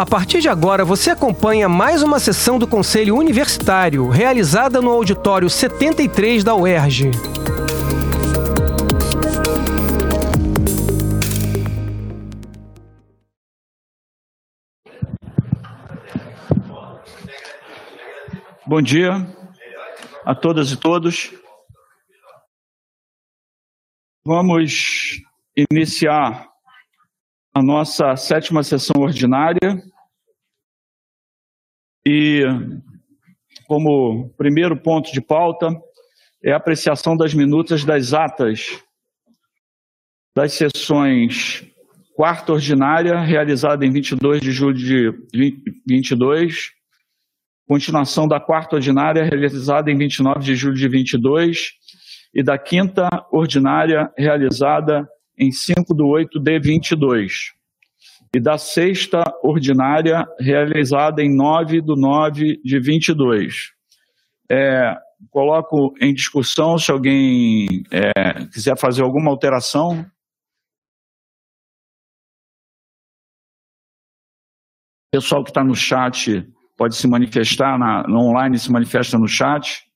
A partir de agora, você acompanha mais uma sessão do Conselho Universitário, realizada no auditório 73 da UERJ. Bom dia a todas e todos. Vamos iniciar a nossa sétima sessão ordinária. E, como primeiro ponto de pauta, é a apreciação das minutas das atas das sessões quarta ordinária, realizada em 22 de julho de 22, continuação da quarta ordinária, realizada em 29 de julho de 22, e da quinta ordinária, realizada em 5 de 8 de 22 e da sexta ordinária, realizada em 9 de 9 de 22. É, coloco em discussão se alguém é, quiser fazer alguma alteração. Pessoal que está no chat pode se manifestar, na, no online se manifesta no chat.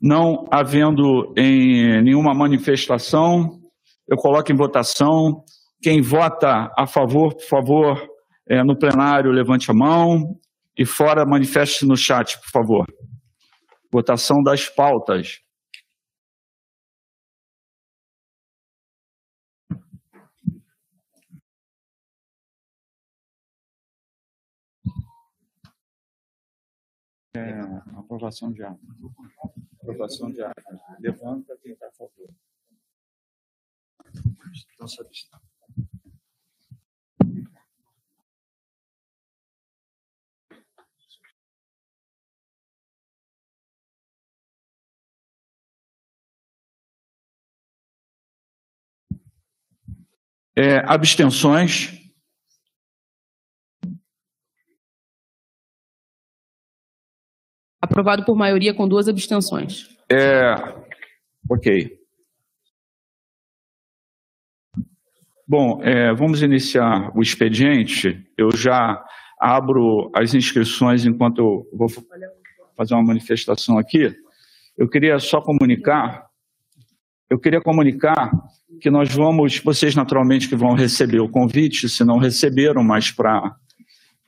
Não havendo em nenhuma manifestação, eu coloco em votação. Quem vota a favor, por favor, é, no plenário, levante a mão. E fora, manifeste-se no chat, por favor. Votação das pautas. É, aprovação de ato. Aprovação de ato. Levanta quem está a favor. Então. É, abstenções. Aprovado por maioria com duas abstenções. É, ok. Bom, é, vamos iniciar o expediente. Eu já abro as inscrições enquanto eu vou fazer uma manifestação aqui. Eu queria só comunicar, eu queria comunicar que nós vamos, vocês naturalmente que vão receber o convite, se não receberam, mas para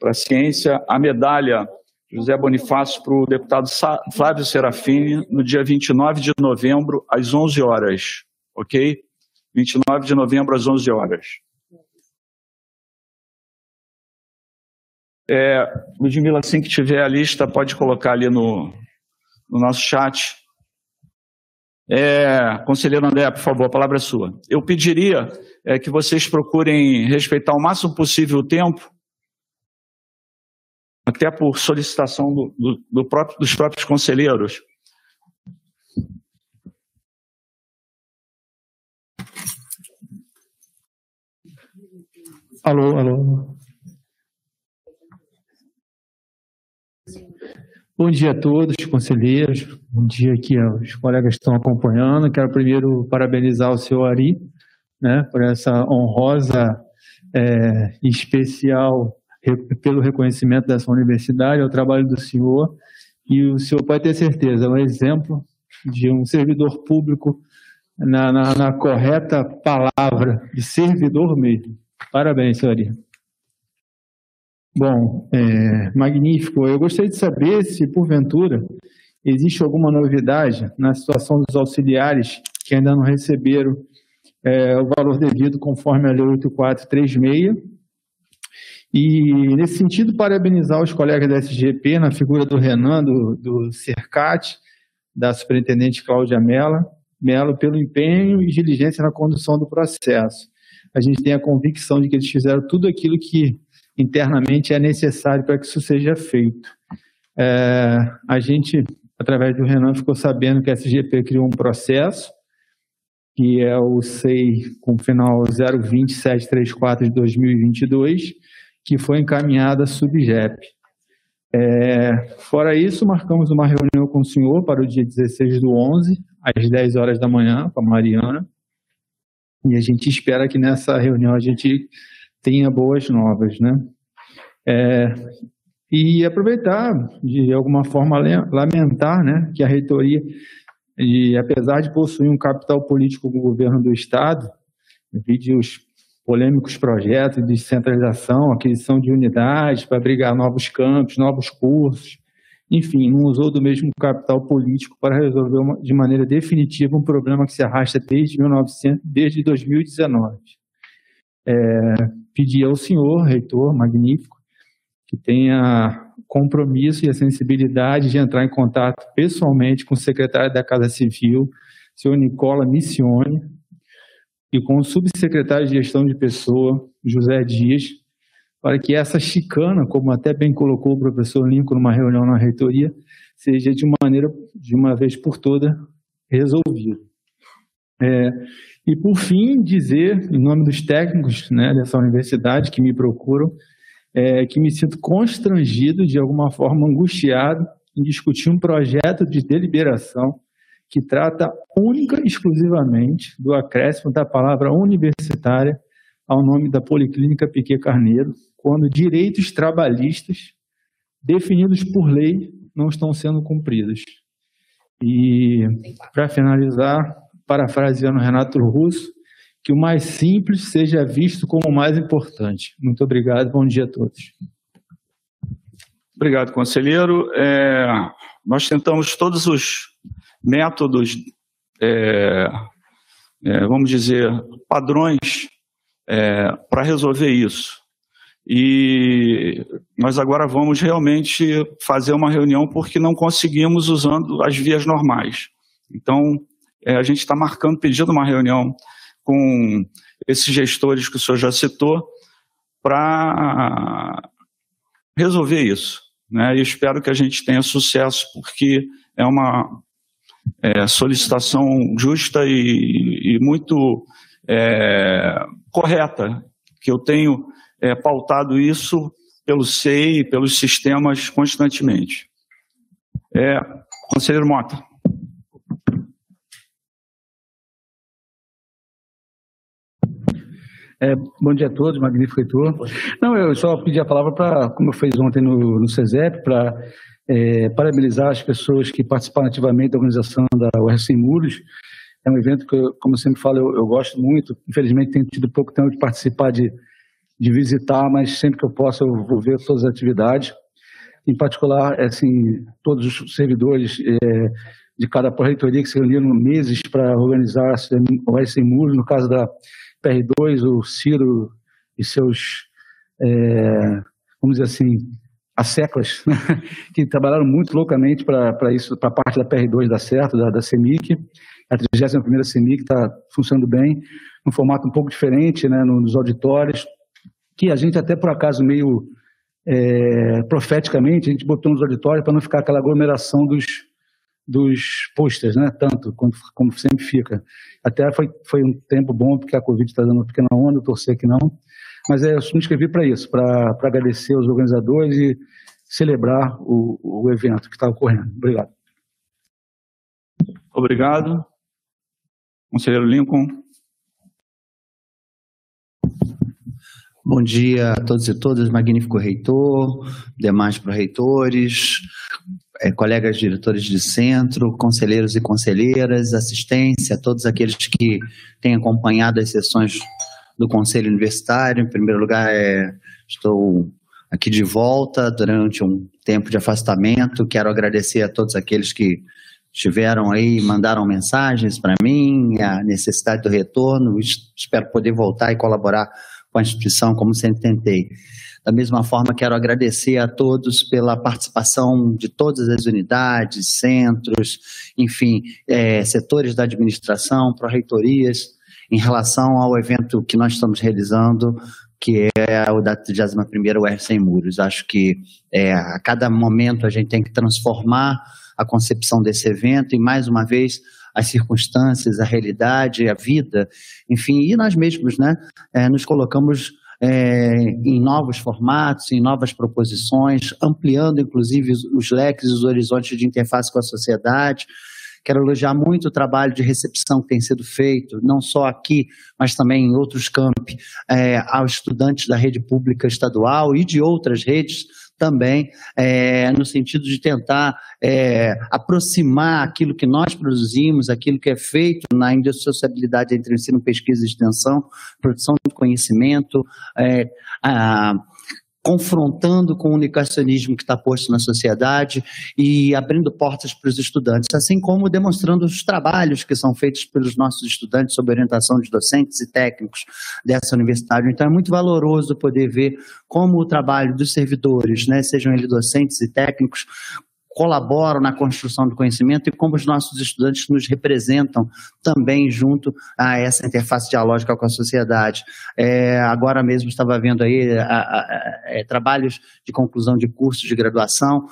a ciência, a medalha José Bonifácio para o deputado Flávio Serafini no dia 29 de novembro, às 11 horas. Ok? 29 de novembro, às 11 horas. É, Ludmila, assim que tiver a lista, pode colocar ali no, no nosso chat. É, conselheiro André, por favor, a palavra é sua. Eu pediria é, que vocês procurem respeitar o máximo possível o tempo, até por solicitação do, do, do próprio, dos próprios conselheiros. Alô, alô. Bom dia a todos, conselheiros. Bom dia aqui aos colegas que estão acompanhando. Quero primeiro parabenizar o senhor Ari, né, por essa honrosa é, especial pelo reconhecimento dessa universidade, ao trabalho do senhor, e o senhor pode ter certeza, é um exemplo de um servidor público na, na, na correta palavra, de servidor mesmo. Parabéns, senhoria. Bom, é, magnífico. Eu gostaria de saber se, porventura, existe alguma novidade na situação dos auxiliares que ainda não receberam é, o valor devido conforme a Lei 8436 e, nesse sentido, parabenizar os colegas da SGP, na figura do Renan, do, do CERCAT, da superintendente Cláudia Mello, Melo, pelo empenho e diligência na condução do processo. A gente tem a convicção de que eles fizeram tudo aquilo que internamente é necessário para que isso seja feito. É, a gente, através do Renan, ficou sabendo que a SGP criou um processo, que é o SEI com final 02734 de 2022, que foi encaminhada à Subgep. É, fora isso, marcamos uma reunião com o senhor para o dia 16 do 11, às 10 horas da manhã, com a Mariana. E a gente espera que nessa reunião a gente tenha boas novas, né? É, e aproveitar, de alguma forma, lamentar né, que a reitoria, e apesar de possuir um capital político com o governo do Estado, devido os polêmicos projetos de descentralização, aquisição de unidades para abrigar novos campos, novos cursos, enfim, não usou do mesmo capital político para resolver uma, de maneira definitiva um problema que se arrasta desde, 1900, desde 2019. É, pedi ao senhor, reitor magnífico, que tenha compromisso e a sensibilidade de entrar em contato pessoalmente com o secretário da Casa Civil, senhor Nicola Missione, e com o subsecretário de Gestão de Pessoa, José Dias, para que essa chicana, como até bem colocou o professor Lincoln numa reunião na reitoria, seja de maneira, de uma vez por toda, resolvida. É, e por fim, dizer, em nome dos técnicos né, dessa universidade que me procuram, é, que me sinto constrangido, de alguma forma angustiado, em discutir um projeto de deliberação que trata única e exclusivamente do acréscimo da palavra universitária ao nome da Policlínica Piquet Carneiro, quando direitos trabalhistas definidos por lei não estão sendo cumpridos. E, para finalizar, parafraseando Renato Russo, que o mais simples seja visto como o mais importante. Muito obrigado, bom dia a todos. Obrigado, conselheiro. É, nós tentamos todos os métodos, é, é, vamos dizer, padrões é, para resolver isso. E nós agora vamos realmente fazer uma reunião porque não conseguimos usando as vias normais. Então, é, a gente está marcando, pedindo uma reunião com esses gestores que o senhor já citou para resolver isso. Né? E espero que a gente tenha sucesso, porque é uma é, solicitação justa e, e muito é, correta, que eu tenho é, pautado isso pelo SEI e pelos sistemas constantemente. É, conselheiro Mota. É, bom dia a todos, magnífico reitor. Não, eu só pedi a palavra para, como eu fiz ontem no, no CESEP, para é, parabenizar as pessoas que participaram ativamente da organização da UR Sem Muros. É um evento que, como eu sempre falo, eu, eu, gosto muito. Infelizmente, tenho tido pouco tempo de participar, de, de visitar, mas sempre que eu posso, eu vou ver todas as atividades. Em particular, é, assim, todos os servidores é, de cada reitoria que se reuniram meses para organizar o UR Sem Muros, no caso da PR2, o Ciro e seus, é, vamos dizer assim, seclas, né, que trabalharam muito loucamente para isso, para a parte da PR2 dar certo, da, da CEMIC. A 31ª CEMIC está funcionando bem, num formato um pouco diferente, né, nos auditórios, que a gente até por acaso meio é, profeticamente, a gente botou nos auditórios para não ficar aquela aglomeração dos, dos posters, né? Tanto como, como sempre fica. Até foi, foi um tempo bom, porque a Covid está dando uma pequena onda, torcer que não. Mas é, eu me inscrevi para isso, para agradecer aos organizadores e celebrar o, o evento que está ocorrendo. Obrigado. Obrigado. Conselheiro Lincoln. Bom dia a todos e todas, magnífico reitor, demais proreitores, é, colegas diretores de centro, conselheiros e conselheiras, assistência, todos aqueles que têm acompanhado as sessões do Conselho Universitário. Em primeiro lugar, é, estou aqui de volta durante um tempo de afastamento. Quero agradecer a todos aqueles que estiveram aí, mandaram mensagens para mim, a necessidade do retorno. Espero poder voltar e colaborar com a instituição como sempre tentei. Da mesma forma, quero agradecer a todos pela participação de todas as unidades, centros, enfim, é, setores da administração, pró-reitorias, em relação ao evento que nós estamos realizando, que é o da 31ª UR Sem Muros. Acho que é, a cada momento a gente tem que transformar a concepção desse evento e, mais uma vez, as circunstâncias, a realidade, a vida, enfim, e nós mesmos, né, é, nos colocamos é, em novos formatos, em novas proposições, ampliando inclusive os leques os horizontes de interface com a sociedade. Quero elogiar muito o trabalho de recepção que tem sido feito, não só aqui, mas também em outros campi, é, aos estudantes da rede pública estadual e de outras redes também, é, no sentido de tentar é, aproximar aquilo que nós produzimos, aquilo que é feito na indissociabilidade entre ensino, pesquisa e extensão, produção de conhecimento, a, confrontando com o unicacionismo que está posto na sociedade e abrindo portas para os estudantes, assim como demonstrando os trabalhos que são feitos pelos nossos estudantes sob orientação de docentes e técnicos dessa universidade. Então é muito valoroso poder ver como o trabalho dos servidores, né, sejam eles docentes e técnicos, colaboram na construção do conhecimento e como os nossos estudantes nos representam também junto a essa interface dialógica com a sociedade. É, agora mesmo estava vendo aí a, a, a, é, trabalhos de conclusão de cursos de graduação,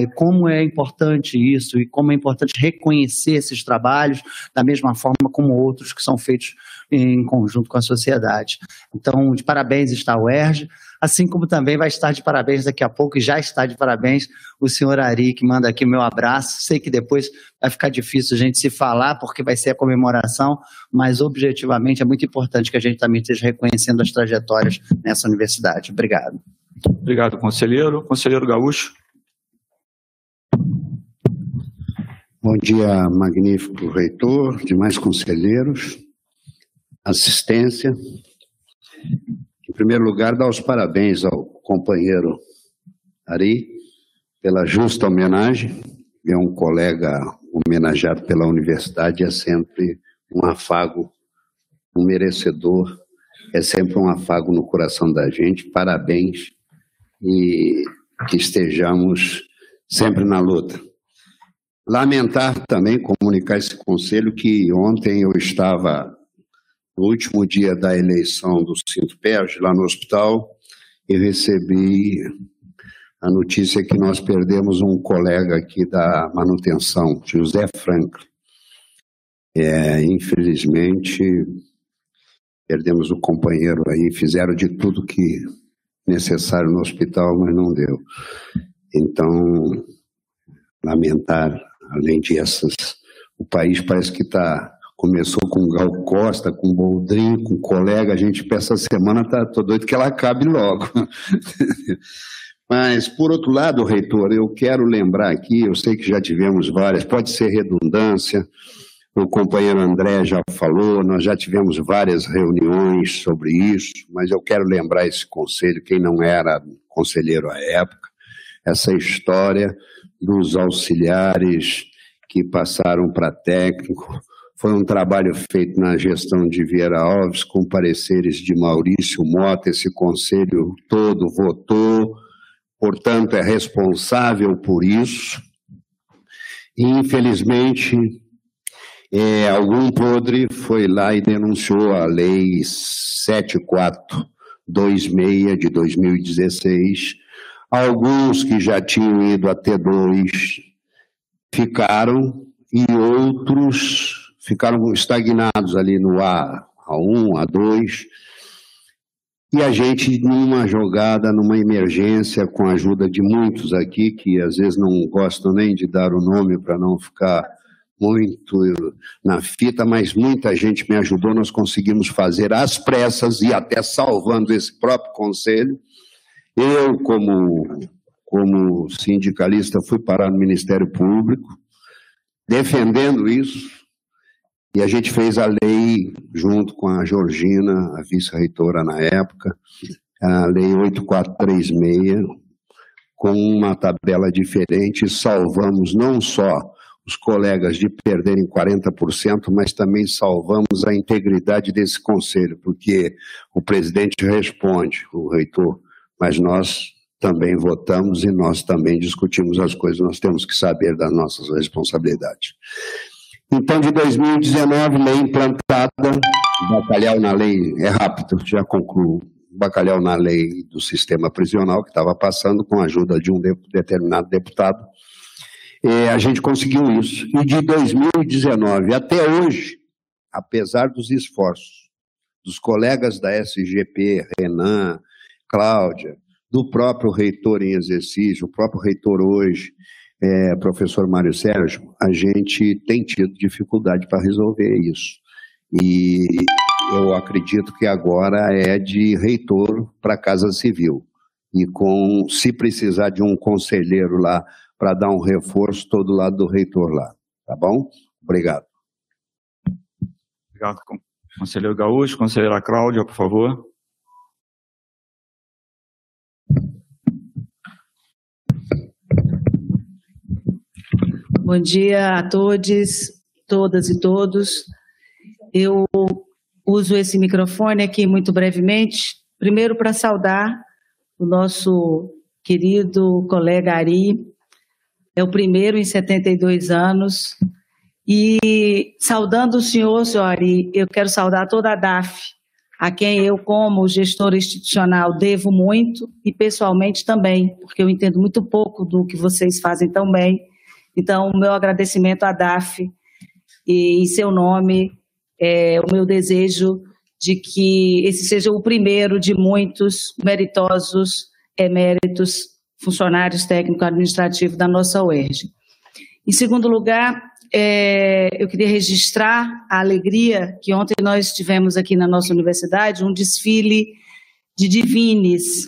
e como é importante isso e como é importante reconhecer esses trabalhos da mesma forma como outros que são feitos em conjunto com a sociedade. Então, de parabéns está o ERJ, assim como também vai estar de parabéns daqui a pouco, e já está de parabéns o senhor Ari, que manda aqui o meu abraço. Sei que depois vai ficar difícil a gente se falar, porque vai ser a comemoração, mas objetivamente é muito importante que a gente também esteja reconhecendo as trajetórias nessa universidade. Obrigado. Obrigado, conselheiro. Conselheiro Gaúcho. Bom dia, magnífico reitor, demais conselheiros, assistência, em primeiro lugar, dar os parabéns ao companheiro Ari pela justa homenagem. É um colega homenageado pela universidade, é sempre um afago, um merecedor, é sempre um afago no coração da gente. Parabéns e que estejamos sempre na luta. Lamentar também, comunicar esse conselho, que ontem eu estava no último dia da eleição do Cinto Perge, lá no hospital, e recebi a notícia que nós perdemos um colega aqui da manutenção, José Franklin. É, infelizmente, perdemos o companheiro aí, fizeram de tudo que necessário no hospital, mas não deu. Então, lamentar, além dessas, o país parece que está começou com Gal Costa, com Boldrin, com colega, a gente essa semana tá tô doido que ela acabe logo. Mas, por outro lado, reitor, eu quero lembrar aqui, eu sei que já tivemos várias, pode ser redundância, o companheiro André já falou, nós já tivemos várias reuniões sobre isso, mas eu quero lembrar esse conselho, quem não era conselheiro à época, essa história dos auxiliares que passaram para técnico, foi um trabalho feito na gestão de Vieira Alves, com pareceres de Maurício Mota. Esse conselho todo votou, portanto, é responsável por isso. E, infelizmente, é, algum podre foi lá e denunciou a Lei 7426 de 2016. Alguns que já tinham ido a T2 ficaram e outros ficaram estagnados ali no A, A1, A2. E a gente, numa jogada, numa emergência, com a ajuda de muitos aqui, que às vezes não gostam nem de dar o nome para não ficar muito na fita, mas muita gente me ajudou, nós conseguimos fazer às pressas e até salvando esse próprio conselho. Eu, como, como sindicalista, fui parar no Ministério Público, defendendo isso, e a gente fez a lei junto com a Georgina, a vice-reitora na época, a lei 8436, com uma tabela diferente, salvamos não só os colegas de perderem 40%, mas também salvamos a integridade desse conselho, porque o presidente responde, o reitor, mas nós também votamos e nós também discutimos as coisas, nós temos que saber das nossas responsabilidades. Então, de 2019, lei implantada, bacalhau na lei, é rápido, já concluo, bacalhau na lei do sistema prisional, que estava passando com a ajuda de um determinado deputado, e a gente conseguiu isso. E de 2019 até hoje, apesar dos esforços dos colegas da SGP, Renan, Cláudia, do próprio reitor em exercício, o próprio reitor hoje, é, professor Mário Sérgio, a gente tem tido dificuldade para resolver isso. E eu acredito que agora é de reitor para a Casa Civil. E com, se precisar de um conselheiro lá para dar um reforço, todo lado do reitor lá. Tá bom? Obrigado. Obrigado, conselheiro Gaúcho. Conselheira Cláudia, por favor. Bom dia a todos, todas e todos. Eu uso esse microfone aqui muito brevemente, primeiro para saudar o nosso querido colega Ari, é o primeiro em 72 anos, e saudando o senhor, senhor Ari, eu quero saudar toda a DAF, a quem eu, como gestor institucional, devo muito, e pessoalmente também, porque eu entendo muito pouco do que vocês fazem tão bem, então, o meu agradecimento à DAF e em seu nome, é, o meu desejo de que esse seja o primeiro de muitos meritosos eméritos funcionários técnico-administrativos da nossa UERJ. Em segundo lugar, é, eu queria registrar a alegria que ontem nós tivemos aqui na nossa universidade um desfile de divines.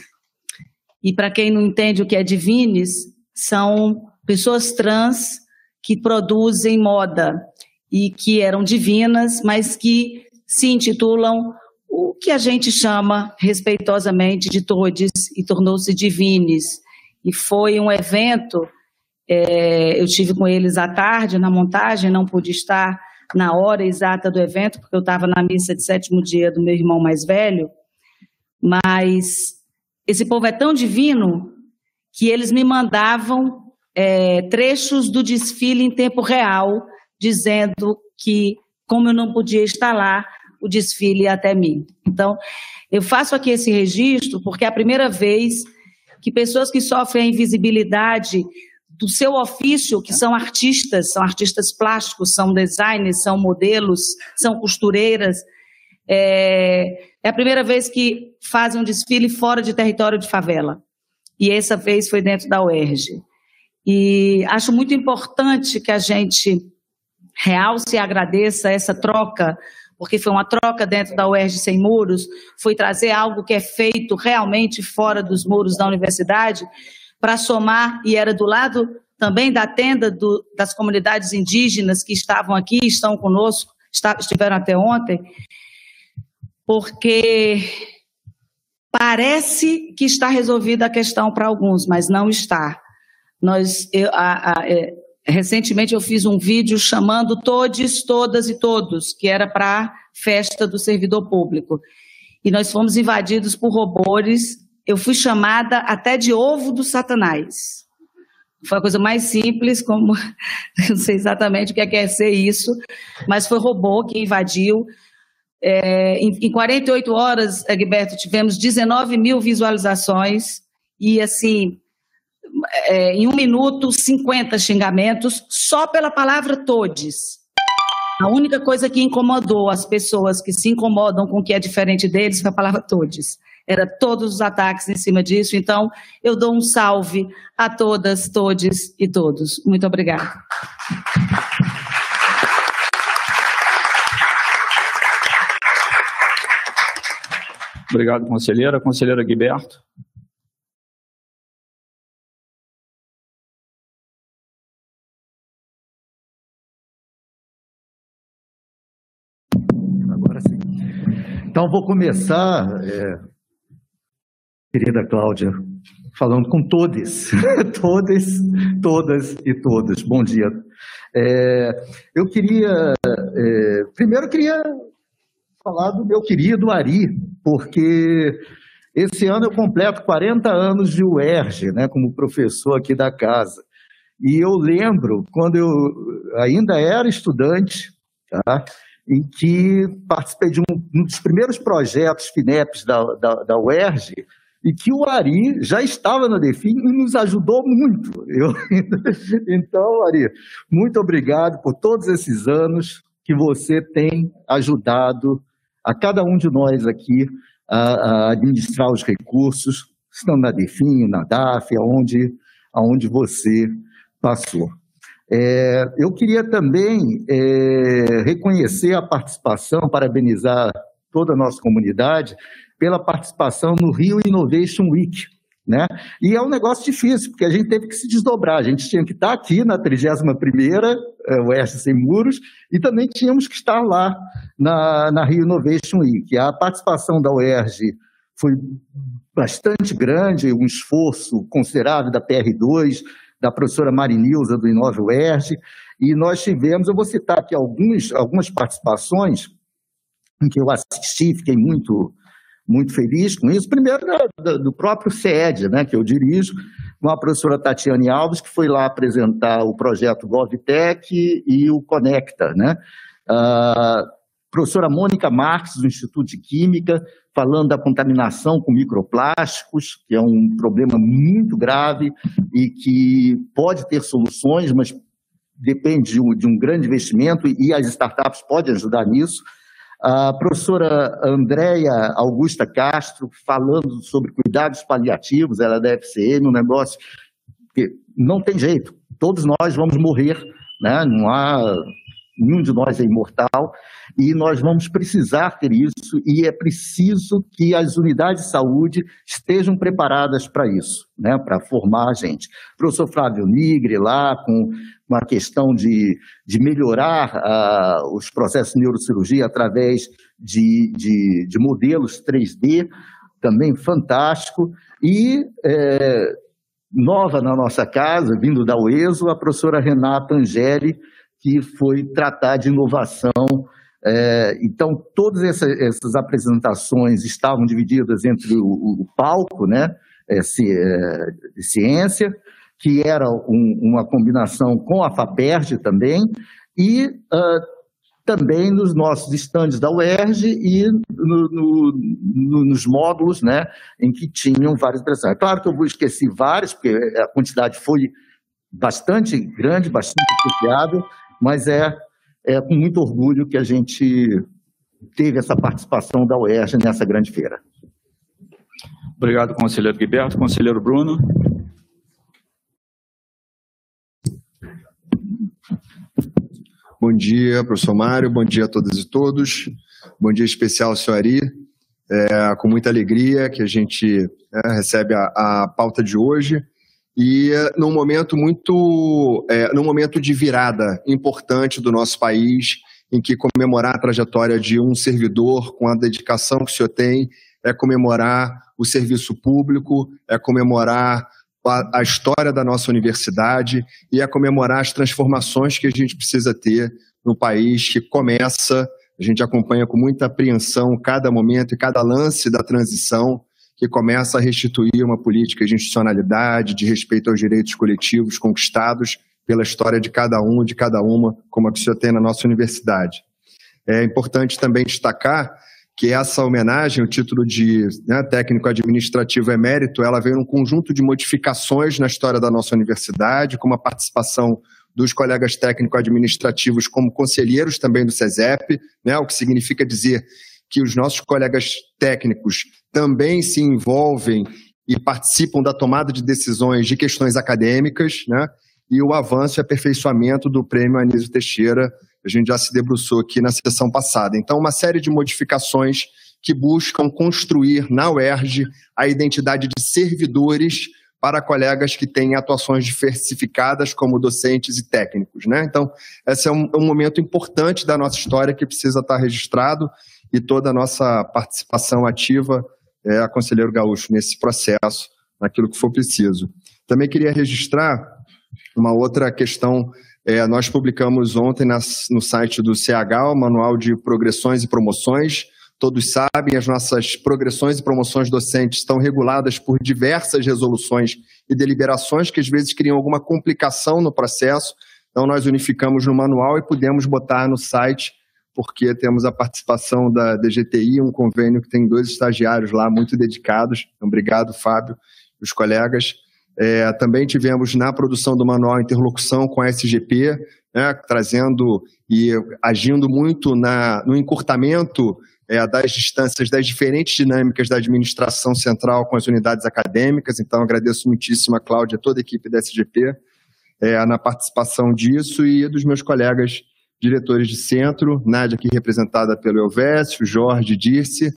E para quem não entende o que é divines, são pessoas trans que produzem moda e que eram divinas, mas que se intitulam o que a gente chama respeitosamente de todes e tornou-se divines. E foi um evento, é, eu tive com eles à tarde na montagem, não pude estar na hora exata do evento, porque eu estava na missa de sétimo dia do meu irmão mais velho, mas esse povo é tão divino que eles me mandavam é, trechos do desfile em tempo real, dizendo que, como eu não podia estar lá, o desfile até mim. Então, eu faço aqui esse registro porque é a primeira vez que pessoas que sofrem a invisibilidade do seu ofício, que são artistas, são artistas plásticos, são designers, são modelos, são costureiras, é, é a primeira vez que fazem um desfile fora de território de favela. E essa vez foi dentro da UERJ. E acho muito importante que a gente realce e agradeça essa troca, porque foi uma troca dentro da UERJ Sem Muros, foi trazer algo que é feito realmente fora dos muros da universidade, para somar, e era do lado também da tenda do, das comunidades indígenas que estavam aqui, estão conosco, está, estiveram até ontem, porque parece que está resolvida a questão para alguns, mas não está. Nós, eu, a, a, é, recentemente eu fiz um vídeo chamando todos, todas e todos, que era para a festa do servidor público. E nós fomos invadidos por robôs. Eu fui chamada até de ovo do satanás. Foi a coisa mais simples, como não sei exatamente o que é, que é ser isso, mas foi robô que invadiu. É, em, em 48 horas, Egberto, tivemos 19 mil visualizações e assim é, em um minuto 50 xingamentos só pela palavra todes. A única coisa que incomodou as pessoas que se incomodam com o que é diferente deles foi a palavra todes. Era todos os ataques em cima disso. Então, eu dou um salve a todas, todes e todos. Muito obrigada. Obrigado, conselheira. Conselheira Guiberto. Então, vou começar, é, querida Cláudia, falando com todos, todas, todas e todos. Bom dia. É, eu queria, é, primeiro eu queria falar do meu querido Ari, porque esse ano eu completo 40 anos de UERJ, né, como professor aqui da casa. E eu lembro, quando eu ainda era estudante, tá? Em que participei de um, um dos primeiros projetos FINEPs da, da, da UERJ, e que o Ari já estava na DEFIN e nos ajudou muito. Eu, então, Ari, muito obrigado por todos esses anos que você tem ajudado a cada um de nós aqui a, a administrar os recursos, estão na DEFIN, na DAF, aonde, aonde você Passou. É, eu queria também é, reconhecer a participação, parabenizar toda a nossa comunidade pela participação no Rio Innovation Week. Né? E é um negócio difícil, porque a gente teve que se desdobrar. A gente tinha que estar aqui na 31ª é, Oeste Sem Muros e também tínhamos que estar lá na, na Rio Innovation Week. A participação da UERJ foi bastante grande, um esforço considerável da PR2, da professora Marinilza do Inove UERJ, e nós tivemos, eu vou citar aqui alguns, algumas participações em que eu assisti, fiquei muito, muito feliz com isso. Primeiro, do próprio CED, né, que eu dirijo, com a professora Tatiane Alves, que foi lá apresentar o projeto GovTech e o Conecta. Né? A professora Mônica Marques, do Instituto de Química, falando da contaminação com microplásticos, que é um problema muito grave e que pode ter soluções, mas depende de um, de grande investimento e as startups podem ajudar nisso. A professora Andréia Augusta Castro, falando sobre cuidados paliativos, ela é da FCM, um negócio que não tem jeito, todos nós vamos morrer, né? não há nenhum de nós é imortal, e nós vamos precisar ter isso, e é preciso que as unidades de saúde estejam preparadas para isso, né, para formar a gente. O professor Flávio Nigre, lá, com uma questão de, de melhorar uh, os processos de neurocirurgia através de, de, de modelos 3D, também fantástico, e é, nova na nossa casa, vindo da UESO, a professora Renata Angeli, que foi tratar de inovação. É, então, todas essas, essas, apresentações estavam divididas entre o, o palco, né, é, é, de ciência, que era um, uma combinação com a FAPERJ também, e uh, também nos nossos estandes da UERJ e no, no, no, nos módulos né, em que tinham várias apresentações. Claro que eu vou esquecer várias, porque a quantidade foi bastante grande, bastante apreciável, mas é, é com muito orgulho que a gente teve essa participação da UERJ nessa grande feira. Obrigado, conselheiro Guilherme. Conselheiro Bruno. Bom dia, professor Mário. Bom dia a todas e todos. Bom dia especial, senhor Ari. É, com muita alegria que a gente é, recebe a, a pauta de hoje e num momento muito, é, num momento de virada importante do nosso país, em que comemorar a trajetória de um servidor com a dedicação que o senhor tem é comemorar o serviço público, é comemorar a, a história da nossa universidade e é comemorar as transformações que a gente precisa ter no país que começa, a gente acompanha com muita apreensão cada momento e cada lance da transição que começa a restituir uma política de institucionalidade, de respeito aos direitos coletivos conquistados pela história de cada um, de cada uma, como a que senhor tem na nossa universidade. É importante também destacar que essa homenagem, o título de né, técnico administrativo emérito, ela veio num conjunto de modificações na história da nossa universidade, com uma participação dos colegas técnico-administrativos como conselheiros também do SESEP, né, o que significa dizer que os nossos colegas técnicos também se envolvem e participam da tomada de decisões de questões acadêmicas, né? E o avanço e aperfeiçoamento do prêmio Anísio Teixeira, a gente já se debruçou aqui na sessão passada. Então, uma série de modificações que buscam construir na UERJ a identidade de servidores para colegas que têm atuações diversificadas como docentes e técnicos. Né? Então, esse é um, um momento importante da nossa história que precisa estar registrado e toda a nossa participação ativa é, a Conselheiro Gaúcho nesse processo, naquilo que for preciso. Também queria registrar uma outra questão. É, nós publicamos ontem nas, no site do CH o Manual de Progressões e Promoções. Todos sabem, as nossas progressões e promoções docentes estão reguladas por diversas resoluções e deliberações que às vezes criam alguma complicação no processo. Então, nós unificamos no manual e pudemos botar no site porque temos a participação da DGTI, um convênio que tem dois estagiários lá muito dedicados. Então, obrigado, Fábio e os colegas. É, também tivemos na produção do manual interlocução com a SGP, né, trazendo e agindo muito na, no encurtamento é, das distâncias das diferentes dinâmicas da administração central com as unidades acadêmicas. Então, agradeço muitíssimo a Cláudia toda a equipe da SGP. é, na participação disso e dos meus colegas diretores de centro, Nádia aqui representada pelo Elvésio, Jorge, Dirce,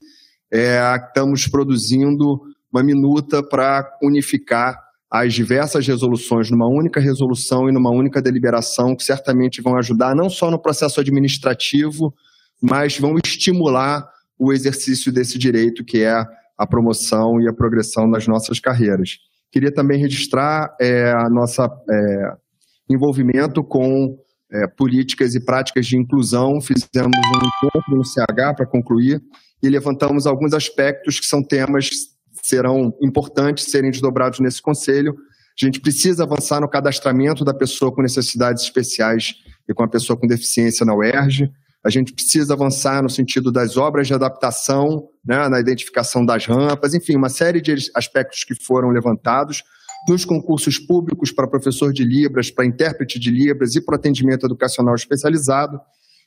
é, estamos produzindo uma minuta para unificar as diversas resoluções numa única resolução e numa única deliberação, que certamente vão ajudar não só no processo administrativo, mas vão estimular o exercício desse direito, que é a promoção e a progressão nas nossas carreiras. Queria também registrar é, a nossa é, envolvimento com é, políticas e práticas de inclusão. Fizemos um encontro no CH para concluir e levantamos alguns aspectos que são temas que serão importantes serem desdobrados nesse conselho. A gente precisa avançar no cadastramento da pessoa com necessidades especiais e com a pessoa com deficiência na UERJ. A gente precisa avançar no sentido das obras de adaptação, né, na identificação das rampas, enfim, uma série de aspectos que foram levantados nos concursos públicos para professor de Libras, para intérprete de Libras e para atendimento educacional especializado,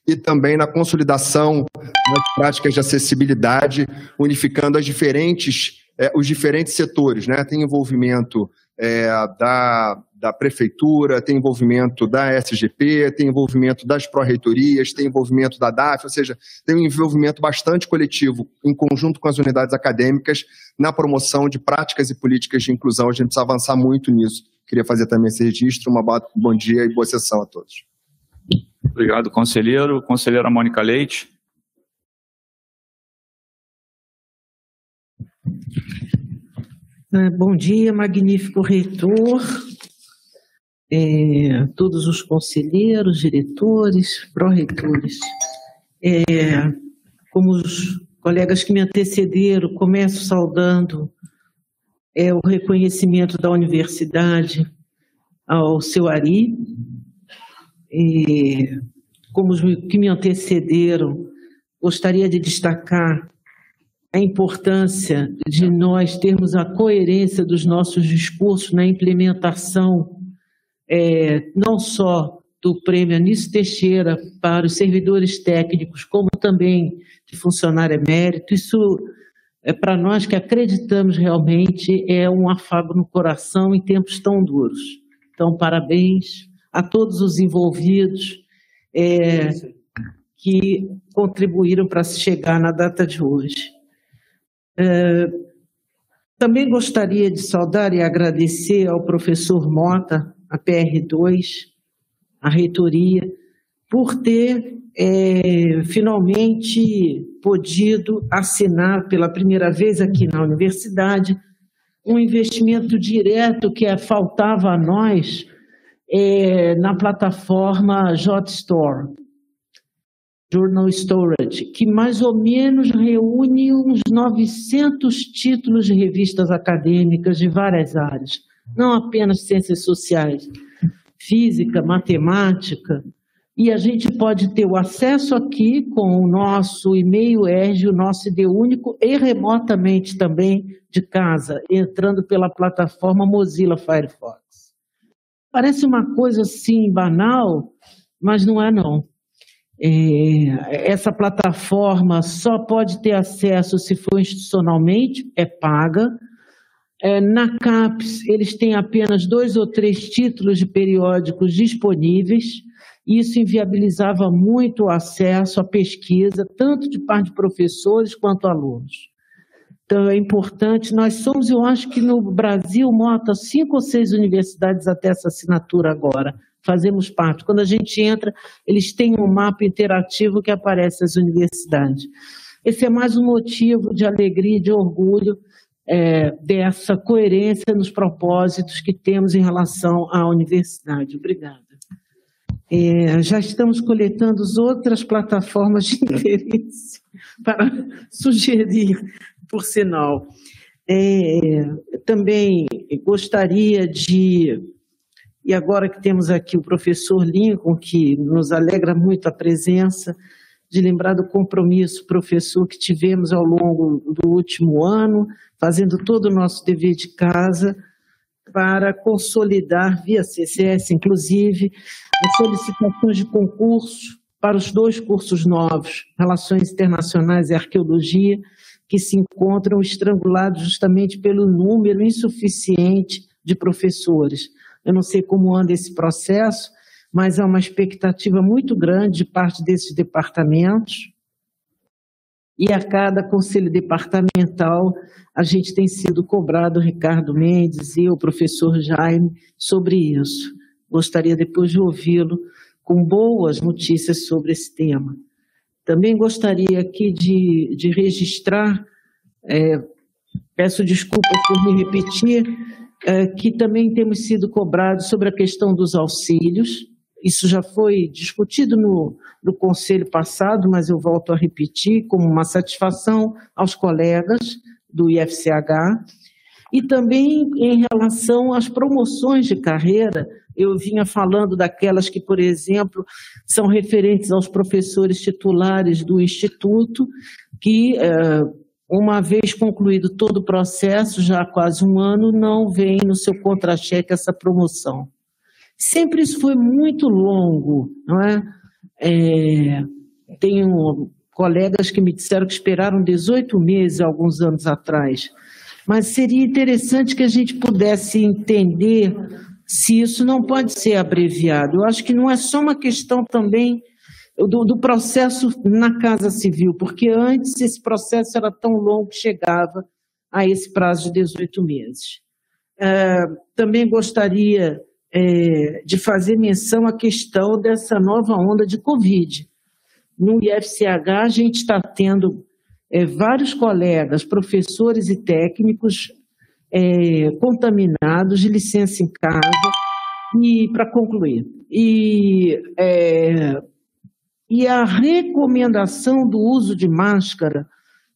e também na consolidação das práticas de acessibilidade, unificando as diferentes, eh, os diferentes setores. Né? Tem envolvimento é, da, da prefeitura, tem envolvimento da SGP, tem envolvimento das pró-reitorias, tem envolvimento da DAF, ou seja, tem um envolvimento bastante coletivo em conjunto com as unidades acadêmicas na promoção de práticas e políticas de inclusão. A gente precisa avançar muito nisso. Queria fazer também esse registro. Uma bom dia e boa sessão a todos. Obrigado, conselheiro. Conselheira Mônica Leite. É, bom dia, magnífico reitor, é, todos os conselheiros, diretores, pró-reitores. É, como os colegas que me antecederam, começo saudando é, o reconhecimento da universidade ao seu Ari, e, como os que me antecederam, gostaria de destacar a importância de nós termos a coerência dos nossos discursos na implementação é, não só do prêmio Anísio Teixeira para os servidores técnicos, como também de funcionário emérito. Isso, é para nós que acreditamos realmente, é um afago no coração em tempos tão duros. Então, parabéns a todos os envolvidos é, que contribuíram para se chegar na data de hoje. É, também gostaria de saudar e agradecer ao professor Mota, a PR2, a reitoria, por ter é, finalmente podido assinar pela primeira vez aqui na universidade um investimento direto que faltava a nós é, na plataforma JotStore. Journal Storage, que mais ou menos reúne uns 900 títulos de revistas acadêmicas de várias áreas, não apenas ciências sociais, física, matemática, e a gente pode ter o acesso aqui com o nosso e-mail ERG, o nosso ID único, e remotamente também de casa, entrando pela plataforma Mozilla Firefox. Parece uma coisa assim banal, mas não é não. É, essa plataforma só pode ter acesso se for institucionalmente, é paga. É, na CAPES, eles têm apenas dois ou três títulos de periódicos disponíveis. Isso inviabilizava muito o acesso à pesquisa, tanto de parte de professores quanto alunos. Então, é importante. Nós somos, eu acho que no Brasil, Mota, cinco ou seis universidades até essa assinatura agora fazemos parte. Quando a gente entra, eles têm um mapa interativo que aparece as universidades. Esse é mais um motivo de alegria de orgulho é, dessa coerência nos propósitos que temos em relação à universidade. Obrigada. É, já estamos coletando outras plataformas de interesse para sugerir, por sinal. É, também gostaria de e agora que temos aqui o professor Lincoln, que nos alegra muito a presença, de lembrar do compromisso, professor, que tivemos ao longo do último ano, fazendo todo o nosso dever de casa para consolidar, via CCS, inclusive, as solicitações de concurso para os dois cursos novos, Relações Internacionais e Arqueologia, que se encontram estrangulados justamente pelo número insuficiente de professores. Eu não sei como anda esse processo, mas há uma expectativa muito grande de parte desses departamentos. E a cada conselho departamental, a gente tem sido cobrado, Ricardo Mendes e o professor Jaime, sobre isso. Gostaria depois de ouvi-lo com boas notícias sobre esse tema. Também gostaria aqui de, de registrar, é, peço desculpa por me repetir, que também temos sido cobrados sobre a questão dos auxílios. Isso já foi discutido no, no conselho passado, mas eu volto a repetir como uma satisfação aos colegas do IFCH. E também em relação às promoções de carreira, eu vinha falando daquelas que, por exemplo, são referentes aos professores titulares do Instituto, que, é, uma vez concluído todo o processo, já há quase um ano, não vem no seu contra-cheque essa promoção. Sempre isso foi muito longo, não é? é tenho colegas que me disseram que esperaram 18 meses alguns anos atrás. Mas seria interessante que a gente pudesse entender se isso não pode ser abreviado. Eu acho que não é só uma questão também do, do, processo na Casa Civil, porque antes esse processo era tão longo que chegava a esse prazo de 18 meses. É, também gostaria é, de fazer menção à questão dessa nova onda de Covid. No IFCH, a gente está tendo é, vários colegas, professores e técnicos é, contaminados de licença em casa. E para concluir, e, é, e a recomendação do uso de máscara,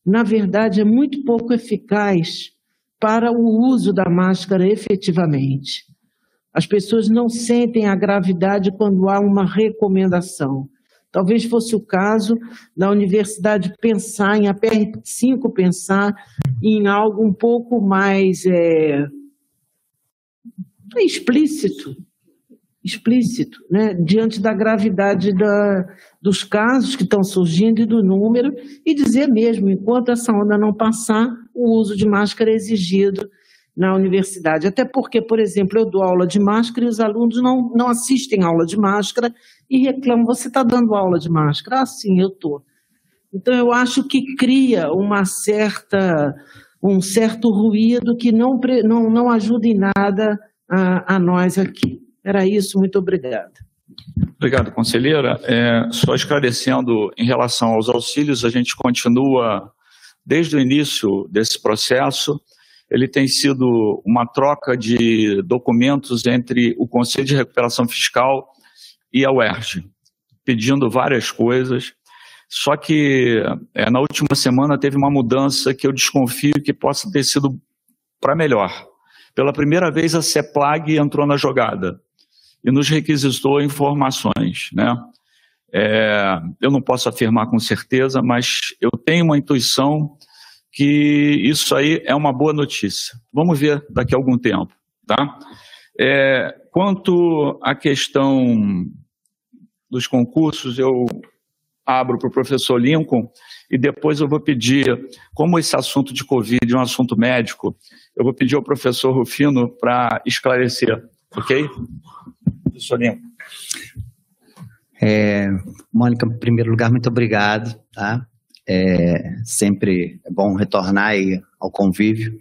na verdade, é muito pouco eficaz para o uso da máscara efetivamente. As pessoas não sentem a gravidade quando há uma recomendação. Talvez fosse o caso da universidade pensar, em a PR5 pensar em algo um pouco mais é, explícito, explícito, né? diante da gravidade da, dos casos que estão surgindo e do número, e dizer mesmo, enquanto essa onda não passar, o uso de máscara é exigido na universidade. Até porque, por exemplo, eu dou aula de máscara e os alunos não, não assistem aula de máscara e reclamam: você está dando aula de máscara? Ah, sim, eu estou. Então, eu acho que cria uma certa, um certo ruído que não, não, não ajuda em nada a, a nós aqui. Era isso, muito obrigada. Obrigado, conselheira. É, só esclarecendo em relação aos auxílios, a gente continua desde o início desse processo ele tem sido uma troca de documentos entre o Conselho de Recuperação Fiscal e a UERJ, pedindo várias coisas. Só que é, na última semana teve uma mudança que eu desconfio que possa ter sido para melhor. Pela primeira vez a CEPLAG entrou na jogada e nos requisitou informações, né? É, eu não posso afirmar com certeza, mas eu tenho uma intuição que isso aí é uma boa notícia. Vamos ver daqui a algum tempo, tá? É, quanto à questão dos concursos, eu abro para o professor Lincoln e depois eu vou pedir, como esse assunto de Covid é um assunto médico, eu vou pedir ao professor Rufino para esclarecer, ok? Professor. É, Mônica, em primeiro lugar, muito obrigado, tá? É sempre é bom retornar ao convívio.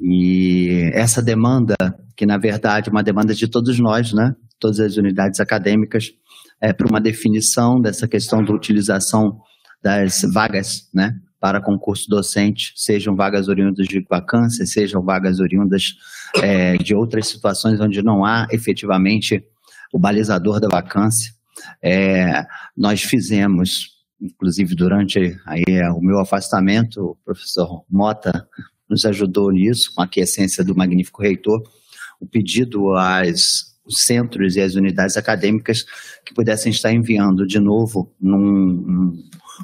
E essa demanda, que na verdade é uma demanda de todos nós, né? todas as unidades acadêmicas, é para uma definição dessa questão da utilização das vagas né? Para concurso docente, sejam vagas oriundas de vacância, sejam vagas oriundas é, de outras situações onde não há efetivamente o balizador da vacância. É, nós fizemos inclusive durante aí o meu afastamento, o professor Mota nos ajudou nisso, com a aquiescência do magnífico reitor, o pedido às os centros e as unidades acadêmicas que pudessem estar enviando de novo num,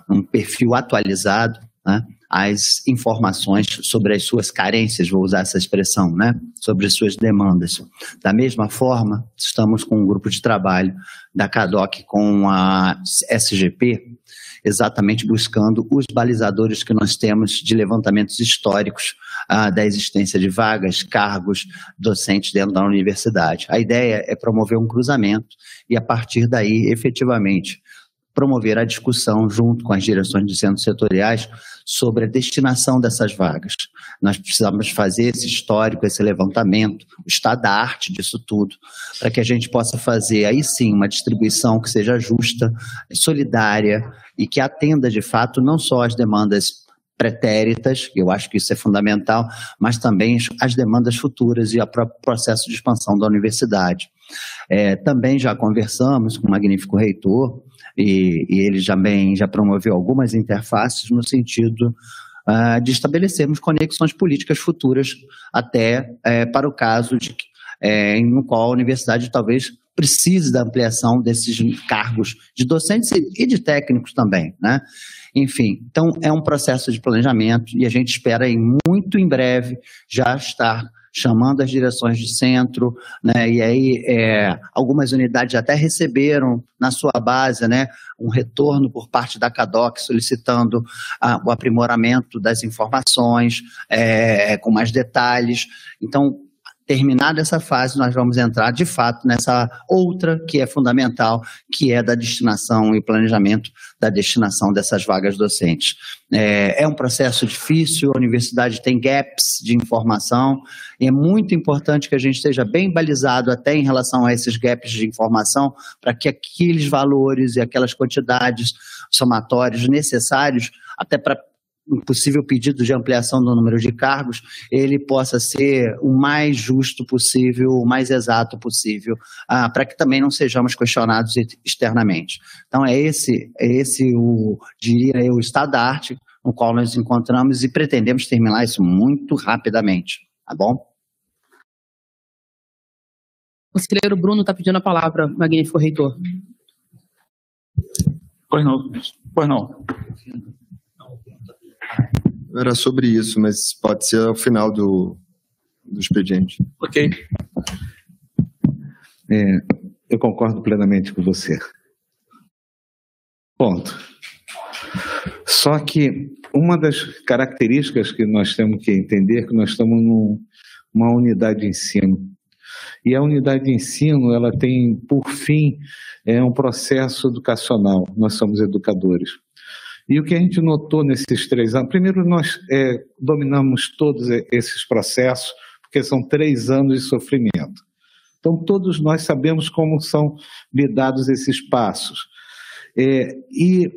num perfil atualizado né, as informações sobre as suas carências, vou usar essa expressão, né, sobre as suas demandas. Da mesma forma, estamos com um grupo de trabalho da CADOC com a SGP, exatamente buscando os balizadores que nós temos de levantamentos históricos ah, da existência de vagas, cargos, docentes dentro da universidade. A ideia é promover um cruzamento e, a partir daí, efetivamente, promover a discussão junto com as direções de centros setoriais sobre a destinação dessas vagas. Nós precisamos fazer esse histórico, esse levantamento, o estado da arte disso tudo, para que a gente possa fazer aí sim uma distribuição que seja justa, solidária e que atenda de fato não só as demandas pretéritas, eu acho que isso é fundamental, mas também as demandas futuras e o processo de expansão da universidade. É, também já conversamos com o magnífico reitor, e, e ele também já promoveu algumas interfaces no sentido uh, de estabelecermos conexões políticas futuras até é, para o caso de, é, no qual a universidade talvez precise da ampliação desses cargos de docentes e de técnicos também, né? Enfim, então é um processo de planejamento e a gente espera em muito em breve já estar chamando as direções de centro, né? E aí é, algumas unidades até receberam na sua base, né, um retorno por parte da CADOC solicitando a, o aprimoramento das informações é, com mais detalhes. Então terminada essa fase, nós vamos entrar de fato nessa outra que é fundamental, que é da destinação e planejamento da destinação dessas vagas docentes. É, é, um processo difícil, a universidade tem gaps de informação, e é muito importante que a gente esteja bem balizado até em relação a esses gaps de informação, para que aqueles valores e aquelas quantidades somatórios necessários, até para um possível pedido de ampliação do número de cargos, ele possa ser o mais justo possível, o mais exato possível, ah, para que também não sejamos questionados externamente. Então é esse, é esse o, diria eu, o estado da arte no qual nós encontramos e pretendemos terminar isso muito rapidamente, tá bom? O conselheiro Bruno está pedindo a palavra, magnífico reitor. Pois não, pois não. Era sobre isso, mas pode ser ao final do, do expediente. Ok. É, eu concordo plenamente com você. Ponto. Só que uma das características que nós temos que entender é que nós estamos numa unidade de ensino. E a unidade de ensino, ela tem, por fim, é um processo educacional. Nós somos educadores. E o que a gente notou nesses três anos, primeiro nós é, dominamos todos esses processos, porque são três anos de sofrimento. Então todos nós sabemos como são lidados esses passos. É, e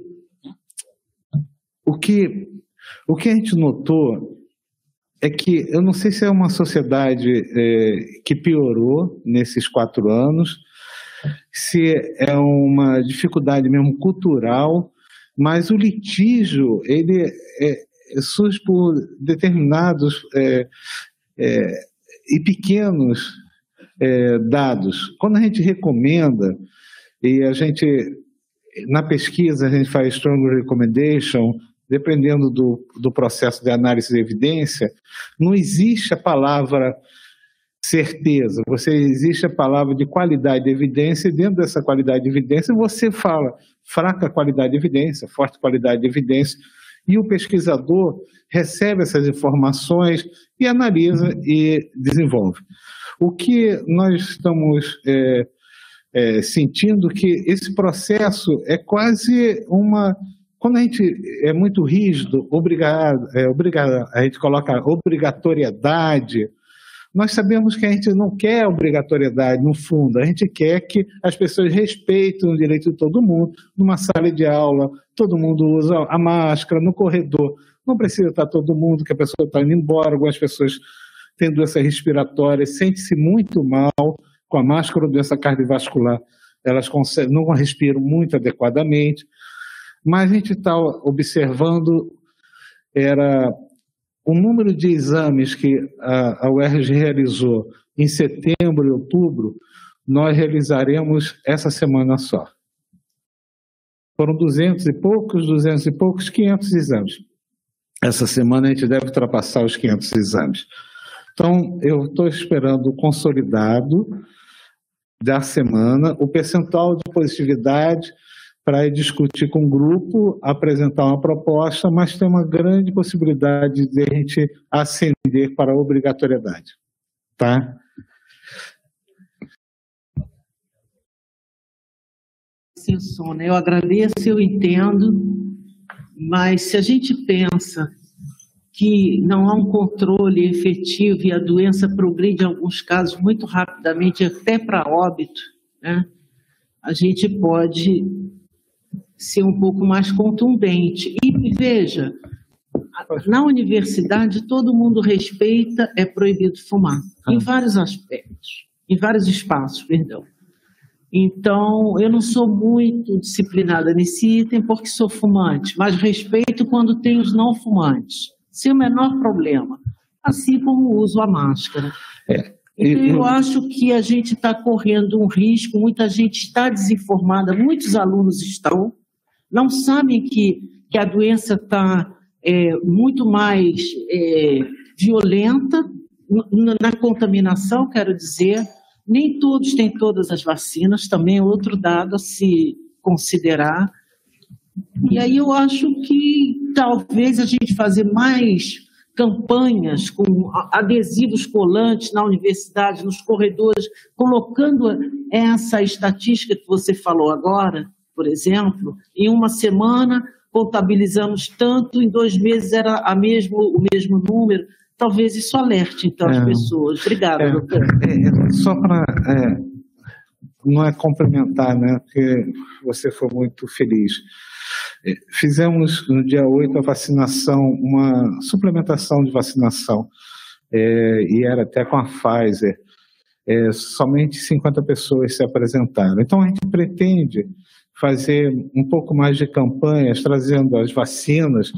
o que, o que a gente notou é que eu não sei se é uma sociedade é, que piorou nesses quatro anos, se é uma dificuldade mesmo cultural mas o litígio ele é, é, surge por determinados é, é, e pequenos dados. Quando a gente recomenda e a gente na pesquisa a gente faz strong recommendation, dependendo do, do processo de análise de evidência, não existe a palavra certeza, você existe a palavra de qualidade de evidência, e dentro dessa qualidade de evidência você fala fraca qualidade de evidência, forte qualidade de evidência, e o pesquisador recebe essas informações e analisa e desenvolve. O que nós estamos é, é, sentindo que esse processo é quase uma quando a gente é muito rígido, obrigado, é, obrigado, a gente coloca obrigatoriedade, nós sabemos que a gente não quer obrigatoriedade, no fundo, a gente quer que as pessoas respeitem o direito de todo mundo. Numa sala de aula, todo mundo usa a máscara, no corredor, não precisa estar todo mundo, que a pessoa está indo embora, algumas pessoas têm doença respiratória, sentem-se muito mal com a máscara ou doença cardiovascular, elas não respiram muito adequadamente, mas a gente está observando era o número de exames que a, UERJ realizou em setembro e outubro, nós realizaremos essa semana só. Foram duzentos e poucos, duzentos e poucos, 500 exames. Essa semana a gente deve ultrapassar os 500 exames. Então, eu estou esperando o consolidado da semana. O percentual de positividade para discutir com o grupo, apresentar uma proposta, mas tem uma grande possibilidade de a gente ascender para a obrigatoriedade. Tá? Sim, Eu agradeço, eu entendo, mas se a gente pensa que não há um controle efetivo e a doença progride em alguns casos muito rapidamente, até para óbito, né? a gente pode ser um pouco mais contundente. E veja, na universidade todo mundo respeita, é proibido fumar, em vários aspectos, em vários espaços, perdão. Então, eu não sou muito disciplinada nesse item porque sou fumante, mas respeito quando tem os não fumantes sem o menor problema, assim como uso a máscara. É. Então, eu acho que a gente está correndo um risco, muita gente está desinformada, muitos alunos estão, não sabem que, que a doença está é, muito mais é, violenta na contaminação, quero dizer. Nem todos têm todas as vacinas, também é outro dado a se considerar. E aí eu acho que talvez a gente fazer mais campanhas com adesivos colantes na universidade, nos corredores, colocando essa estatística que você falou agora, por exemplo, em uma semana contabilizamos tanto, em dois meses era a mesmo, o mesmo número. Talvez isso alerte, então, as é, pessoas. Obrigada, é, doutor. É, só para. É, não é complementar, né? Porque você foi muito feliz. Fizemos no dia 8 a vacinação, uma suplementação de vacinação, é, e era até com a Pfizer. É, somente 50 pessoas se apresentaram. Então a gente pretende fazer um pouco mais de campanhas, trazendo as vacinas,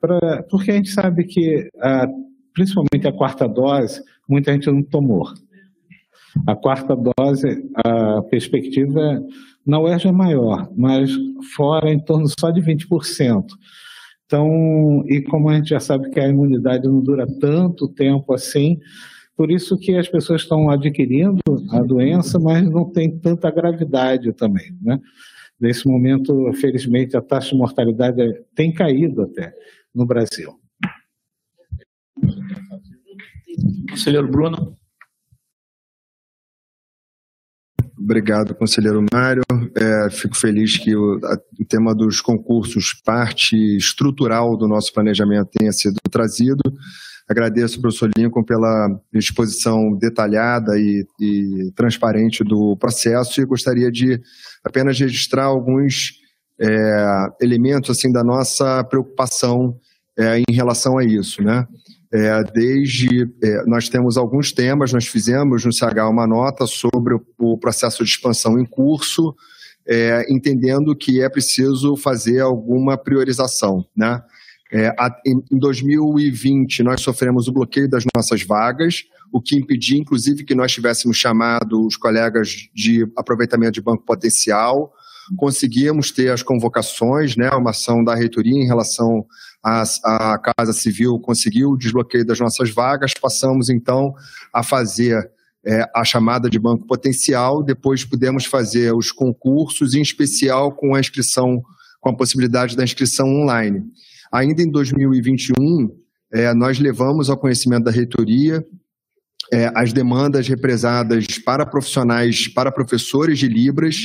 pra, porque a gente sabe que, a, principalmente a quarta dose, muita gente não tomou. A quarta dose, a perspectiva na UERJ é maior, mas fora em torno só de 20%. Então, e como a gente já sabe que a imunidade não dura tanto tempo assim, por isso que as pessoas estão adquirindo a doença, mas não tem tanta gravidade também, né? Nesse momento, felizmente, a taxa de mortalidade tem caído até no Brasil. Conselheiro Bruno. Obrigado, conselheiro Mário. É, fico feliz que o, a, o, tema dos concursos, parte estrutural do nosso planejamento, tenha sido trazido. Agradeço professor Lincoln pela exposição detalhada e, e transparente do processo e gostaria de apenas registrar alguns é, elementos assim da nossa preocupação é, em relação a isso, né? É, desde é, nós temos alguns temas, nós fizemos no CH uma nota sobre o, o processo de expansão em curso, é, entendendo que é preciso fazer alguma priorização. Né? É, em, em 2020, nós sofremos o bloqueio das nossas vagas, o que impediu, inclusive, que nós tivéssemos chamado os colegas de aproveitamento de banco potencial, conseguimos ter as convocações, né, uma ação da reitoria em relação à, à Casa Civil conseguiu o desbloqueio das nossas vagas, passamos então a fazer é, a chamada de banco potencial, depois pudemos fazer os concursos, em especial com a inscrição, com a possibilidade da inscrição online. Ainda em 2021, é, nós levamos ao conhecimento da reitoria é, as demandas represadas para profissionais, para professores de Libras,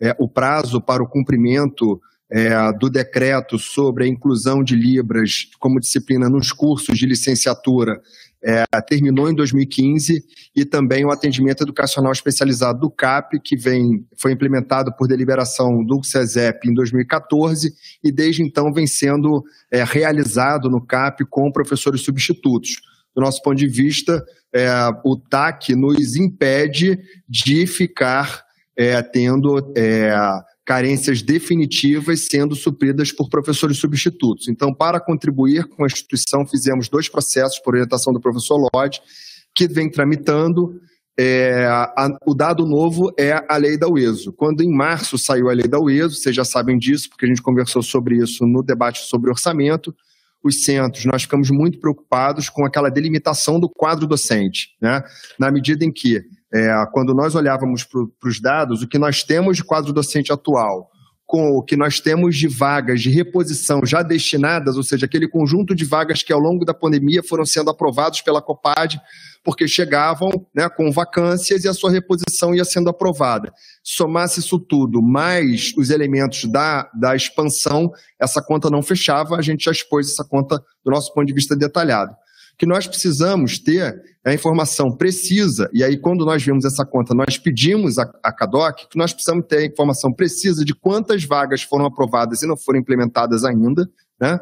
é, o prazo para o cumprimento é, do decreto sobre a inclusão de Libras como disciplina nos cursos de licenciatura é, terminou em 2015 e também o atendimento educacional especializado do CAP, que vem, foi implementado por deliberação do SESEP em 2014 e desde então vem sendo é, realizado no CAP com professores substitutos. Do nosso ponto de vista, é, o TAC nos impede de ficar é, tendo é, carências definitivas sendo supridas por professores substitutos. Então, para contribuir com a instituição, fizemos dois processos por orientação do professor Lodge, que vem tramitando. É, a, o dado novo é a lei da UESO. Quando em março saiu a lei da UESO, vocês já sabem disso, porque a gente conversou sobre isso no debate sobre orçamento, os centros, nós ficamos muito preocupados com aquela delimitação do quadro docente, né? na medida em que é, quando nós olhávamos para os dados, o que nós temos de quadro docente atual, com o que nós temos de vagas de reposição já destinadas, ou seja, aquele conjunto de vagas que ao longo da pandemia foram sendo aprovados pela Copad, porque chegavam né, com vacâncias e a sua reposição ia sendo aprovada. Somasse isso tudo, mais os elementos da, da expansão, essa conta não fechava, a gente já expôs essa conta do nosso ponto de vista detalhado que nós precisamos ter a informação precisa, e aí quando nós vemos essa conta, nós pedimos a, a CADOC que nós precisamos ter a informação precisa de quantas vagas foram aprovadas e não foram implementadas ainda, né?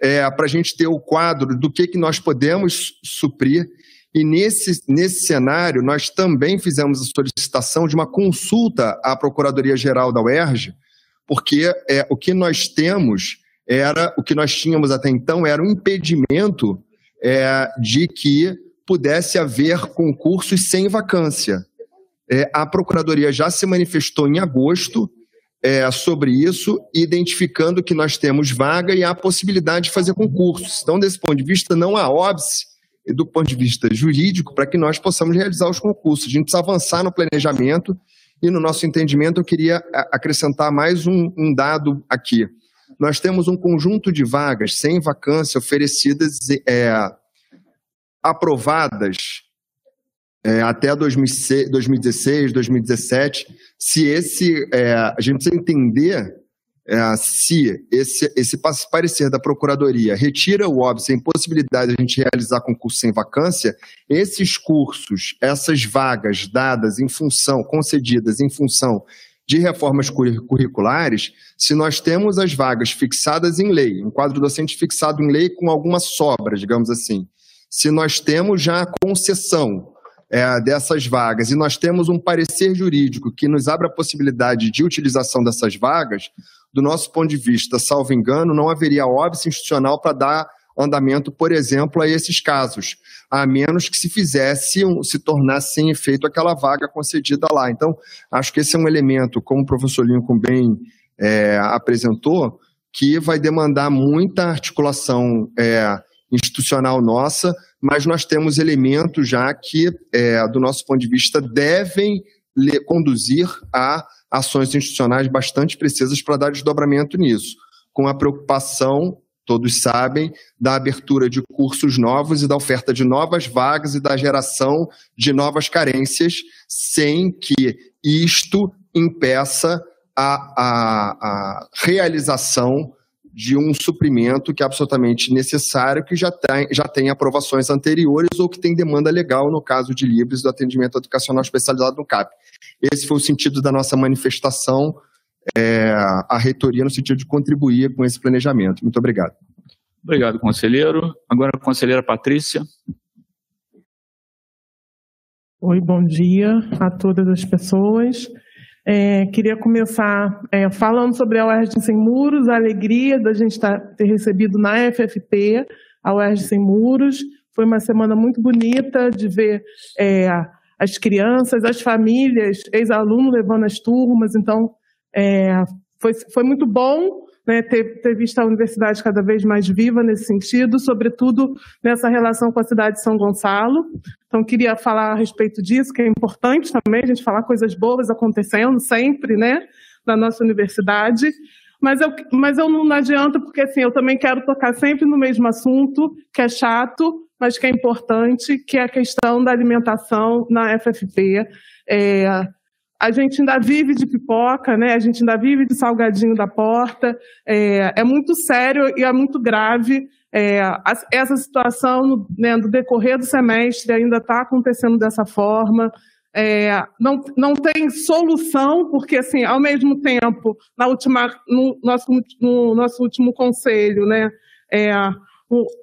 É, para a gente ter o quadro do que, que nós podemos suprir. E nesse, nesse cenário, nós também fizemos a solicitação de uma consulta à Procuradoria-Geral da UERJ, porque é, o que nós temos era, o que nós tínhamos até então era um impedimento é, de que pudesse haver concursos sem vacância. É, a Procuradoria já se manifestou em agosto é, sobre isso, identificando que nós temos vaga e há possibilidade de fazer concursos. Então, desse ponto de vista, não há óbice do ponto de vista jurídico para que nós possamos realizar os concursos. A gente precisa avançar no planejamento e, no nosso entendimento, eu queria acrescentar mais um, um dado aqui nós temos um conjunto de vagas sem vacância oferecidas, é, aprovadas é, até 2016, 2017. Se esse, é, a gente precisa entender é, se esse, esse parecer da Procuradoria retira o óbvio sem possibilidade de a gente realizar concurso sem vacância, esses cursos, essas vagas dadas em função, concedidas em função de reformas curriculares, se nós temos as vagas fixadas em lei, um quadro docente fixado em lei com alguma sobra, digamos assim, se nós temos já a concessão é, dessas vagas e nós temos um parecer jurídico que nos abre a possibilidade de utilização dessas vagas, do nosso ponto de vista, salvo engano, não haveria óbice institucional para dar andamento, por exemplo, a esses casos a menos que se fizesse, se tornasse sem efeito aquela vaga concedida lá. Então, acho que esse é um elemento, como o professor Lincoln bem é, apresentou, que vai demandar muita articulação é, institucional nossa, mas nós temos elementos já que, é, do nosso ponto de vista, devem conduzir a ações institucionais bastante precisas para dar desdobramento nisso, com a preocupação todos sabem, da abertura de cursos novos e da oferta de novas vagas e da geração de novas carências, sem que isto impeça a, a, a realização de um suprimento que é absolutamente necessário, que já tem, já tem aprovações anteriores ou que tem demanda legal no caso de Libres do atendimento educacional especializado no CAP. Esse foi o sentido da nossa manifestação é, a reitoria no sentido de contribuir com esse planejamento. Muito obrigado. Obrigado, conselheiro. Agora a conselheira Patrícia. Oi, bom dia a todas as pessoas. É, queria começar é, falando sobre a UERJ Sem Muros, a alegria da gente tá, ter recebido na FFP a UERJ Sem Muros. Foi uma semana muito bonita de ver é, as crianças, as famílias, ex-alunos levando as turmas. Então, é, foi, foi muito bom né, ter, ter visto a universidade cada vez mais viva nesse sentido, sobretudo nessa relação com a cidade de São Gonçalo. Então, queria falar a respeito disso, que é importante também a gente falar coisas boas acontecendo sempre, né, na nossa universidade. Mas eu, mas eu não, adianta, porque assim, eu também quero tocar sempre no mesmo assunto, que é chato, mas que é importante, que é a questão da alimentação na FFP. É, a gente ainda vive de pipoca, né? A gente ainda vive de salgadinho da porta. É, é muito sério e é muito grave. É, essa situação né, do decorrer do semestre ainda está acontecendo dessa forma. É, não, não tem solução, porque, assim, ao mesmo tempo, na última, no, nosso, no nosso último conselho, né, é,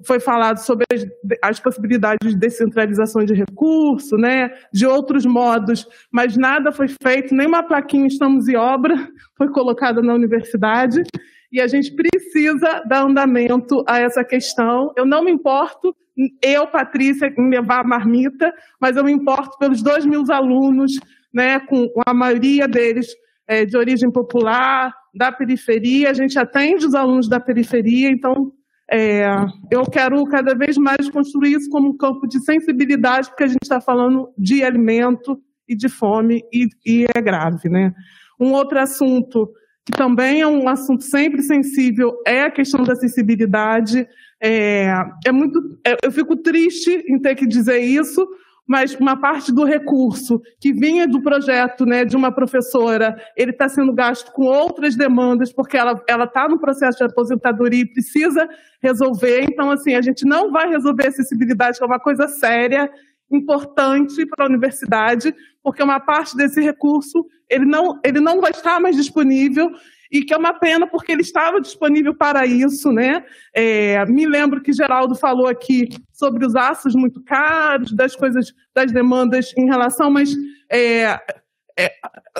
foi falado sobre as, as, possibilidades de descentralização de recurso, né, de outros modos, mas nada foi feito, nem uma plaquinha estamos em obra foi colocada na universidade, e a gente precisa dar andamento a essa questão. Eu não me importo, eu, Patrícia, em levar a marmita, mas eu me importo pelos dois mil alunos, né, com a maioria deles é, de origem popular, da periferia, a gente atende os alunos da periferia, então é, eu quero cada vez mais construir isso como um campo de sensibilidade, porque a gente está falando de alimento e de fome, e, e, é grave. Né? Um outro assunto que também é um assunto sempre sensível, é a questão da acessibilidade. É, é muito, é, eu fico triste em ter que dizer isso, mas uma parte do recurso que vinha do projeto né, de uma professora, ele está sendo gasto com outras demandas, porque ela está no processo de aposentadoria e precisa resolver. Então, assim, a gente não vai resolver acessibilidade, que é uma coisa séria, importante para a universidade, porque uma parte desse recurso ele não, ele não vai estar mais disponível e que é uma pena porque ele estava disponível para isso, né? É, me lembro que Geraldo falou aqui sobre os aços muito caros, das coisas, das demandas em relação, mas é, é,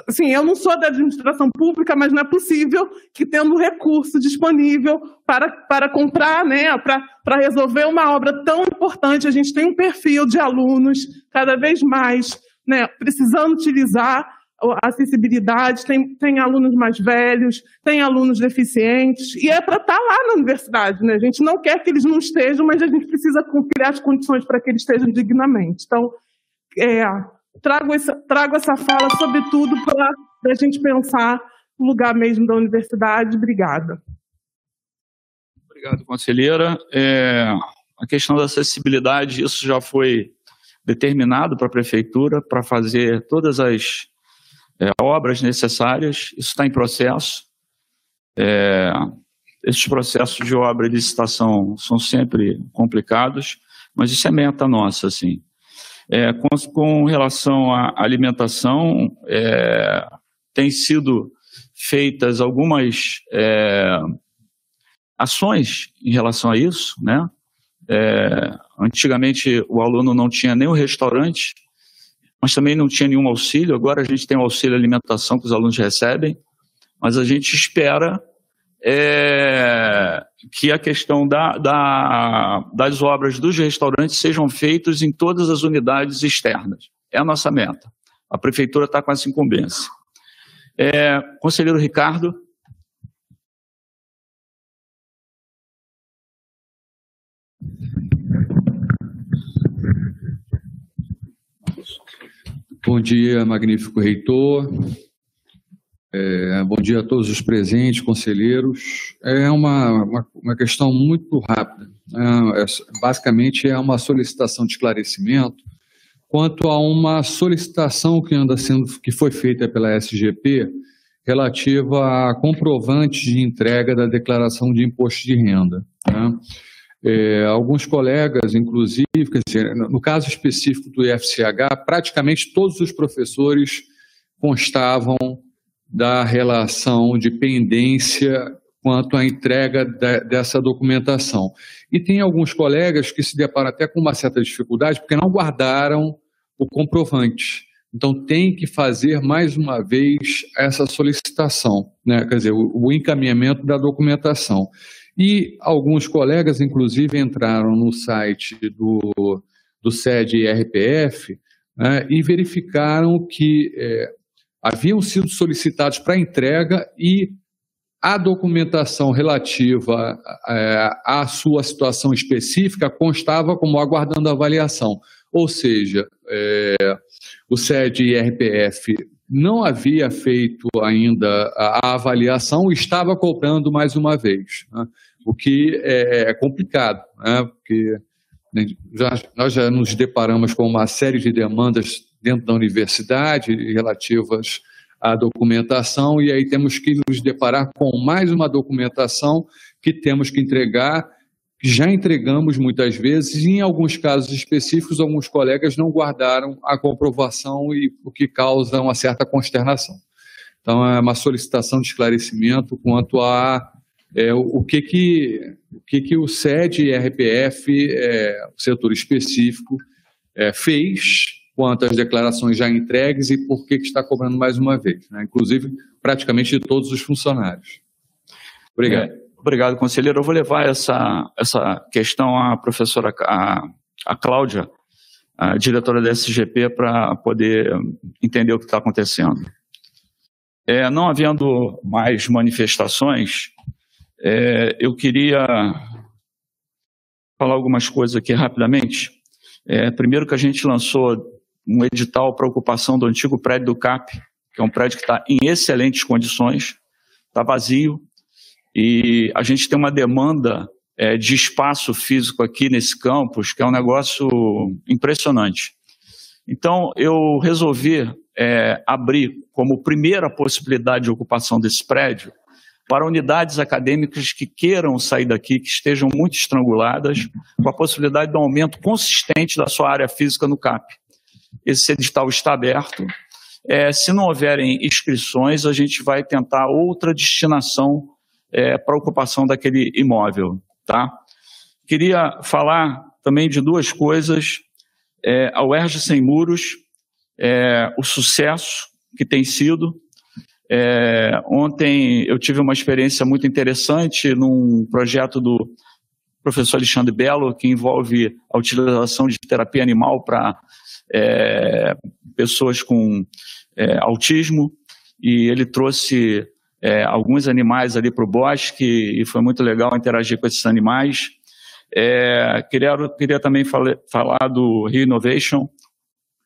assim, eu não sou da administração pública, mas não é possível que tendo recurso disponível para, para comprar, né, para, resolver uma obra tão importante, a gente tem um perfil de alunos cada vez mais né, precisando utilizar acessibilidade, tem, tem alunos mais velhos, tem alunos deficientes, e é para estar tá lá na universidade, né? A gente não quer que eles não estejam, mas a gente precisa criar as condições para que eles estejam dignamente. Então, é, trago, essa, trago essa fala, sobretudo, para a gente pensar o lugar mesmo da universidade. Obrigada. Obrigado, conselheira. É, a questão da acessibilidade, isso já foi determinado para a prefeitura para fazer todas as é, obras necessárias, isso está em processo. É, esses processos de obra e licitação são sempre complicados, mas isso é meta nossa, assim. É, com, com, relação à alimentação, é, tem sido feitas algumas é, ações em relação a isso, né? É, antigamente o aluno não tinha nem o restaurante, mas também não tinha nenhum auxílio. Agora a gente tem o auxílio alimentação que os alunos recebem, mas a gente espera é, que a questão da, da, das obras dos restaurantes sejam feitas em todas as unidades externas. É a nossa meta. A prefeitura está com essa incumbência. É, conselheiro Ricardo. Bom dia, magnífico reitor. É, bom dia a todos os presentes, conselheiros. É uma, uma, uma questão muito rápida. Né? É, basicamente, é uma solicitação de esclarecimento quanto a uma solicitação que anda sendo, que foi feita pela SGP relativa a comprovantes de entrega da declaração de imposto de renda. Né? É, alguns colegas, inclusive, dizer, no caso específico do IFCH, praticamente todos os professores constavam da relação de pendência quanto à entrega de, dessa documentação. E tem alguns colegas que se deparam até com uma certa dificuldade porque não guardaram o comprovante. Então tem que fazer mais uma vez essa solicitação, né? quer dizer, o, o encaminhamento da documentação. E alguns colegas, inclusive, entraram no site do, do SED RPF né, e verificaram que é, haviam sido solicitados para entrega e a documentação relativa é, à sua situação específica constava como aguardando avaliação. Ou seja, é, o SED RPF não havia feito ainda a avaliação estava cobrando mais uma vez. Né? O que é, é complicado, né? porque né, já, nós já nos deparamos com uma série de demandas dentro da universidade relativas à documentação, e aí temos que nos deparar com mais uma documentação que temos que entregar, já entregamos muitas vezes, e em alguns casos específicos, alguns colegas não guardaram a comprovação, e o que causa uma certa consternação. Então, é uma solicitação de esclarecimento quanto a é, o, que que o que que o SED e RPF, é, o setor específico, é, fez às declarações já entregues e por que, que está cobrando mais uma vez, né? inclusive praticamente de todos os funcionários. Obrigado. É, obrigado, conselheiro. Eu vou levar essa, essa questão à professora a, a Cláudia, a diretora da SGP, para poder entender o que está acontecendo. É, não havendo mais manifestações, é, eu queria falar algumas coisas aqui rapidamente. É, primeiro que a gente lançou um edital para ocupação do antigo prédio do CAP, que é um prédio que está em excelentes condições. está vazio e a gente tem uma demanda é, de espaço físico aqui nesse campus que é um negócio impressionante. Então, eu resolvi é, abrir como primeira possibilidade de ocupação desse prédio para unidades acadêmicas que queiram sair daqui, que estejam muito estranguladas, com a possibilidade de um aumento consistente da sua área física no CAP. Esse edital está aberto. É, se não houverem inscrições, a gente vai tentar outra destinação é, para ocupação daquele imóvel. Tá? Queria falar também de duas coisas. É, a UERJ Sem Muros, é, o sucesso que tem sido, é, ontem eu tive uma experiência muito interessante num projeto do professor Alexandre Belo, que envolve a utilização de terapia animal para é, pessoas com é, autismo, e ele trouxe é, alguns animais ali para o bosque, e foi muito legal interagir com esses animais. É, queria, queria também falar do Rio Innovation,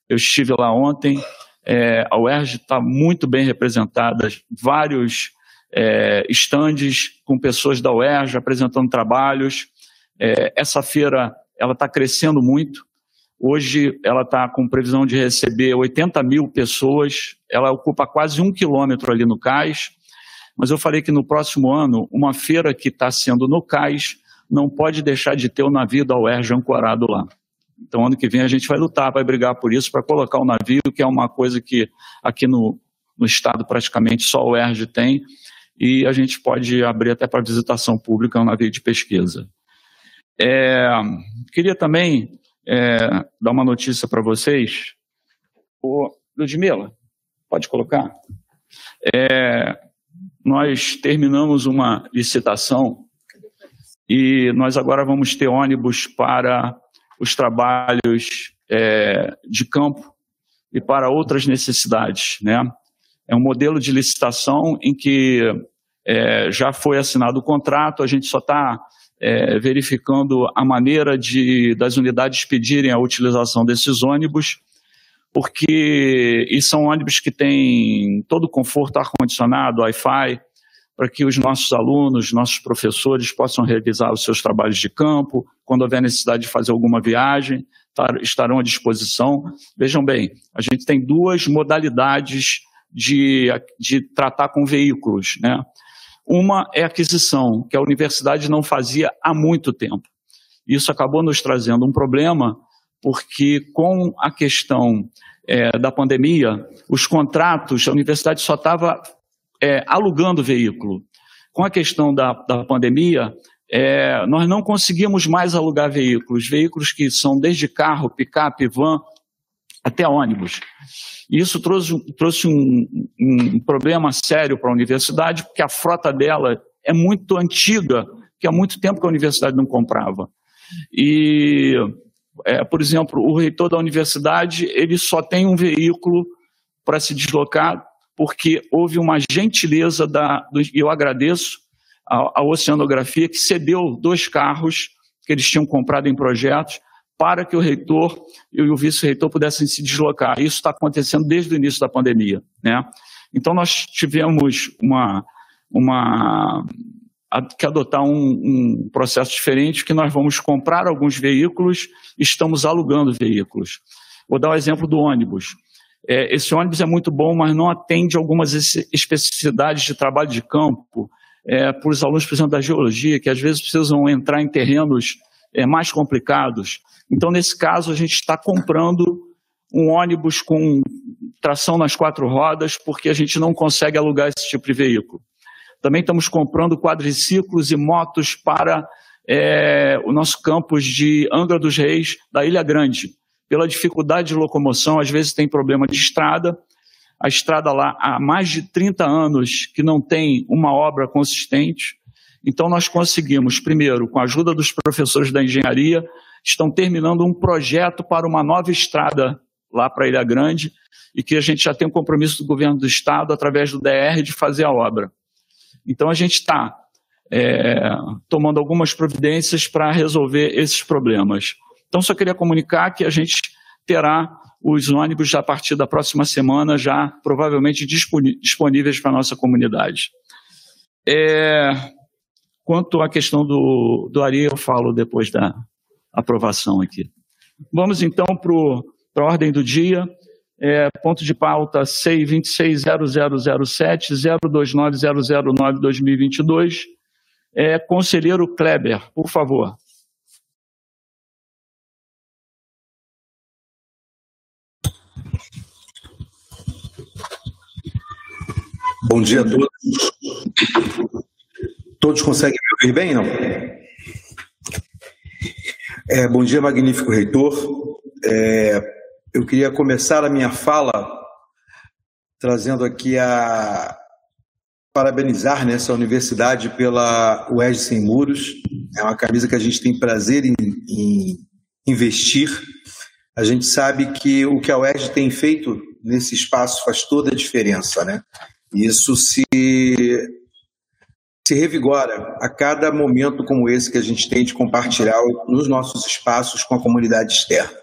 eu estive lá ontem, é, a UERJ está muito bem representada, vários é, estandes com pessoas da UERJ apresentando trabalhos. É, essa feira ela está crescendo muito. Hoje ela está com previsão de receber 80 mil pessoas. Ela ocupa quase um quilômetro ali no cais. Mas eu falei que no próximo ano, uma feira que está sendo no cais não pode deixar de ter o navio da UERJ ancorado lá. Então, ano que vem a gente vai lutar, vai brigar por isso, para colocar o navio, que é uma coisa que aqui no, no estado praticamente só o ERG tem, e a gente pode abrir até para visitação pública, é um navio de pesquisa. É, queria também é, dar uma notícia para vocês. O, Ludmila, pode colocar? É, nós terminamos uma licitação e nós agora vamos ter ônibus para os trabalhos é, de campo e para outras necessidades. Né? É um modelo de licitação em que é, já foi assinado o contrato, a gente só está é, verificando a maneira de, das unidades pedirem a utilização desses ônibus, porque e são ônibus que têm todo o conforto, ar-condicionado, Wi-Fi, para que os nossos alunos, nossos professores possam realizar os seus trabalhos de campo, quando houver necessidade de fazer alguma viagem, estarão à disposição. Vejam bem, a gente tem duas modalidades de, de tratar com veículos. Né? Uma é aquisição, que a universidade não fazia há muito tempo. Isso acabou nos trazendo um problema, porque com a questão é, da pandemia, os contratos, a universidade só estava é, alugando veículo. Com a questão da, da pandemia, é, nós não conseguimos mais alugar veículos, veículos que são desde carro, picape, van, até ônibus. Isso trouxe, trouxe um, um problema sério para a universidade, porque a frota dela é muito antiga, que há muito tempo que a universidade não comprava. E, é, por exemplo, o reitor da universidade ele só tem um veículo para se deslocar porque houve uma gentileza da, e eu agradeço a Oceanografia que cedeu dois carros que eles tinham comprado em projetos para que o reitor e o vice-reitor pudessem se deslocar. Isso está acontecendo desde o início da pandemia, né? Então nós tivemos uma, uma que adotar um, um, processo diferente, que nós vamos comprar alguns veículos, estamos alugando veículos. Vou dar o exemplo do ônibus. É, esse ônibus é muito bom, mas não atende algumas especificidades de trabalho de campo é, para os alunos, por exemplo, da geologia, que às vezes precisam entrar em terrenos é, mais complicados. Então, nesse caso, a gente está comprando um ônibus com tração nas quatro rodas, porque a gente não consegue alugar esse tipo de veículo. Também estamos comprando quadriciclos e motos para é, o nosso campus de Angra dos Reis, da Ilha Grande pela dificuldade de locomoção, às vezes tem problema de estrada. A estrada lá há mais de 30 anos que não tem uma obra consistente. Então nós conseguimos, primeiro, com a ajuda dos professores da engenharia, estão terminando um projeto para uma nova estrada lá para Ilha Grande e que a gente já tem um compromisso do governo do estado através do DR de fazer a obra. Então a gente está é, tomando algumas providências para resolver esses problemas. Então, só queria comunicar que a gente terá os ônibus a partir da próxima semana, já provavelmente disponíveis para a nossa comunidade. É, quanto à questão do, do Ari, eu falo depois da aprovação aqui. Vamos então para a ordem do dia. É, ponto de pauta C 260007 029 2022. É, conselheiro Kleber, por favor. Bom dia a todos. Todos conseguem me ouvir bem, não? É, bom dia, magnífico reitor. É, eu queria começar a minha fala trazendo aqui a parabenizar né, universidade pela UERJ Sem Muros. É uma camisa que a gente tem prazer em, em investir. A gente sabe que o que a UERJ tem feito nesse espaço faz toda a diferença, né? Isso se, se revigora a cada momento como esse que a gente tem de compartilhar nos nossos espaços com a comunidade externa.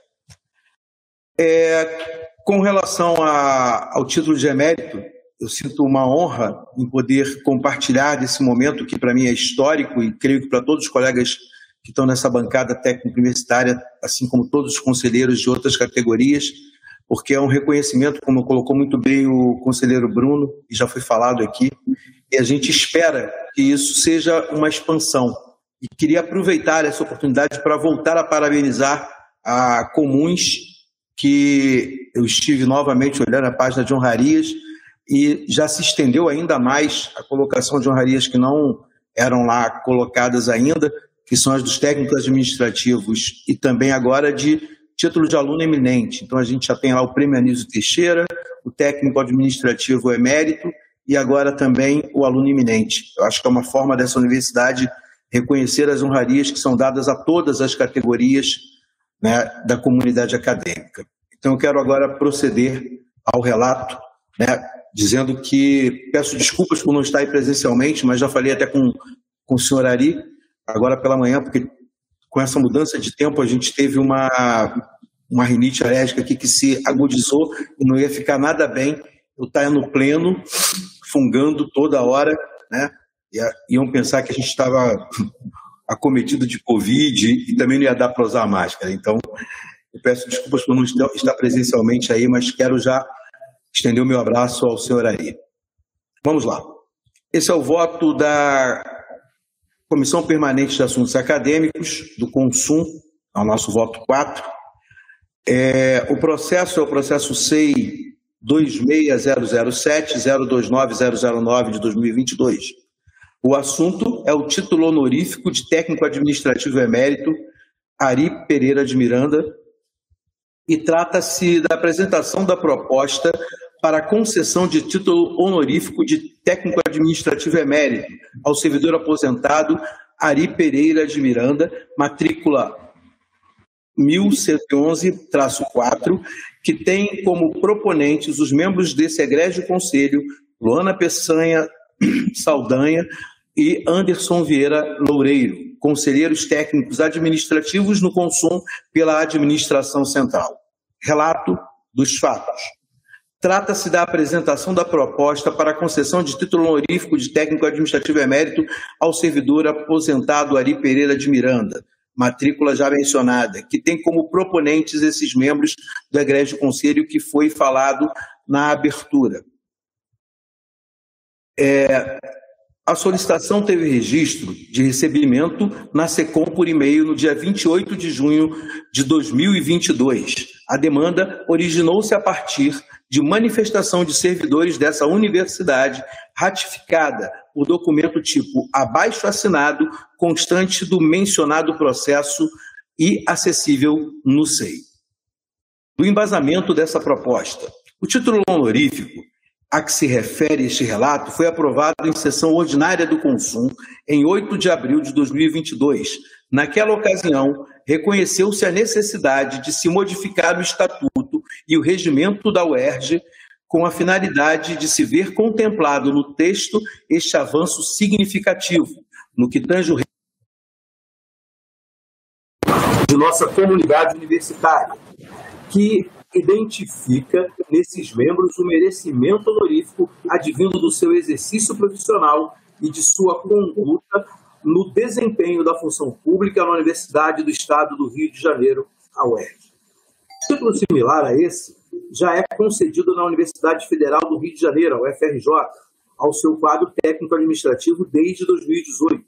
É, com relação a, ao título de emérito, eu sinto uma honra em poder compartilhar desse momento que para mim é histórico e creio que para todos os colegas que estão nessa bancada técnica universitária, assim como todos os conselheiros de outras categorias, porque é um reconhecimento, como colocou muito bem o conselheiro Bruno, e já foi falado aqui, e a gente espera que isso seja uma expansão. E queria aproveitar essa oportunidade para voltar a parabenizar a Comuns, que eu estive novamente olhando a página de honrarias, e já se estendeu ainda mais a colocação de honrarias que não eram lá colocadas ainda, que são as dos técnicos administrativos e também agora de título de aluno eminente. Então, a gente já tem lá o prêmio Anísio Teixeira, o técnico administrativo emérito e agora também o aluno eminente. Eu acho que é uma forma dessa universidade reconhecer as honrarias que são dadas a todas as categorias né, da comunidade acadêmica. Então, eu quero agora proceder ao relato, né, dizendo que peço desculpas por não estar aí presencialmente, mas já falei até com, com o senhor Ari, agora pela manhã, porque com essa mudança de tempo, a gente teve uma, uma rinite alérgica aqui que se agudizou e não ia ficar nada bem. Eu estava no pleno, fungando toda hora, né? E iam pensar que a gente estava acometido de Covid e também não ia dar para usar máscara. Então, eu peço desculpas por não estar presencialmente aí, mas quero já estender o meu abraço ao senhor aí. Vamos lá. Esse é o voto da Comissão Permanente de Assuntos Acadêmicos, do CONSUM, é o nosso voto 4. É, o processo é o processo SEI 26007-029-009 de 2022. O assunto é o título honorífico de técnico administrativo emérito Ari Pereira de Miranda e trata-se da apresentação da proposta para concessão de título honorífico de técnico administrativo emérito ao servidor aposentado Ari Pereira de Miranda, matrícula 1111-4, que tem como proponentes os membros desse egrégio conselho, Luana Peçanha Saldanha e Anderson Vieira Loureiro, conselheiros técnicos administrativos no consumo pela administração central. Relato dos fatos. Trata-se da apresentação da proposta para a concessão de título honorífico de técnico administrativo emérito ao servidor aposentado Ari Pereira de Miranda, matrícula já mencionada, que tem como proponentes esses membros do Egrégio Conselho que foi falado na abertura. É, a solicitação teve registro de recebimento na SECOM por e-mail no dia 28 de junho de 2022. A demanda originou-se a partir de manifestação de servidores dessa universidade, ratificada por documento tipo abaixo assinado, constante do mencionado processo e acessível no SEI. Do embasamento dessa proposta, o título honorífico a que se refere este relato foi aprovado em sessão ordinária do Consumo em 8 de abril de 2022. Naquela ocasião, reconheceu-se a necessidade de se modificar o estatuto e o regimento da UERJ com a finalidade de se ver contemplado no texto este avanço significativo no que tange o de nossa comunidade universitária, que identifica nesses membros o merecimento honorífico advindo do seu exercício profissional e de sua conduta no desempenho da função pública na Universidade do Estado do Rio de Janeiro, a UERJ. Título similar a esse já é concedido na Universidade Federal do Rio de Janeiro, a UFRJ, ao seu quadro técnico-administrativo desde 2018.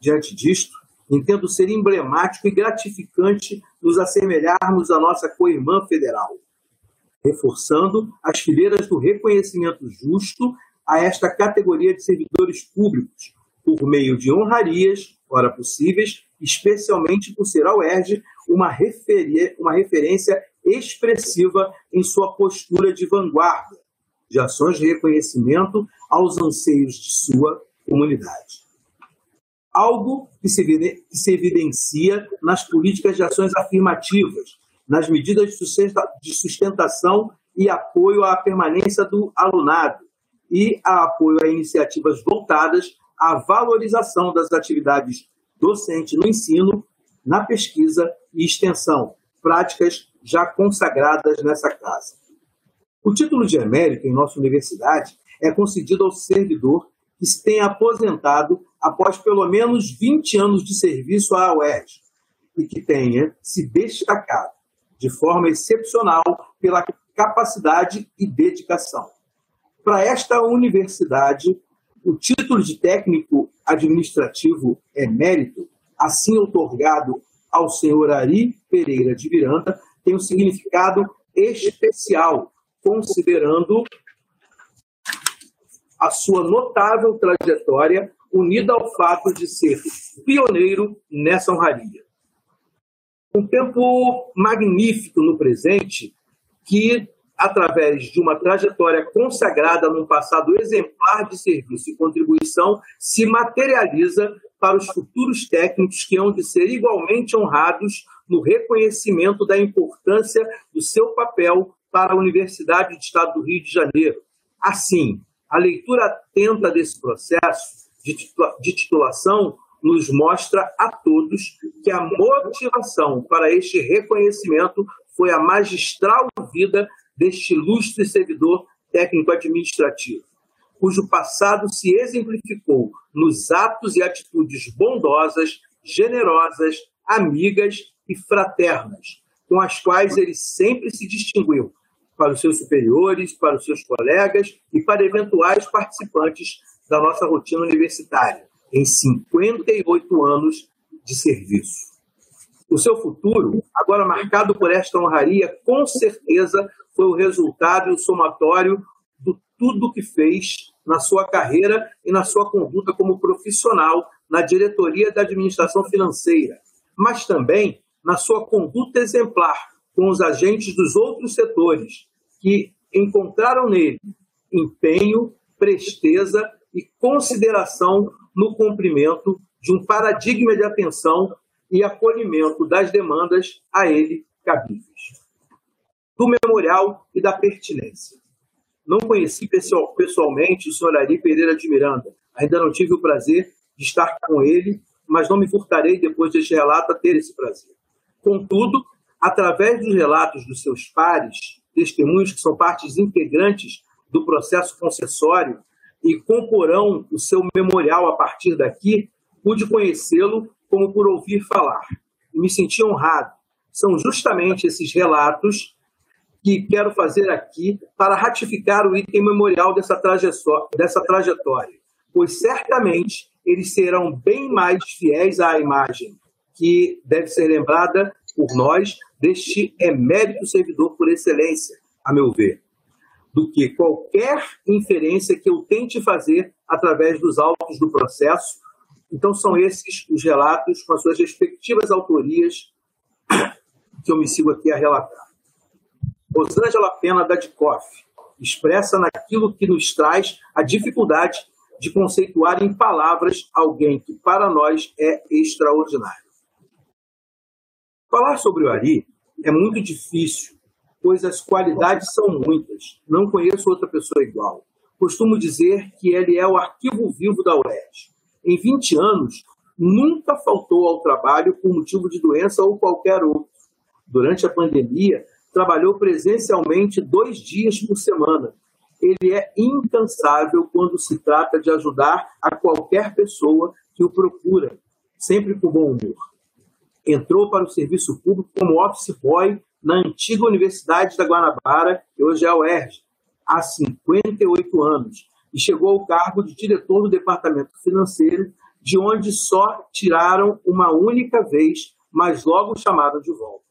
Diante disto, entendo ser emblemático e gratificante nos assemelharmos à nossa co-irmã federal, reforçando as fileiras do reconhecimento justo a esta categoria de servidores públicos, por meio de honrarias, ora possíveis, especialmente por ser a UERJ uma, uma referência expressiva em sua postura de vanguarda, de ações de reconhecimento aos anseios de sua comunidade. Algo que se, evidencia nas políticas de ações afirmativas, nas medidas de sustentação e apoio à permanência do alunado e a apoio a iniciativas voltadas à valorização das atividades docente no ensino, na pesquisa e extensão, práticas já consagradas nessa casa. O título de emérito em nossa universidade é concedido ao servidor que se tenha aposentado após pelo menos 20 anos de serviço à UERJ e que tenha se destacado de forma excepcional pela capacidade e dedicação. Para esta universidade, o título de técnico administrativo emérito, assim otorgado ao senhor Ari Pereira de Miranda, tem um significado especial, considerando a sua notável trajetória unida ao fato de ser pioneiro nessa honraria. Um tempo magnífico no presente que, através de uma trajetória consagrada num passado exemplar de serviço e contribuição, se materializa para os futuros técnicos que hão de ser igualmente honrados no reconhecimento da importância do seu papel para a Universidade do Estado do Rio de Janeiro. Assim, a leitura atenta desse processo de titulação nos mostra a todos que a motivação para este reconhecimento foi a magistral vida deste ilustre servidor técnico-administrativo cujo passado se exemplificou nos atos e atitudes bondosas, generosas, amigas e fraternas, com as quais ele sempre se distinguiu para os seus superiores, para os seus colegas e para eventuais participantes da nossa rotina universitária, em 58 anos de serviço. O seu futuro, agora marcado por esta honraria, com certeza foi o resultado e o somatório do tudo que fez na sua carreira e na sua conduta como profissional na diretoria da administração financeira, mas também na sua conduta exemplar com os agentes dos outros setores, que encontraram nele empenho, presteza e consideração no cumprimento de um paradigma de atenção e acolhimento das demandas a ele cabíveis. Do memorial e da pertinência. Não conheci pessoal, pessoalmente o senhor Ari Pereira de Miranda. Ainda não tive o prazer de estar com ele, mas não me furtarei, depois deste relato, a ter esse prazer. Contudo, através dos relatos dos seus pares, testemunhos que são partes integrantes do processo concessório e comporão o seu memorial a partir daqui, pude conhecê-lo como por ouvir falar. E me senti honrado. São justamente esses relatos que quero fazer aqui para ratificar o item memorial dessa trajetória, pois certamente eles serão bem mais fiéis à imagem que deve ser lembrada por nós deste emérito servidor por excelência, a meu ver, do que qualquer inferência que eu tente fazer através dos autos do processo. Então, são esses os relatos com as suas respectivas autorias que eu me sigo aqui a relatar. Rosângela Pena Dadikoff expressa naquilo que nos traz a dificuldade de conceituar em palavras alguém que para nós é extraordinário. Falar sobre o Ari é muito difícil, pois as qualidades são muitas. Não conheço outra pessoa igual. Costumo dizer que ele é o arquivo vivo da UERJ. Em 20 anos, nunca faltou ao trabalho por motivo de doença ou qualquer outro. Durante a pandemia, trabalhou presencialmente dois dias por semana, ele é incansável quando se trata de ajudar a qualquer pessoa que o procura, sempre com bom humor. Entrou para o serviço público como office boy na antiga Universidade da Guanabara, que hoje é a UERJ, há 58 anos, e chegou ao cargo de diretor do departamento financeiro, de onde só tiraram uma única vez, mas logo chamaram de volta.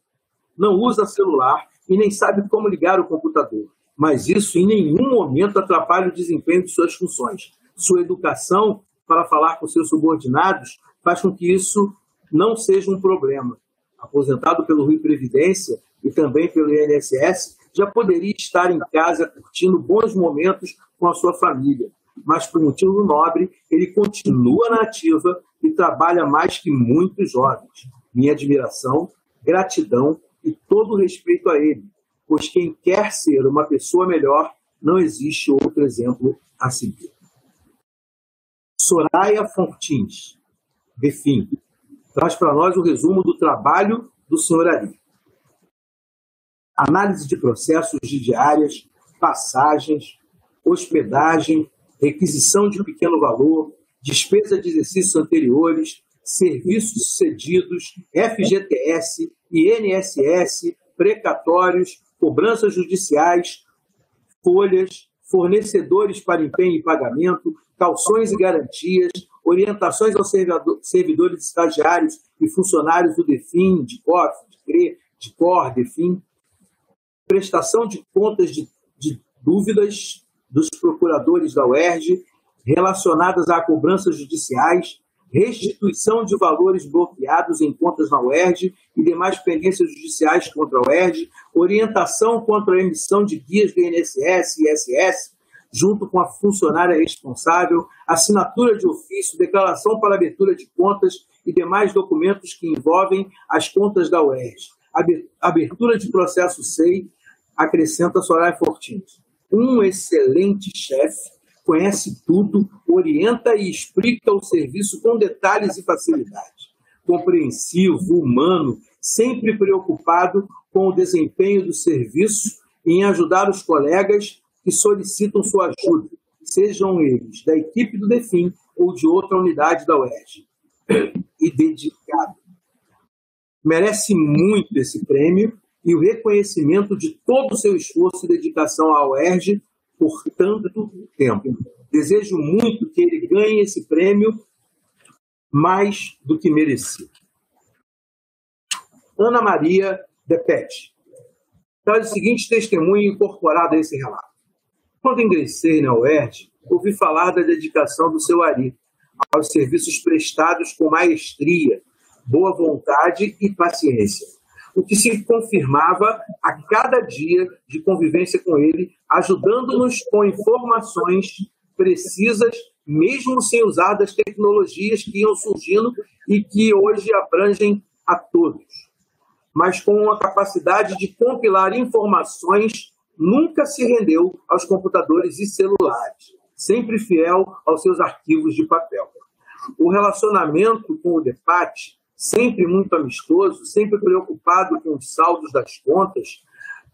Não usa celular e nem sabe como ligar o computador, mas isso em nenhum momento atrapalha o desempenho de suas funções. Sua educação para falar com seus subordinados faz com que isso não seja um problema. Aposentado pelo Rio Previdência e também pelo INSS, já poderia estar em casa curtindo bons momentos com a sua família. Mas, por motivo nobre, ele continua na ativa e trabalha mais que muitos jovens. Minha admiração, gratidão e todo respeito a ele, pois quem quer ser uma pessoa melhor, não existe outro exemplo a seguir. Soraya Fontins, Defim, traz para nós o resumo do trabalho do senhor Ari. Análise de processos de diárias, passagens, hospedagem, requisição de pequeno valor, despesa de exercícios anteriores, serviços cedidos, FGTS, INSS, precatórios, cobranças judiciais, folhas, fornecedores para empenho e pagamento, calções e garantias, orientações aos servidores estagiários e funcionários do DEFIN, de COF, de CRE, de COR, DEFIN, prestação de contas de, de dúvidas dos procuradores da UERJ relacionadas a cobranças judiciais, restituição de valores bloqueados em contas na UERJ e demais pendências judiciais contra a UERJ, orientação contra a emissão de guias do INSS e ISS, junto com a funcionária responsável, assinatura de ofício, declaração para abertura de contas e demais documentos que envolvem as contas da UERJ, abertura de processo SEI, acrescenta Soraya Fortins. Um excelente chefe conhece tudo, orienta e explica o serviço com detalhes e facilidade. Compreensivo, humano, sempre preocupado com o desempenho do serviço em ajudar os colegas que solicitam sua ajuda, sejam eles da equipe do DEFIN ou de outra unidade da UERJ. E dedicado. Merece muito esse prêmio e o reconhecimento de todo o seu esforço e dedicação à UERJ por tanto tempo. Desejo muito que ele ganhe esse prêmio mais do que merecido. Ana Maria Depete traz o seguinte testemunho incorporado a esse relato. Quando ingressei na UERJ, ouvi falar da dedicação do seu Ari aos serviços prestados com maestria, boa vontade e paciência o que se confirmava a cada dia de convivência com ele, ajudando-nos com informações precisas, mesmo sem usar das tecnologias que iam surgindo e que hoje abrangem a todos. Mas com a capacidade de compilar informações, nunca se rendeu aos computadores e celulares, sempre fiel aos seus arquivos de papel. O relacionamento com o DEPAT sempre muito amistoso, sempre preocupado com os saldos das contas,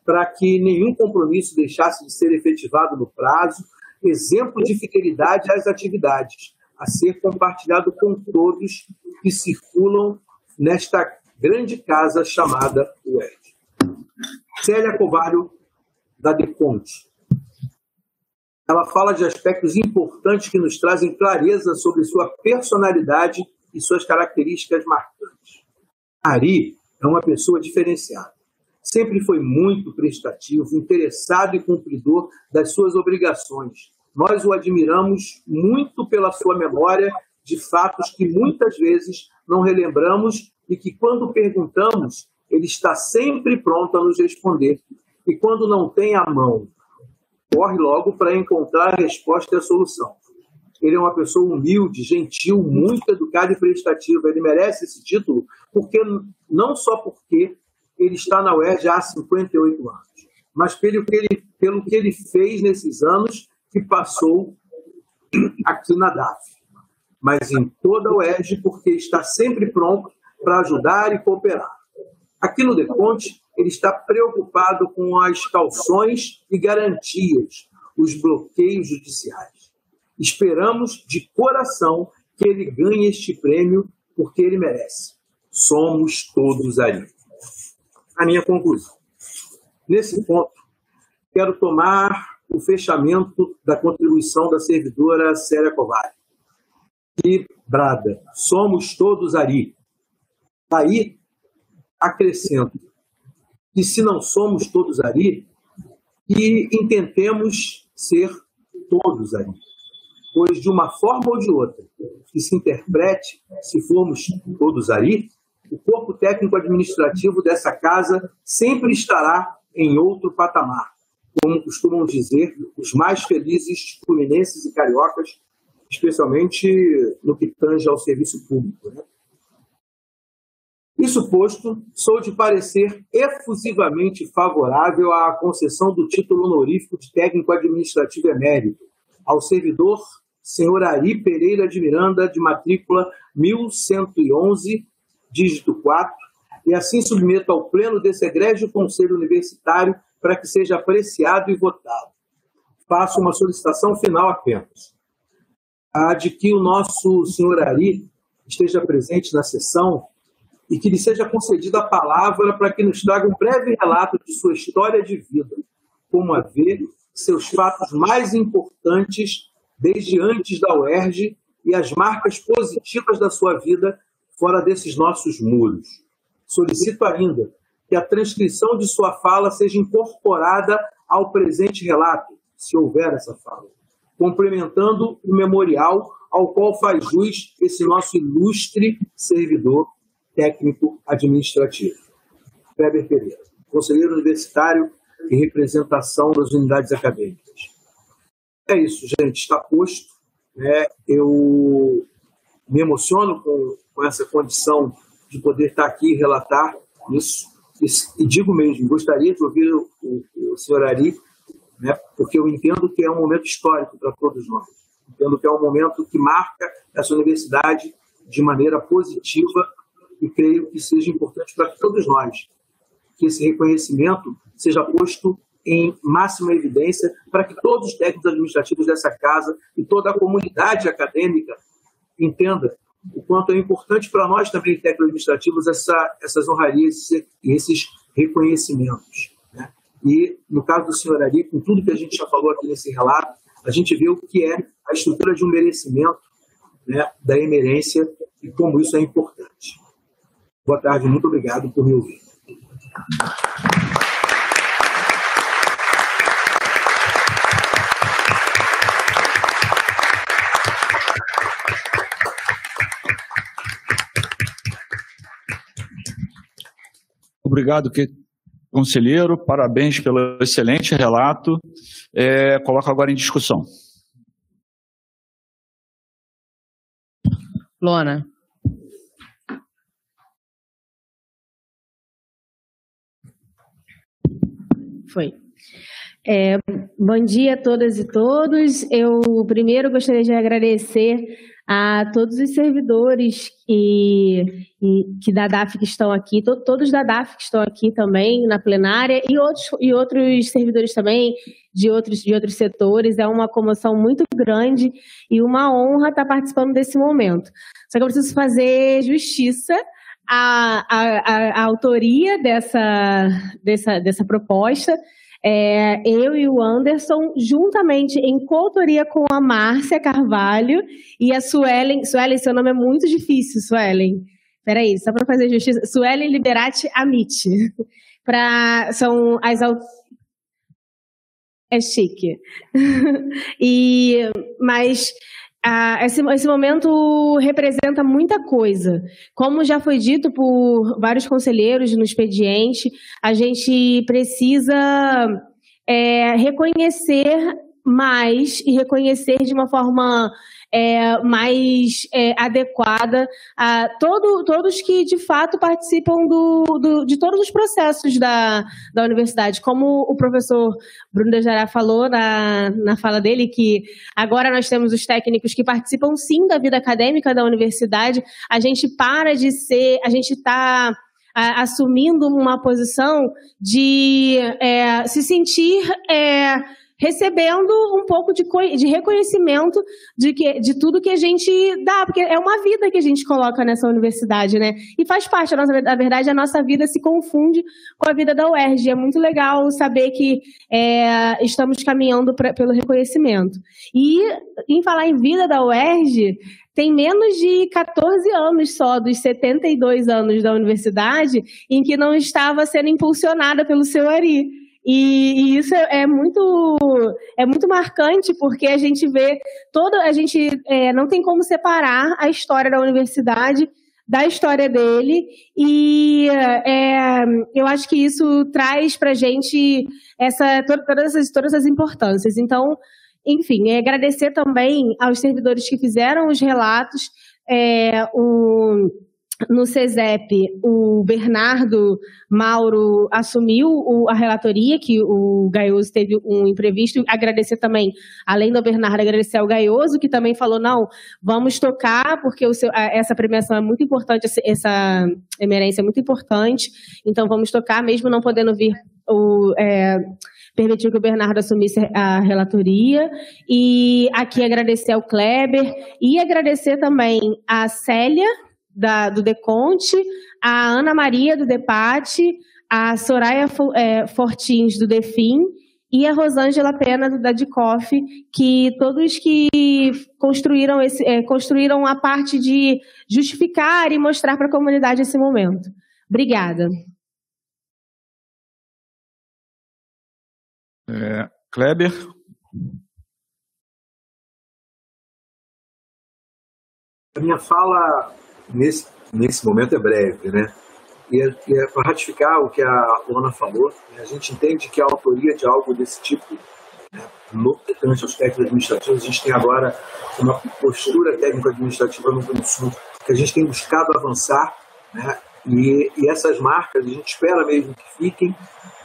para que nenhum compromisso deixasse de ser efetivado no prazo, exemplo de fidelidade às atividades, a ser compartilhado com todos que circulam nesta grande casa chamada UED. Célia Covalho, da Deconte. Ela fala de aspectos importantes que nos trazem clareza sobre sua personalidade e suas características marcantes. Ari é uma pessoa diferenciada. Sempre foi muito prestativo, interessado e cumpridor das suas obrigações. Nós o admiramos muito pela sua memória de fatos que muitas vezes não relembramos e que, quando perguntamos, ele está sempre pronto a nos responder. E quando não tem a mão, corre logo para encontrar a resposta e a solução. Ele é uma pessoa humilde, gentil, muito educada e prestativa. Ele merece esse título porque não só porque ele está na UERJ há 58 anos, mas pelo que ele, pelo que ele fez nesses anos que passou aqui na DAF. Mas em toda a UERJ, porque está sempre pronto para ajudar e cooperar. Aqui no Deconte, ele está preocupado com as calções e garantias, os bloqueios judiciais. Esperamos de coração que ele ganhe este prêmio porque ele merece. Somos todos ali. A minha conclusão. Nesse ponto, quero tomar o fechamento da contribuição da servidora Célia Covari, que brada, somos todos ali. Aí, acrescento que se não somos todos ali, que intentemos ser todos ali. Pois, de uma forma ou de outra, que se interprete, se formos todos ali, o corpo técnico administrativo dessa casa sempre estará em outro patamar. Como costumam dizer, os mais felizes fluminenses e cariocas, especialmente no que tange ao serviço público. Né? Isso posto, sou de parecer efusivamente favorável à concessão do título honorífico de técnico administrativo emérito ao servidor senhor Ari Pereira de Miranda, de matrícula 1111, dígito 4, e assim submeto ao pleno desse egrégio Conselho Universitário para que seja apreciado e votado. Faço uma solicitação final apenas. A de que o nosso senhor Ari esteja presente na sessão e que lhe seja concedida a palavra para que nos traga um breve relato de sua história de vida, como a ver seus fatos mais importantes desde antes da UERJ e as marcas positivas da sua vida fora desses nossos muros. Solicito ainda que a transcrição de sua fala seja incorporada ao presente relato, se houver essa fala, complementando o memorial ao qual faz jus esse nosso ilustre servidor técnico administrativo. Weber Pereira, conselheiro universitário e representação das unidades acadêmicas. É isso, gente, está posto. Né? Eu me emociono com, com essa condição de poder estar aqui e relatar isso. E, e digo mesmo, gostaria de ouvir o, o, o senhor Ari, né? porque eu entendo que é um momento histórico para todos nós. Entendo que é um momento que marca essa universidade de maneira positiva e creio que seja importante para todos nós que esse reconhecimento seja posto em máxima evidência para que todos os técnicos administrativos dessa casa e toda a comunidade acadêmica entenda o quanto é importante para nós também, técnicos administrativos, essa, essas honrarias e esses reconhecimentos. Né? E, no caso do senhor Ari, com tudo que a gente já falou aqui nesse relato, a gente vê o que é a estrutura de um merecimento né, da emerência e como isso é importante. Boa tarde, muito obrigado por me ouvir. Obrigado, que, conselheiro. Parabéns pelo excelente relato. É, coloco agora em discussão. Lona. Foi. É, bom dia a todas e todos. Eu primeiro gostaria de agradecer a todos os servidores e, e, que da DAF que estão aqui, to, todos da DAF que estão aqui também na plenária e outros, e outros servidores também de outros, de outros setores. É uma comoção muito grande e uma honra estar participando desse momento. Só que eu preciso fazer justiça à, à, à autoria dessa, dessa, dessa proposta é, eu e o Anderson, juntamente em coautoria com a Márcia Carvalho e a Suelen. Suelen, seu nome é muito difícil, Suelen. Peraí, só para fazer justiça. Suelen Liberati Amit. Pra, são as. É chique. e, mas ah, esse, esse momento representa muita coisa. Como já foi dito por vários conselheiros no expediente, a gente precisa é, reconhecer mais e reconhecer de uma forma é, mais é, adequada a todo, todos que de fato participam do, do, de todos os processos da, da universidade. Como o professor Bruno Dejará falou na, na fala dele, que agora nós temos os técnicos que participam sim da vida acadêmica da universidade, a gente para de ser, a gente está assumindo uma posição de é, se sentir é, recebendo um pouco de, de reconhecimento de, que, de tudo que a gente dá, porque é uma vida que a gente coloca nessa universidade, né? E faz parte, da nossa, na verdade, a nossa vida se confunde com a vida da UERJ. É muito legal saber que é, estamos caminhando pra, pelo reconhecimento. E, em falar em vida da UERJ, tem menos de 14 anos só, dos 72 anos da universidade, em que não estava sendo impulsionada pelo seu Ari. E, e, isso é, é, muito é muito marcante porque a gente vê toda a gente é, não tem como separar a história da universidade da história dele e é, eu acho que isso traz para gente essa todas essas todas as importâncias. Então, enfim, é agradecer também aos servidores que fizeram os relatos. É, o, no CESEP, o Bernardo Mauro assumiu a relatoria, que o Gaioso teve um imprevisto. Agradecer também, além do Bernardo, agradecer ao Gaioso, que também falou: não, vamos tocar, porque seu, essa premiação é muito importante, essa emerência é muito importante, então vamos tocar, mesmo não podendo vir o. É, permitiu que o Bernardo assumisse a relatoria. E aqui agradecer ao Kleber e agradecer também a Célia, da, do Deconte, a Ana Maria do Depate, a Soraya é, Fortins do Defim e a Rosângela Pena do Dadicoff, que todos que construíram, esse, é, construíram a parte de justificar e mostrar para a comunidade esse momento. Obrigada. É, Kleber. A minha fala nesse, nesse momento é breve, né? E é, é para ratificar o que a Luana falou, né? a gente entende que a autoria de algo desse tipo, né, no tocante aos técnicos administrativos, a gente tem agora uma postura técnico-administrativa no Sul que a gente tem buscado avançar, né? E, e essas marcas a gente espera mesmo que fiquem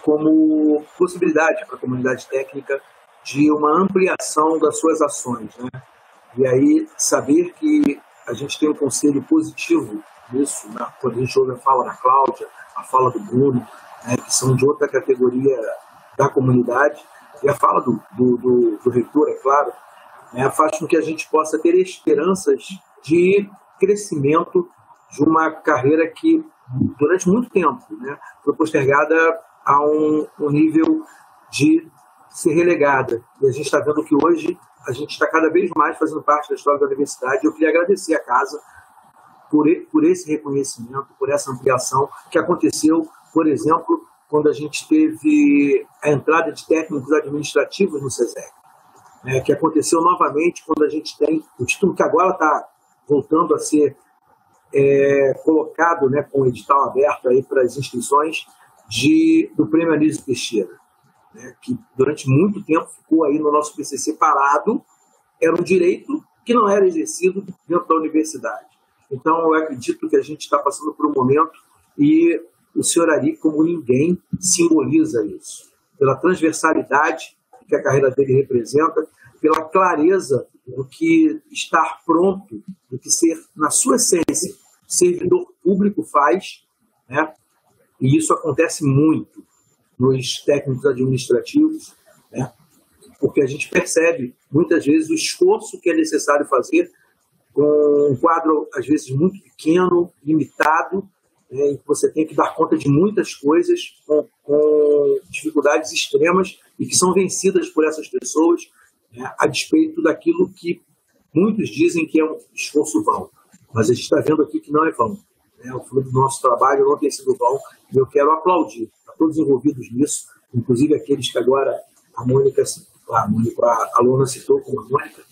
como possibilidade para a comunidade técnica de uma ampliação das suas ações, né? E aí saber que a gente tem um conselho positivo nisso, né? quando a gente ouve a fala da Cláudia, a fala do Bruno, né? que são de outra categoria da comunidade, e a fala do, do, do, do reitor, é claro, né? faz com que a gente possa ter esperanças de crescimento de uma carreira que, durante muito tempo, né? foi postergada a um, um nível de ser relegada. E a gente está vendo que hoje a gente está cada vez mais fazendo parte da história da universidade. Eu queria agradecer a casa por, por esse reconhecimento, por essa ampliação que aconteceu, por exemplo, quando a gente teve a entrada de técnicos administrativos no SESEC, né, que aconteceu novamente quando a gente tem o título que agora está voltando a ser é, colocado né, com o edital aberto aí para as inscrições de, do Prêmio Anísio Teixeira né, que durante muito tempo ficou aí no nosso PCC parado, era um direito que não era exercido dentro da universidade. Então, eu acredito que a gente está passando por um momento e o senhor Ari, como ninguém, simboliza isso. Pela transversalidade que a carreira dele representa, pela clareza do que estar pronto, do que ser, na sua essência, servidor público faz, né? e isso acontece muito nos técnicos administrativos, né? porque a gente percebe muitas vezes o esforço que é necessário fazer com um quadro, às vezes, muito pequeno, limitado, né? em que você tem que dar conta de muitas coisas com, com dificuldades extremas e que são vencidas por essas pessoas né? a despeito daquilo que muitos dizem que é um esforço vão. Mas a gente está vendo aqui que não é vão. Né? O fruto do nosso trabalho não tem sido vão e eu quero aplaudir todos envolvidos nisso, inclusive aqueles que agora a Mônica, a, Mônica, a aluna citou como a Mônica,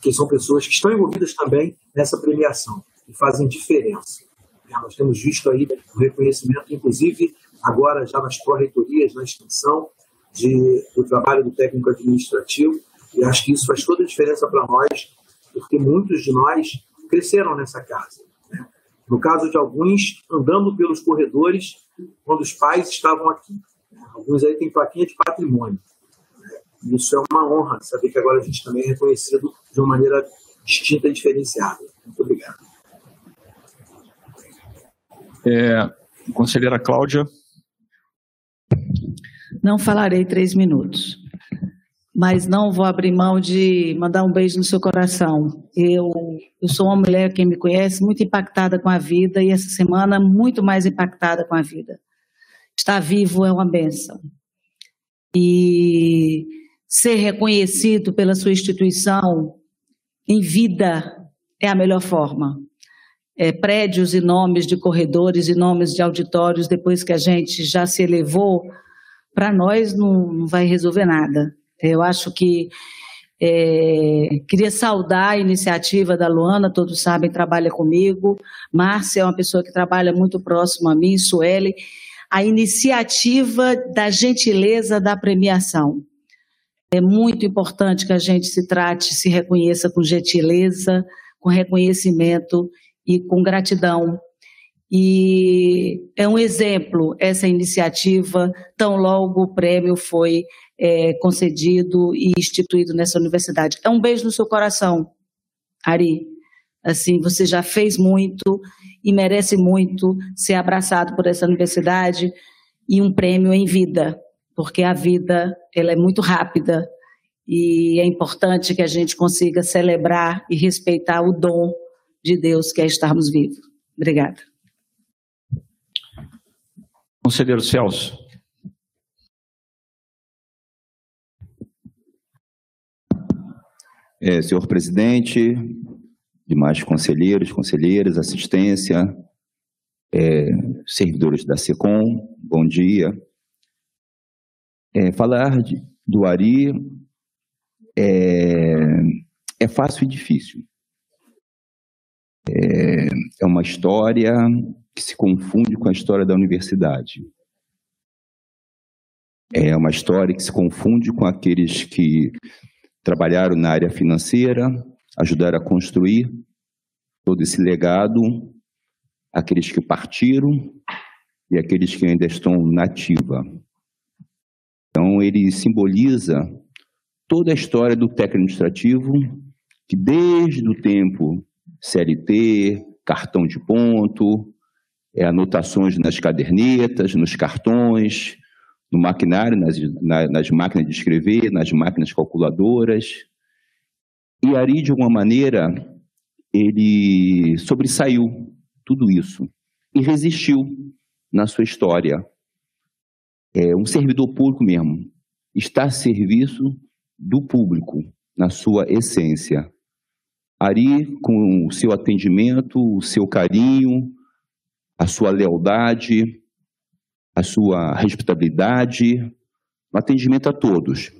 que são pessoas que estão envolvidas também nessa premiação e fazem diferença. É, nós temos visto aí o reconhecimento, inclusive agora já nas pró-reitorias, na extensão de, do trabalho do técnico administrativo, e acho que isso faz toda a diferença para nós, porque muitos de nós cresceram nessa casa. No caso de alguns, andando pelos corredores quando os pais estavam aqui. Alguns aí têm plaquinha de patrimônio. Isso é uma honra, saber que agora a gente também é reconhecido de uma maneira distinta e diferenciada. Muito obrigado. É, conselheira Cláudia. Não falarei três minutos. Mas não vou abrir mão de mandar um beijo no seu coração. Eu, eu sou uma mulher, quem me conhece, muito impactada com a vida e essa semana muito mais impactada com a vida. Estar vivo é uma benção. E ser reconhecido pela sua instituição em vida é a melhor forma. É, prédios e nomes de corredores e nomes de auditórios, depois que a gente já se elevou, para nós não, não vai resolver nada. Eu acho que é, queria saudar a iniciativa da Luana, todos sabem, trabalha comigo. Márcia é uma pessoa que trabalha muito próximo a mim, Sueli. A iniciativa da gentileza da premiação. É muito importante que a gente se trate, se reconheça com gentileza, com reconhecimento e com gratidão. E é um exemplo essa iniciativa, tão logo o prêmio foi é, concedido e instituído nessa universidade. É um beijo no seu coração, Ari. Assim, você já fez muito e merece muito ser abraçado por essa universidade e um prêmio em vida, porque a vida ela é muito rápida e é importante que a gente consiga celebrar e respeitar o dom de Deus que é estarmos vivos. Obrigada. Conselheiro Celso. É, senhor presidente, demais conselheiros, conselheiras, assistência, é, servidores da SECOM, bom dia. É, falar de, do Ari é, é fácil e difícil. É, é uma história que se confunde com a história da universidade. É uma história que se confunde com aqueles que trabalharam na área financeira, ajudaram a construir todo esse legado, aqueles que partiram e aqueles que ainda estão na ativa. Então, ele simboliza toda a história do técnico administrativo, que desde o tempo CLT, cartão de ponto, é, anotações nas cadernetas, nos cartões, no maquinário, nas, na, nas máquinas de escrever, nas máquinas calculadoras. E Ari, de alguma maneira, ele sobressaiu tudo isso e resistiu na sua história. É um servidor público mesmo, está a serviço do público, na sua essência. Ari, com o seu atendimento, o seu carinho, a sua lealdade, a sua respeitabilidade no atendimento a todos,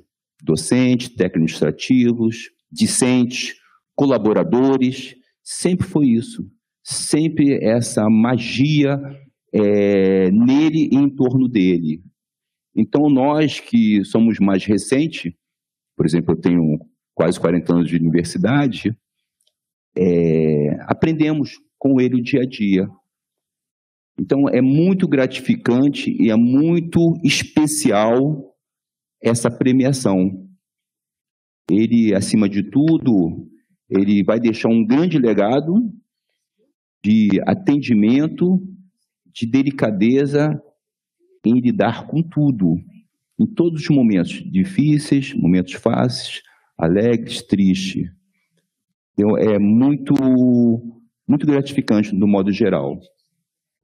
docentes, técnicos administrativos, discentes, colaboradores, sempre foi isso, sempre essa magia é, nele e em torno dele. Então nós que somos mais recentes, por exemplo, eu tenho quase 40 anos de universidade, é, aprendemos com ele o dia a dia, então é muito gratificante e é muito especial essa premiação. Ele, acima de tudo, ele vai deixar um grande legado de atendimento, de delicadeza em lidar com tudo, em todos os momentos difíceis, momentos fáceis, alegres, tristes. Então, é muito, muito gratificante no modo geral.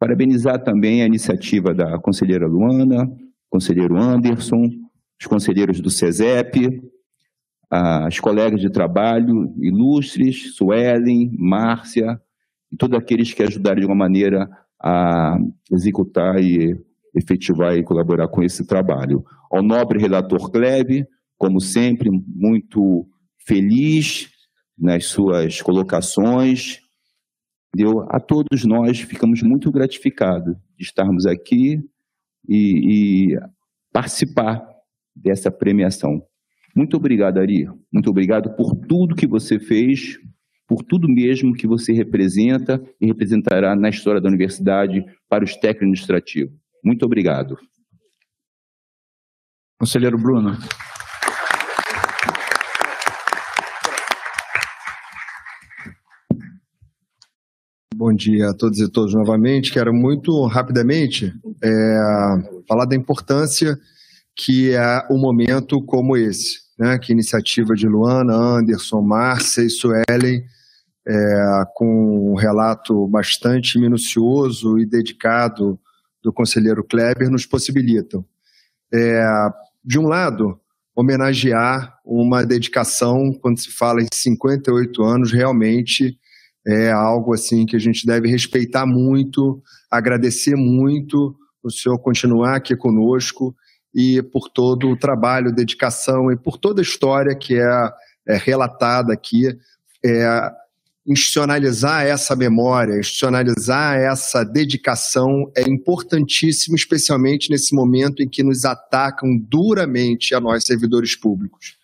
Parabenizar também a iniciativa da conselheira Luana, conselheiro Anderson, os conselheiros do CESEP, as colegas de trabalho ilustres, Suelen, Márcia, e todos aqueles que ajudaram de uma maneira a executar e efetivar e colaborar com esse trabalho. Ao nobre relator Klebe, como sempre, muito feliz nas suas colocações, Entendeu? A todos nós ficamos muito gratificados de estarmos aqui e, e participar dessa premiação. Muito obrigado, Ari. Muito obrigado por tudo que você fez, por tudo mesmo que você representa e representará na história da universidade para os técnicos administrativos. Muito obrigado. Conselheiro Bruno. Bom dia a todos e todas novamente. Quero muito rapidamente é, falar da importância que é um momento como esse. né, que iniciativa de Luana, Anderson, Márcia e Suelen, é, com um relato bastante minucioso e dedicado do conselheiro Kleber, nos possibilitam. É, de um lado, homenagear uma dedicação, quando se fala em 58 anos, realmente é algo assim que a gente deve respeitar muito, agradecer muito o senhor continuar aqui conosco e por todo o trabalho, dedicação e por toda a história que é, é relatada aqui. É, institucionalizar essa memória, institucionalizar essa dedicação é importantíssimo, especialmente nesse momento em que nos atacam duramente a nós, servidores públicos.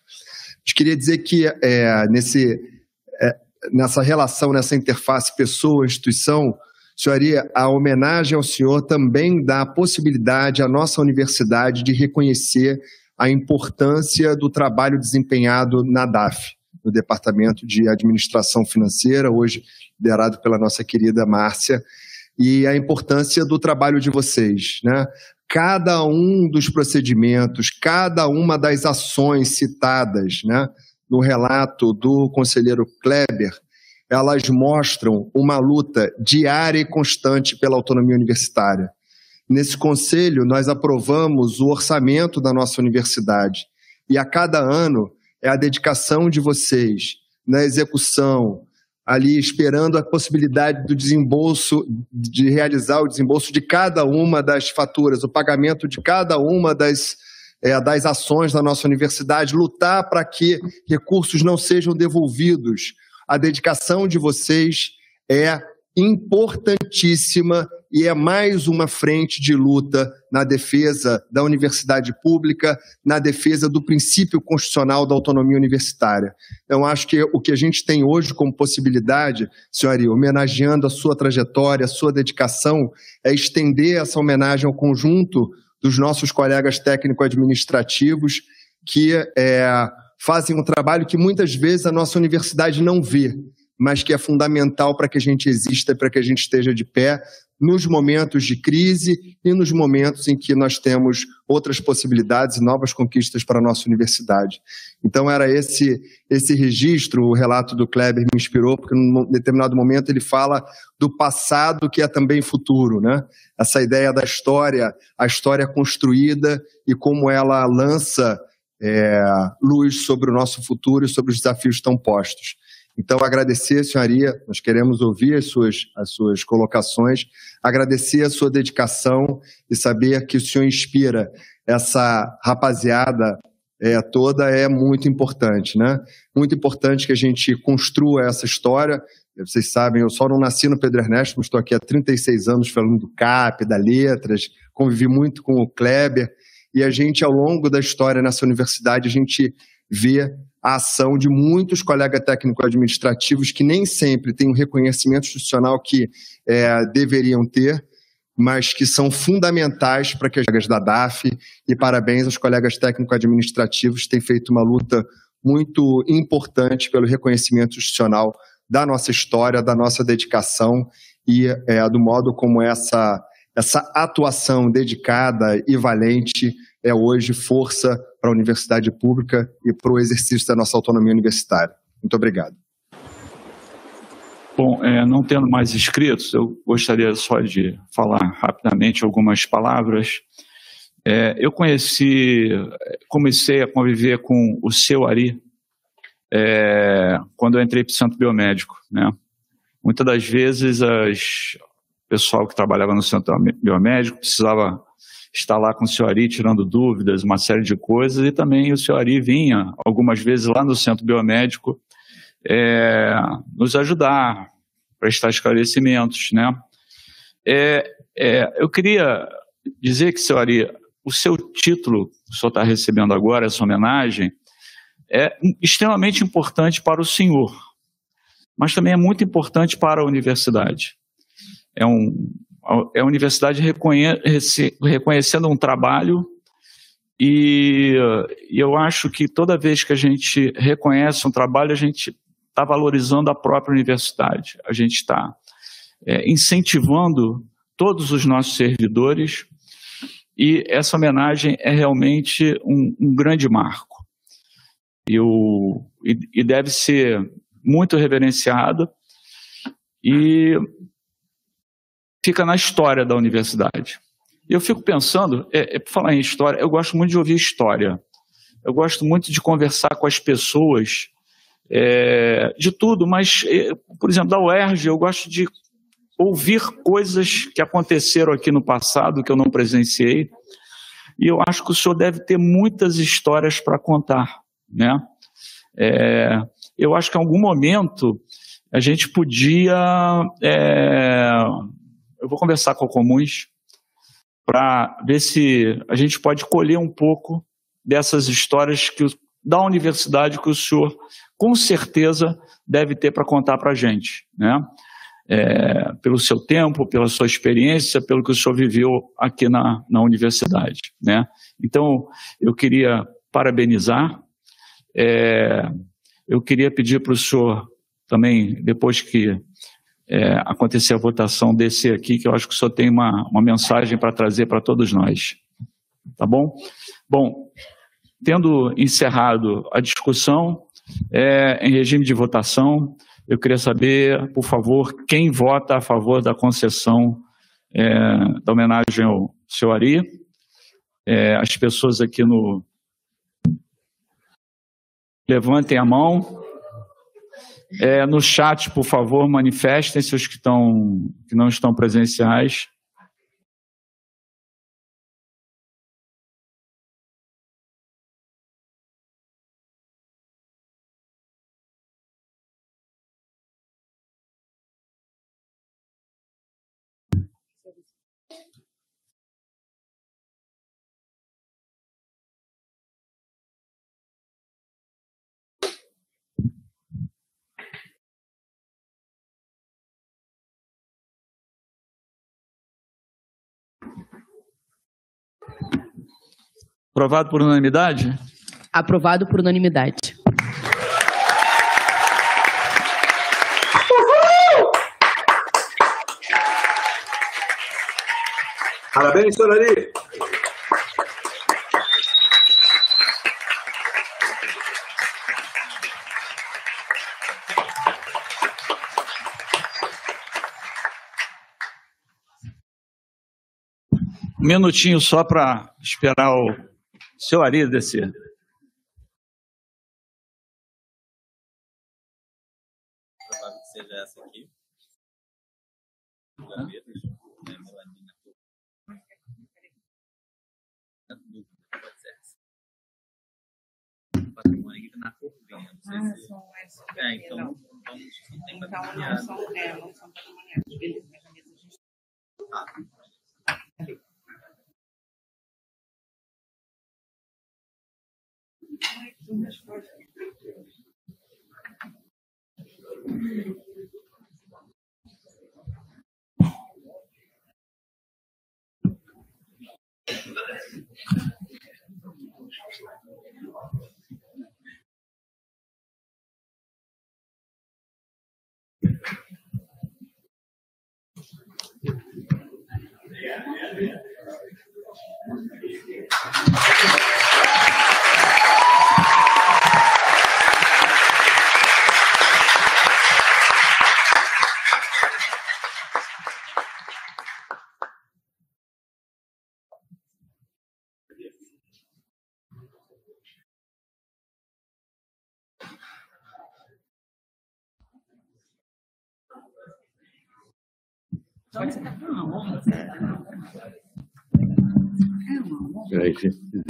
Eu queria dizer que é, nesse, nessa relação, nessa interface pessoa-instituição, senhoria, a homenagem ao senhor também dá a possibilidade à nossa universidade de reconhecer a importância do trabalho desempenhado na DAF no Departamento de Administração Financeira, hoje liderado pela nossa querida Márcia, e a importância do trabalho de vocês. Né? Cada um dos procedimentos, cada uma das ações citadas né, no relato do conselheiro Kleber, elas mostram uma luta diária e constante pela autonomia universitária. Nesse conselho, nós aprovamos o orçamento da nossa universidade. E a cada ano é a dedicação de vocês na execução, ali esperando a possibilidade do desembolso, de realizar o desembolso de cada uma das faturas, o pagamento de cada uma das, é, das ações da nossa universidade, lutar para que recursos não sejam devolvidos. A dedicação de vocês é importantíssima e é mais uma frente de luta na defesa da universidade pública, na defesa do princípio constitucional da autonomia universitária. Então, acho que o que a gente tem hoje como possibilidade, senhoria, homenageando a sua trajetória, a sua dedicação, é estender essa homenagem ao conjunto dos nossos colegas técnico-administrativos que é, fazem um trabalho que muitas vezes a nossa universidade não vê mas que é fundamental para que a gente exista, para que a gente esteja de pé nos momentos de crise e nos momentos em que nós temos outras possibilidades e novas conquistas para a nossa universidade. Então era esse esse registro, o relato do Kleber me inspirou, porque num determinado momento ele fala do passado que é também futuro, né? Essa ideia da história, a história construída e como ela lança é, luz sobre o nosso futuro e sobre os desafios estão postos. Então, agradecer, senhoria, nós queremos ouvir as suas, as suas colocações, agradecer a sua dedicação e saber que o senhor inspira essa rapaziada é, toda é muito importante, né? Muito importante que a gente construa essa história. Vocês sabem, eu só não nasci no Pedro Ernesto, mas estou aqui há 36 anos falando do CAP, da Letras, convivi muito com o Kleber, e a gente, ao longo da história nessa universidade, a gente vê a ação de muitos colegas técnico-administrativos que nem sempre têm o reconhecimento institucional que é, deveriam ter, mas que são fundamentais para que as colegas da DAF e parabéns aos colegas técnico-administrativos que têm feito uma luta muito importante pelo reconhecimento institucional da nossa história, da nossa dedicação e é, do modo como essa, essa atuação dedicada e valente é hoje força para a universidade pública e para o exercício da nossa autonomia universitária. Muito obrigado. Bom, é, não tendo mais inscritos, eu gostaria só de falar rapidamente algumas palavras. É, eu conheci, comecei a conviver com o seu Ari é, quando eu entrei para o Centro Biomédico. Né? Muitas das vezes, o pessoal que trabalhava no Centro Biomédico precisava estar lá com o senhor Ari tirando dúvidas, uma série de coisas, e também o senhor Ari vinha algumas vezes lá no centro biomédico é, nos ajudar, prestar esclarecimentos, né? É, é, eu queria dizer que, senhor Ari, o seu título que o senhor está recebendo agora, essa homenagem, é extremamente importante para o senhor, mas também é muito importante para a universidade. É um, é a universidade reconhece, reconhecendo um trabalho e, e, eu acho que toda vez que a gente reconhece um trabalho, a gente está valorizando a própria universidade, a gente está é, incentivando todos os nossos servidores e essa homenagem é realmente um, um grande marco. e, o, e, e deve ser muito reverenciado e fica na história da universidade. Eu fico pensando, é, é, falar em história, eu gosto muito de ouvir história. Eu gosto muito de conversar com as pessoas é, de tudo, mas, é, por exemplo, da UERJ, eu gosto de ouvir coisas que aconteceram aqui no passado, que eu não presenciei, e eu acho que o senhor deve ter muitas histórias para contar, né? É, eu acho que em algum momento a gente podia, é, eu vou conversar com o Comuns para ver se a gente pode colher um pouco dessas histórias que da universidade que o senhor com certeza deve ter para contar para a gente, né? É, pelo seu tempo, pela sua experiência, pelo que o senhor viveu aqui na, na universidade, né? Então, eu queria parabenizar, é, eu queria pedir para o senhor também, depois que é, acontecer a votação, descer aqui, que eu acho que senhor tem uma, uma mensagem para trazer para todos nós. Tá bom? Bom, tendo encerrado a discussão, é, em regime de votação, eu queria saber, por favor, quem vota a favor da concessão é, da homenagem ao senhor Ari. É, as pessoas aqui no. Levantem a mão. É, no chat, por favor, manifestem-se os que, estão, que não estão presenciais. Aprovado por unanimidade? Aprovado por unanimidade. Parabéns, senhor Ari. Um minutinho só para esperar o seu Ari descer. seja essa aqui. Patrimônio aqui na cor vinha. Ah, são essas. É, então. Então não são, é, não são patrimoniais. Beleza, mas a mesa a gente. Tá. Pode ser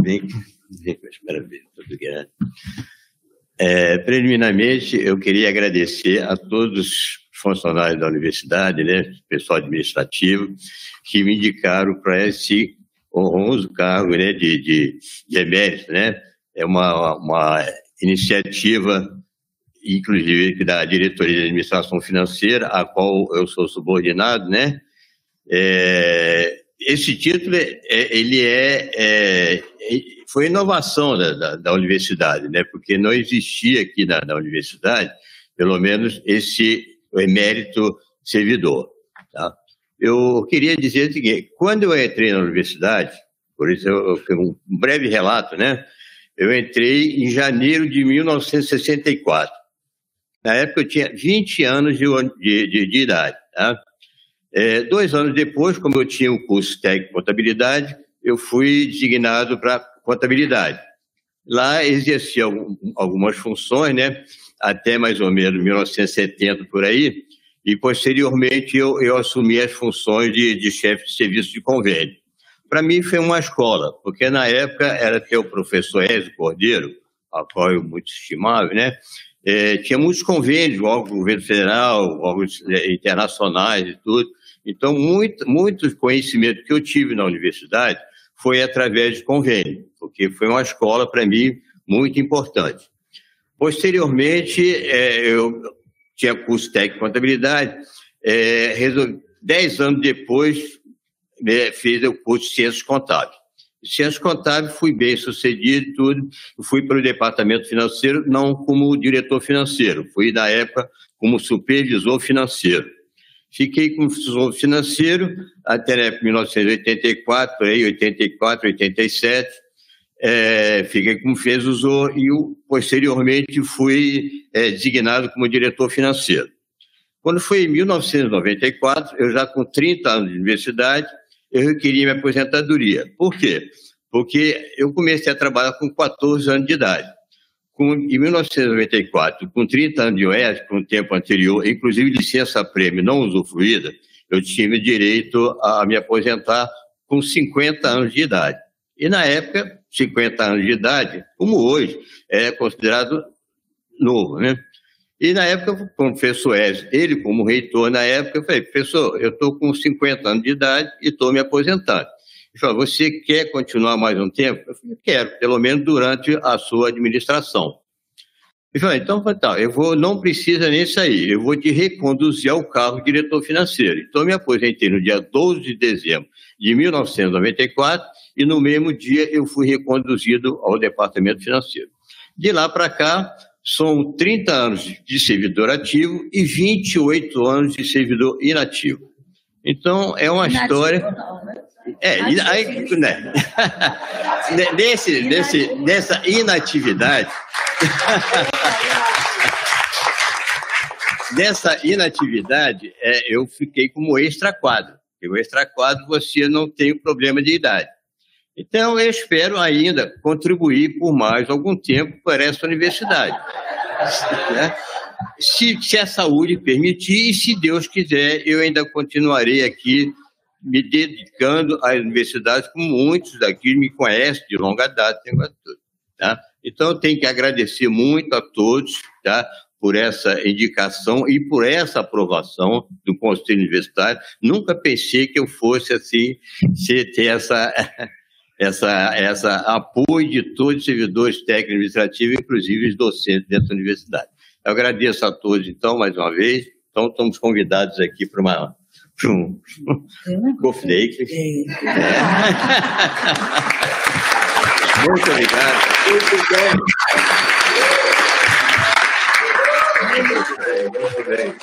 Bem, parabéns, obrigado. É, preliminarmente, eu queria agradecer a todos os funcionários da universidade, né, pessoal administrativo, que me indicaram para esse honroso cargo né, de, de, de emérito. Né? É uma, uma iniciativa, inclusive, da Diretoria de Administração Financeira, a qual eu sou subordinado, né? É, esse título é, ele é, é, foi inovação da, da, da, universidade, né? Porque não existia aqui na, na universidade, pelo menos esse emérito servidor. Tá? Eu queria dizer o seguinte: quando eu entrei na universidade, por isso eu, eu um breve relato, né? Eu entrei em janeiro de 1964. Na época eu tinha 20 anos de, de, de, de idade. Tá? É, dois anos depois, como eu tinha o curso técnico de contabilidade, eu fui designado para contabilidade. Lá exerci algumas funções, né? até mais ou menos 1970 por aí, e posteriormente eu, eu assumi as funções de, de chefe de serviço de convênio. Para mim foi uma escola, porque na época era ter o professor Ezio Cordeiro, a qual eu muito estimava, né? É, tinha muitos convênios, órgãos do governo federal, órgãos é, internacionais e tudo. Então, muito, muito conhecimento que eu tive na universidade foi através de convênio, porque foi uma escola, para mim, muito importante. Posteriormente, é, eu tinha curso técnico de contabilidade, é, resolvi, dez anos depois, né, fiz o curso de ciências contábeis. Ciências contábeis, fui bem sucedido tudo, fui para o departamento financeiro, não como diretor financeiro, fui na época como supervisor financeiro. Fiquei como supervisor financeiro até 1984, aí, 84, 87, é, fiquei como fez usou e posteriormente fui é, designado como diretor financeiro. Quando foi em 1994, eu já com 30 anos de universidade, eu requeri minha aposentadoria. Por quê? Porque eu comecei a trabalhar com 14 anos de idade. Com, em 1994, com 30 anos de UES, com o tempo anterior, inclusive licença-prêmio não usufruída, eu tive direito a me aposentar com 50 anos de idade. E na época, 50 anos de idade, como hoje, é considerado novo, né? E na época, o professor Ezio, ele como reitor na época, eu falei, professor, eu estou com 50 anos de idade e estou me aposentando. Ele falou, você quer continuar mais um tempo? Eu falei, quero, pelo menos durante a sua administração. Ele falou, então, tá, eu vou, não precisa nem sair, eu vou te reconduzir ao cargo de diretor financeiro. Então, eu me aposentei no dia 12 de dezembro de 1994 e no mesmo dia eu fui reconduzido ao departamento financeiro. De lá para cá, são 30 anos de servidor ativo e 28 anos de servidor inativo. Então, é uma inativo história. Não, né? É, aí, né? nesse, nesse, nessa inatividade. nessa inatividade, é, eu fiquei como extra-quadro. O extra-quadro você não tem problema de idade. Então, eu espero ainda contribuir por mais algum tempo para essa universidade. Né? Se, se a saúde permitir e se Deus quiser, eu ainda continuarei aqui me dedicando à universidade, como muitos daqui me conhecem de longa data. Tá? Então, eu tenho que agradecer muito a todos tá? por essa indicação e por essa aprovação do Conselho Universitário. Nunca pensei que eu fosse assim, ter essa essa, essa apoio de todos os servidores técnicos administrativos, inclusive os docentes da universidade. Eu agradeço a todos, então, mais uma vez. Então, estamos convidados aqui para uma para um Coflake. É. Muito obrigado. Muito bem. Muito bem. Muito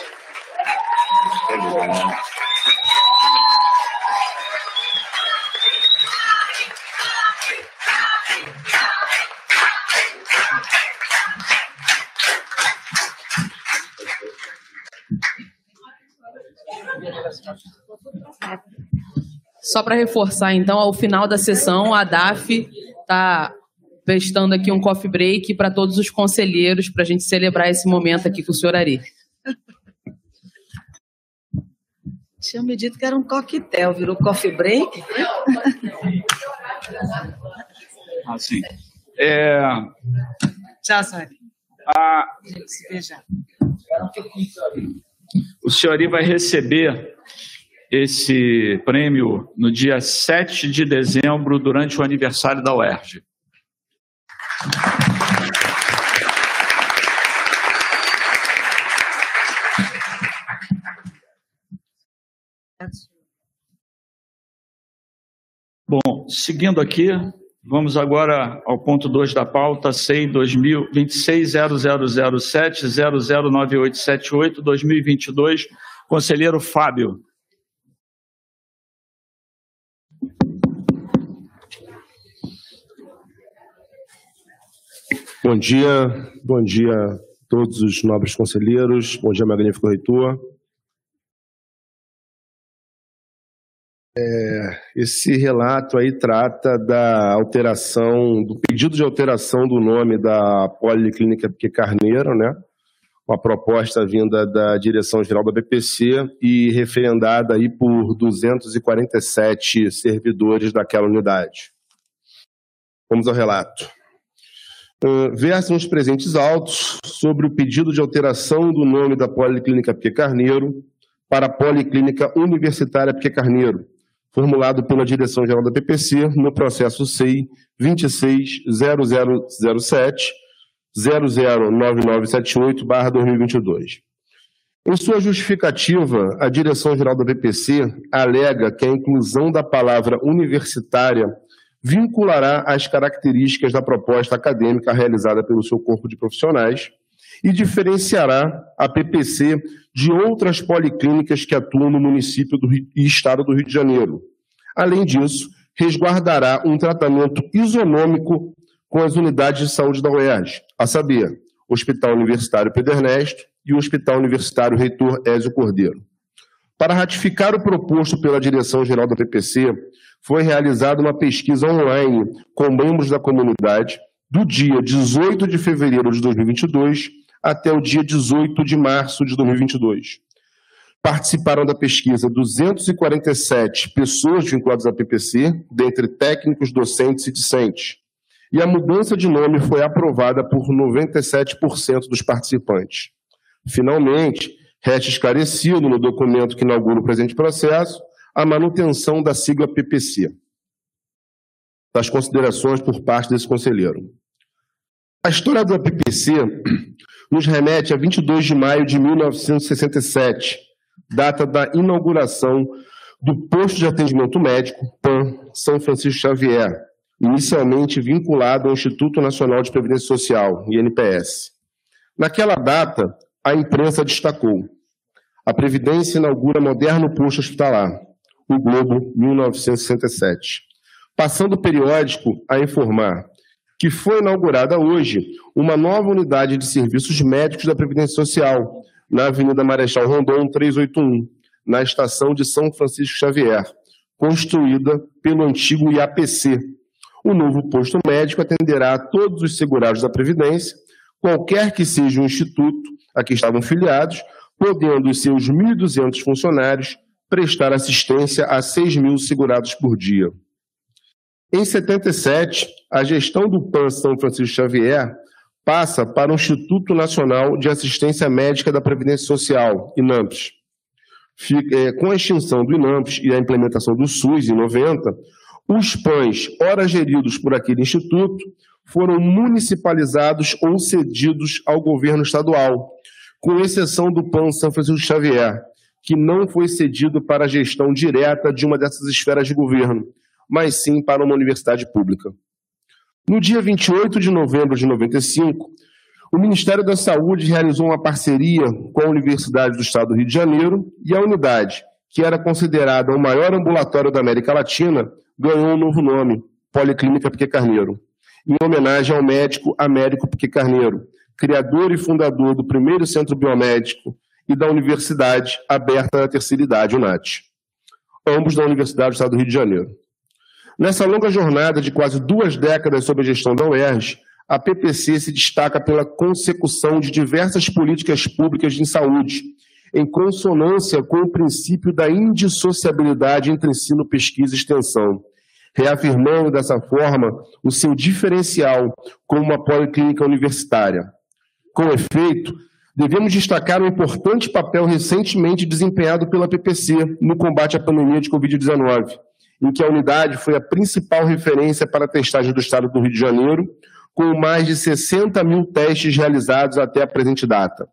bem. Só para reforçar, então, ao final da sessão, a DAF está prestando aqui um coffee break para todos os conselheiros, para a gente celebrar esse momento aqui com o senhor Ari. Tinha me dito que era um coquetel, virou coffee break? Ah, sim. É... Tchau, Sari. A... Se beijar. O senhor vai receber esse prêmio no dia 7 de dezembro, durante o aniversário da UERJ. Bom, seguindo aqui, vamos agora ao ponto 2 da pauta, SEI 26007009878 2022, conselheiro Fábio. Bom dia, bom dia a todos os nobres conselheiros, bom dia, magnífico reitor. É, esse relato aí trata da alteração, do pedido de alteração do nome da Policlínica Pique Carneiro, né? Uma proposta vinda da direção-geral da BPC e referendada aí por 247 servidores daquela unidade. Vamos ao relato. Uh, versam os presentes autos sobre o pedido de alteração do nome da Policlínica Pique Carneiro para a Policlínica Universitária Pique Carneiro, formulado pela Direção-Geral da PPC no processo SEI 260007 009978-2022. Em sua justificativa, a Direção-Geral da PPC alega que a inclusão da palavra universitária vinculará as características da proposta acadêmica realizada pelo seu corpo de profissionais e diferenciará a PPC de outras policlínicas que atuam no município do Rio, e estado do Rio de Janeiro. Além disso, resguardará um tratamento isonômico com as unidades de saúde da UERJ, a saber, Hospital Universitário Pedro Ernesto e o Hospital Universitário Reitor Ézio Cordeiro. Para ratificar o proposto pela direção-geral da PPC, foi realizada uma pesquisa online com membros da comunidade do dia 18 de fevereiro de 2022 até o dia 18 de março de 2022. Participaram da pesquisa 247 pessoas vinculadas à PPC, dentre técnicos, docentes e discentes. E a mudança de nome foi aprovada por 97% dos participantes. Finalmente, resta esclarecido no documento que inaugura o presente processo a manutenção da sigla PPC. Das considerações por parte desse conselheiro. A história da PPC nos remete a 22 de maio de 1967, data da inauguração do posto de atendimento médico PAN São Francisco Xavier, inicialmente vinculado ao Instituto Nacional de Previdência Social, INPS. Naquela data, a imprensa destacou: a Previdência inaugura moderno posto hospitalar, o Globo 1967, passando o periódico a informar que foi inaugurada hoje uma nova unidade de serviços médicos da Previdência Social, na Avenida Marechal Rondon 381, na estação de São Francisco Xavier, construída pelo antigo IAPC. O novo posto médico atenderá a todos os segurados da Previdência, qualquer que seja o instituto a que estavam filiados, podendo os seus 1.200 funcionários prestar assistência a 6 mil segurados por dia. Em 77, a gestão do PAN São Francisco Xavier passa para o Instituto Nacional de Assistência Médica da Previdência Social, INAMPS. É, com a extinção do INAMPS e a implementação do SUS em 90, os PANs, ora geridos por aquele instituto, foram municipalizados ou cedidos ao governo estadual, com exceção do PAN São Francisco Xavier, que não foi cedido para a gestão direta de uma dessas esferas de governo, mas sim para uma universidade pública. No dia 28 de novembro de 95, o Ministério da Saúde realizou uma parceria com a Universidade do Estado do Rio de Janeiro e a unidade, que era considerada o maior ambulatório da América Latina, ganhou um novo nome, Policlínica Pique Carneiro, em homenagem ao médico Américo Pique Carneiro, criador e fundador do primeiro centro biomédico e da Universidade Aberta da Terceira Idade, UNAT, ambos da Universidade do Estado do Rio de Janeiro. Nessa longa jornada de quase duas décadas sob a gestão da UERJ, a PPC se destaca pela consecução de diversas políticas públicas de saúde, em consonância com o princípio da indissociabilidade entre ensino, pesquisa e extensão, reafirmando dessa forma o seu diferencial como uma policlínica universitária. Com efeito, devemos destacar o importante papel recentemente desempenhado pela PPC no combate à pandemia de Covid-19, em que a unidade foi a principal referência para a testagem do estado do Rio de Janeiro, com mais de 60 mil testes realizados até a presente data,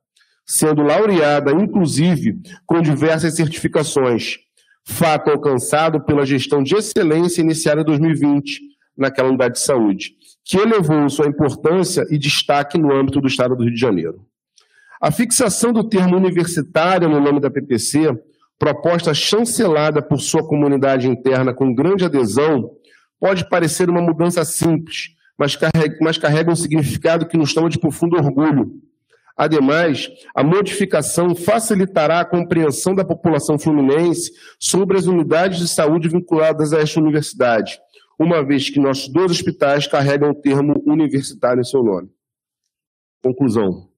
sendo laureada, inclusive, com diversas certificações, fato alcançado pela gestão de excelência iniciada em 2020 naquela unidade de saúde, que elevou sua importância e destaque no âmbito do estado do Rio de Janeiro. A fixação do termo universitário no nome da PPC, proposta chancelada por sua comunidade interna com grande adesão, pode parecer uma mudança simples, mas carregam, mas carregam um significado que nos toma de profundo orgulho. Ademais, a modificação facilitará a compreensão da população fluminense sobre as unidades de saúde vinculadas a esta universidade, uma vez que nossos dois hospitais carregam o termo universitário em seu nome. Conclusão.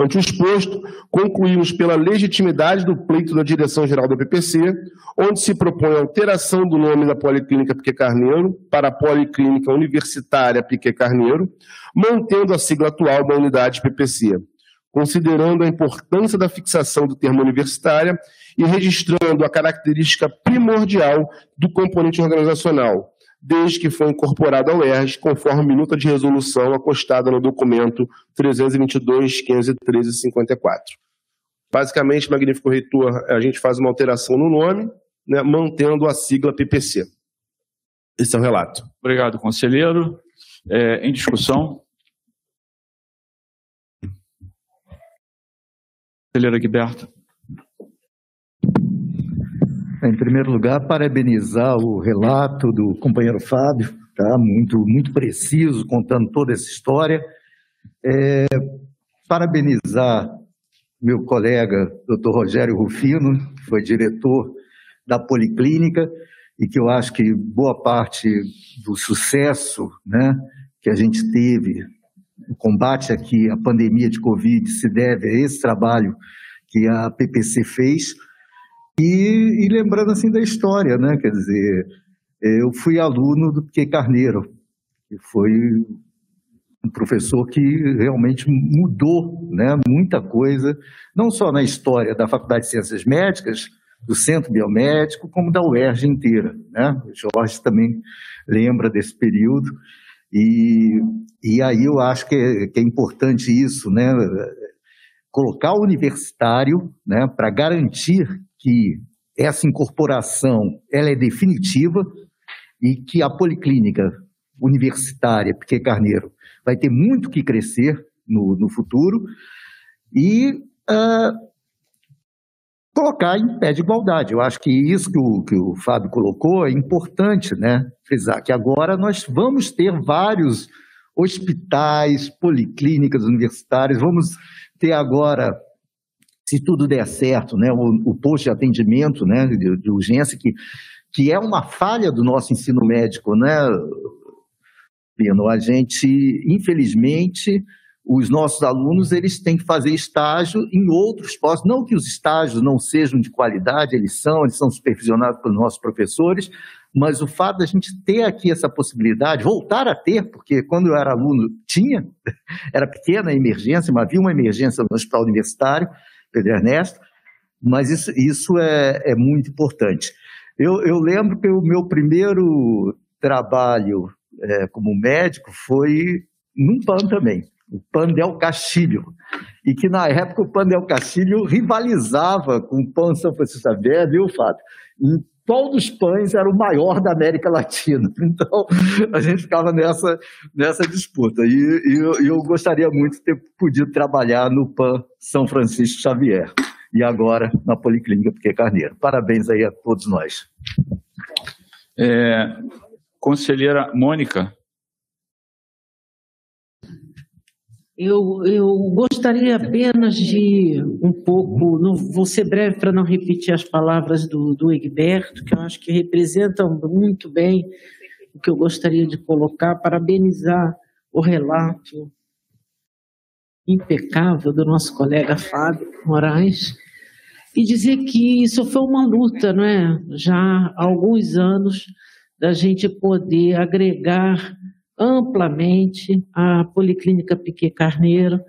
Ante o exposto, concluímos pela legitimidade do pleito da direção-geral da PPC, onde se propõe a alteração do nome da Policlínica Piquet Carneiro para Policlínica Universitária Piquet Carneiro, mantendo a sigla atual da unidade PPC, considerando a importância da fixação do termo universitária e registrando a característica primordial do componente organizacional, desde que foi incorporado ao ERJ, conforme minuta de resolução acostada no documento 322, 513 e 54. Basicamente, Magnífico Reitor, a gente faz uma alteração no nome, né, mantendo a sigla PPC. Esse é o relato. Obrigado, conselheiro. É, em discussão. Conselheiro Guiberto. Em primeiro lugar, parabenizar o relato do companheiro Fábio, tá? muito, muito preciso, contando toda essa história. É, parabenizar meu colega, doutor Rogério Rufino, que foi diretor da Policlínica, e que eu acho que boa parte do sucesso né, que a gente teve no combate aqui à pandemia de Covid se deve a esse trabalho que a PPC fez. E, e, lembrando assim da história, né? Quer dizer, eu fui aluno do Piquet Carneiro, que foi um professor que realmente mudou, né? Muita coisa, não só na história da Faculdade de Ciências Médicas, do Centro Biomédico, como da UERJ inteira, né? O Jorge também lembra desse período. E, e aí eu acho que é, que é importante isso, né? Colocar o universitário, né, para garantir que essa incorporação ela é definitiva e que a policlínica universitária Piquet Carneiro vai ter muito que crescer no, no futuro e uh, colocar em pé de igualdade. Eu acho que isso que o, que o Fábio colocou é importante, né? Frisar que agora nós vamos ter vários hospitais, policlínicas universitárias, vamos ter agora se tudo der certo, né, o, o posto de atendimento né, de, de, urgência, que, que é uma falha do nosso ensino médico, né, Lino? A gente, infelizmente, os nossos alunos eles têm que fazer estágio em outros postos. Não que os estágios não sejam de qualidade, eles são, eles são supervisionados pelos nossos professores, mas o fato da gente ter aqui essa possibilidade, voltar a ter, porque quando eu era aluno tinha, era pequena a emergência, mas havia uma emergência no hospital universitário, Pedro Ernesto, mas isso, isso é, é muito importante. Eu, eu lembro que o meu primeiro trabalho é, como médico foi num PAN também, o PAN Del Castilho, e que na época o PAN Del Castilho rivalizava com o PAN São Francisco Xavier, viu, Fábio? Em todos os pães era o maior da América Latina. Então, a gente ficava nessa, nessa disputa. E, e eu, gostaria muito de ter podido trabalhar no PAN São Francisco Xavier. E agora na Policlínica Piquet Carneiro. Parabéns aí a todos nós. É, conselheira Mônica. Eu, eu gostaria apenas de um pouco, não, vou ser breve para não repetir as palavras do, do Egberto, que eu acho que representam muito bem o que eu gostaria de colocar, parabenizar o relato impecável do nosso colega Fábio Moraes e dizer que isso foi uma luta, não é? Já há alguns anos da gente poder agregar amplamente a Policlínica Piquet Carneiro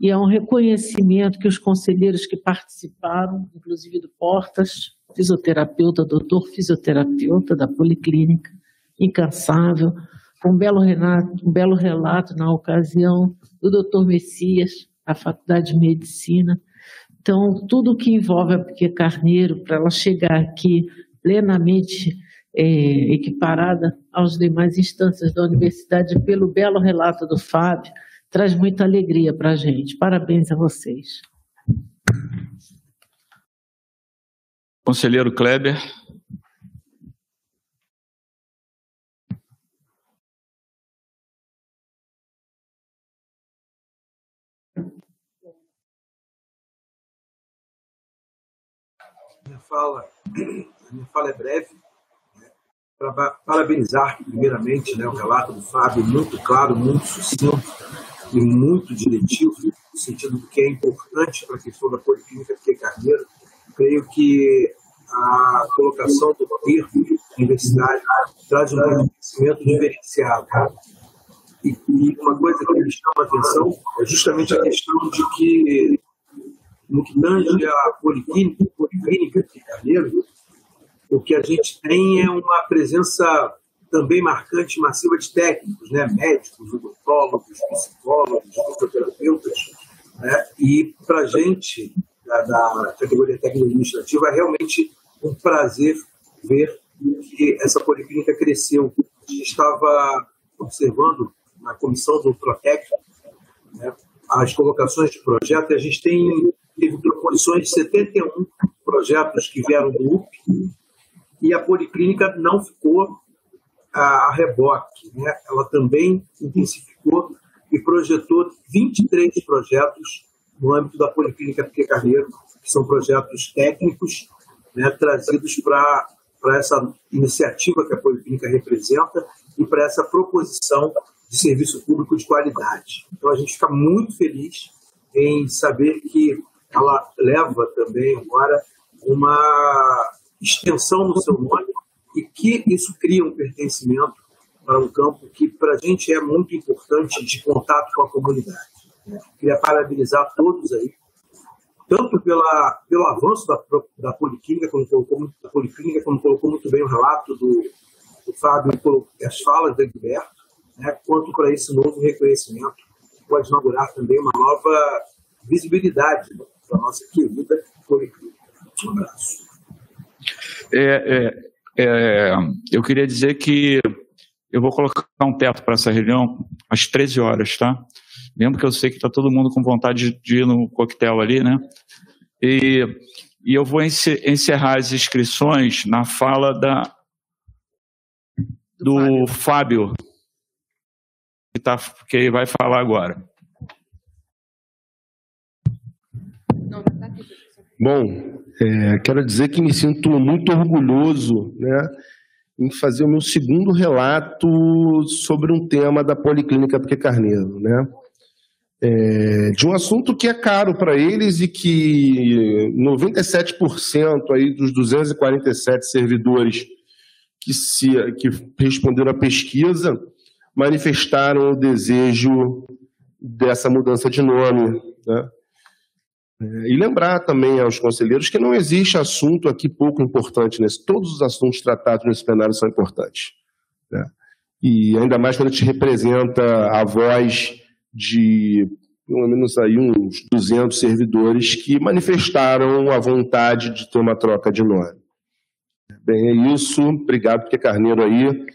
e é um reconhecimento que os conselheiros que participaram, inclusive do Portas, fisioterapeuta, doutor fisioterapeuta da Policlínica, incansável, com um belo, relato, um belo relato na ocasião do doutor Messias, da Faculdade de Medicina. Então, tudo que envolve a Piquet Carneiro, para ela chegar aqui plenamente é, equiparada aos demais instâncias da universidade pelo belo relato do Fábio. Traz muita alegria para a gente. Parabéns a vocês. Conselheiro Kleber. Minha fala, minha fala é breve. Para parabenizar, primeiramente, né, o relato do Fábio, muito claro, muito sucinto e muito diretivo, no sentido do que é importante para a questão da Policlínica Piquet Carneiro. Creio que a colocação do termo universitário traz um conhecimento diferenciado. E, e, uma coisa que me chama a atenção é justamente a questão de que, no que tange a policlínica, policlínica de Carneiro, o que a gente tem é uma presença também marcante massiva de técnicos, né? médicos, odontólogos, psicólogos, fisioterapeutas. Né? E para a gente, da, da categoria técnico-administrativa, é realmente um prazer ver que essa policlínica cresceu. A gente estava observando na comissão do Protec né, as colocações de projeto e a gente tem teve proposições de 71 projetos que vieram do UP e a policlínica não ficou a, reboque. Né? Ela também intensificou e projetou 23 projetos no âmbito da Policlínica Piquet Carneiro, que são projetos técnicos né, trazidos para essa iniciativa que a Policlínica representa e para essa proposição de serviço público de qualidade. Então a gente fica muito feliz em saber que ela leva também agora uma extensão no seu nome e que isso cria um pertencimento para um campo que para a gente é muito importante de contato com a comunidade. Queria parabenizar todos aí tanto pela, pelo avanço da, da Policlínica, como colocou, da Policlínica, como colocou muito bem o relato do, do Fábio e as falas do Egberto, né, quanto para esse novo reconhecimento, pode inaugurar também uma nova visibilidade da nossa querida Policlínica. Um abraço. É, é, é, eu queria dizer que eu vou colocar um teto para essa reunião às 13 horas, tá? mesmo que eu sei que está todo mundo com vontade de ir no coquetel ali, né? E, e eu vou encerrar as inscrições na fala da, do Fábio, que, tá, que vai falar agora. Bom, é, quero dizer que me sinto muito orgulhoso né, em fazer o meu segundo relato sobre um tema da Policlínica Pique Carneiro. Né? é, de um assunto que é caro para eles e que 97% aí dos 247 servidores que, se, que responderam à pesquisa manifestaram o desejo dessa mudança de nome. Né? É, e lembrar também aos conselheiros que não existe assunto aqui pouco importante nesse. Todos os assuntos tratados nesse plenário são importantes. Né? E ainda mais quando a gente representa a voz de pelo menos aí uns 200 servidores que manifestaram a vontade de ter uma troca de nome. Bem, é isso. Obrigado, Pique Carneiro aí.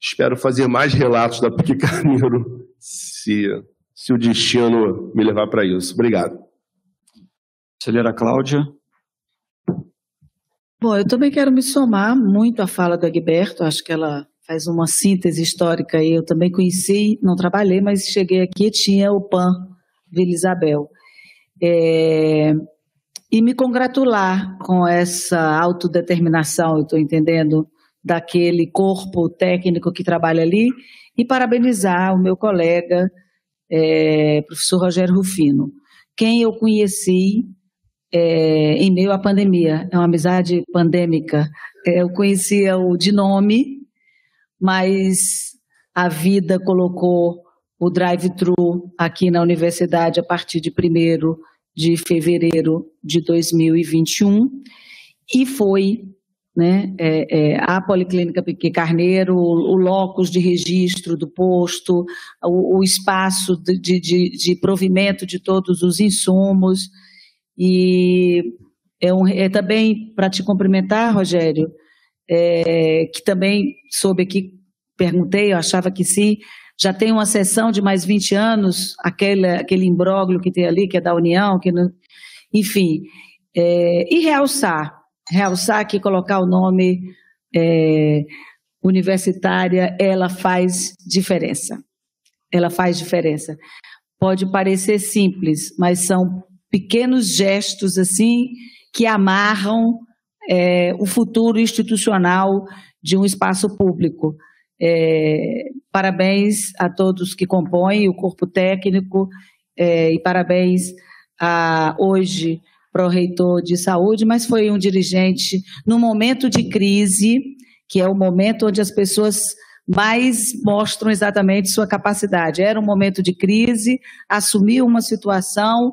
Espero fazer mais relatos da Pique Carneiro se, se o destino me levar para isso. Obrigado. Conselheira Cláudia. Bom, eu também quero me somar muito à fala do Egberto, acho que ela faz uma síntese histórica aí. Eu também conheci, não trabalhei, mas cheguei aqui tinha o PAN Vila Isabel. É, e me congratular com essa autodeterminação, eu estou entendendo, daquele corpo técnico que trabalha ali, e parabenizar o meu colega, é, professor Rogério Rufino, quem eu conheci é, em meio à pandemia, é uma amizade pandêmica. É, eu conhecia o de nome, mas a vida colocou o drive-thru aqui na universidade a partir de 1 de fevereiro de 2021 e foi né, é, é, a Policlínica Pique Carneiro, o, o locus de registro do posto, o, o espaço de, de, de, provimento de todos os insumos. E é, um, é também para te cumprimentar, Rogério, é, que também soube aqui, perguntei, eu achava que sim, já tem uma sessão de mais 20 anos, aquele, aquele imbróglio que tem ali, que é da União, que não, enfim. É, e realçar, realçar que colocar o nome é, universitária, ela faz diferença. Ela faz diferença. Pode parecer simples, mas são pequenos gestos assim que amarram é, o futuro institucional de um espaço público. É, parabéns a todos que compõem o corpo técnico é, e parabéns a, hoje o reitor de saúde, mas foi um dirigente no momento de crise, que é o momento onde as pessoas mais mostram exatamente sua capacidade. Era um momento de crise, assumiu uma situação,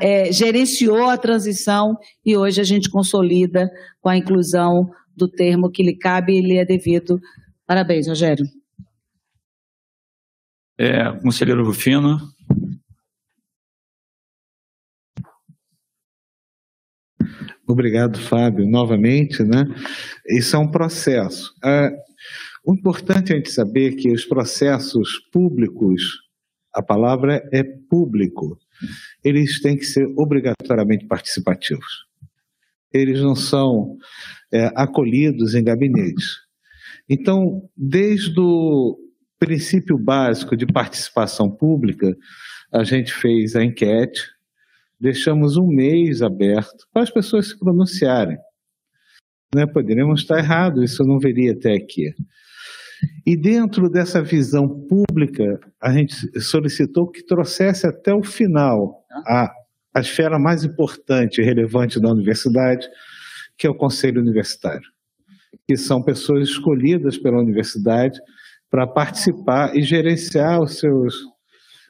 é, gerenciou a transição e hoje a gente consolida com a inclusão do termo que lhe cabe e lhe é devido. Parabéns, Rogério. É, conselheiro Rufino. Obrigado, Fábio, novamente, né? Isso é um processo. É, o importante é a gente saber que os processos públicos, a palavra é público, eles têm que ser obrigatoriamente participativos. Eles não são é, acolhidos em gabinetes. Então, desde o princípio básico de participação pública, a gente fez a enquete, deixamos um mês aberto para as pessoas se pronunciarem. Né? Poderíamos estar errados, isso não viria até aqui. E dentro dessa visão pública, a gente solicitou que trouxesse até o final a, a esfera mais importante e relevante da universidade, que é o Conselho Universitário, que são pessoas escolhidas pela universidade para participar e gerenciar os seus,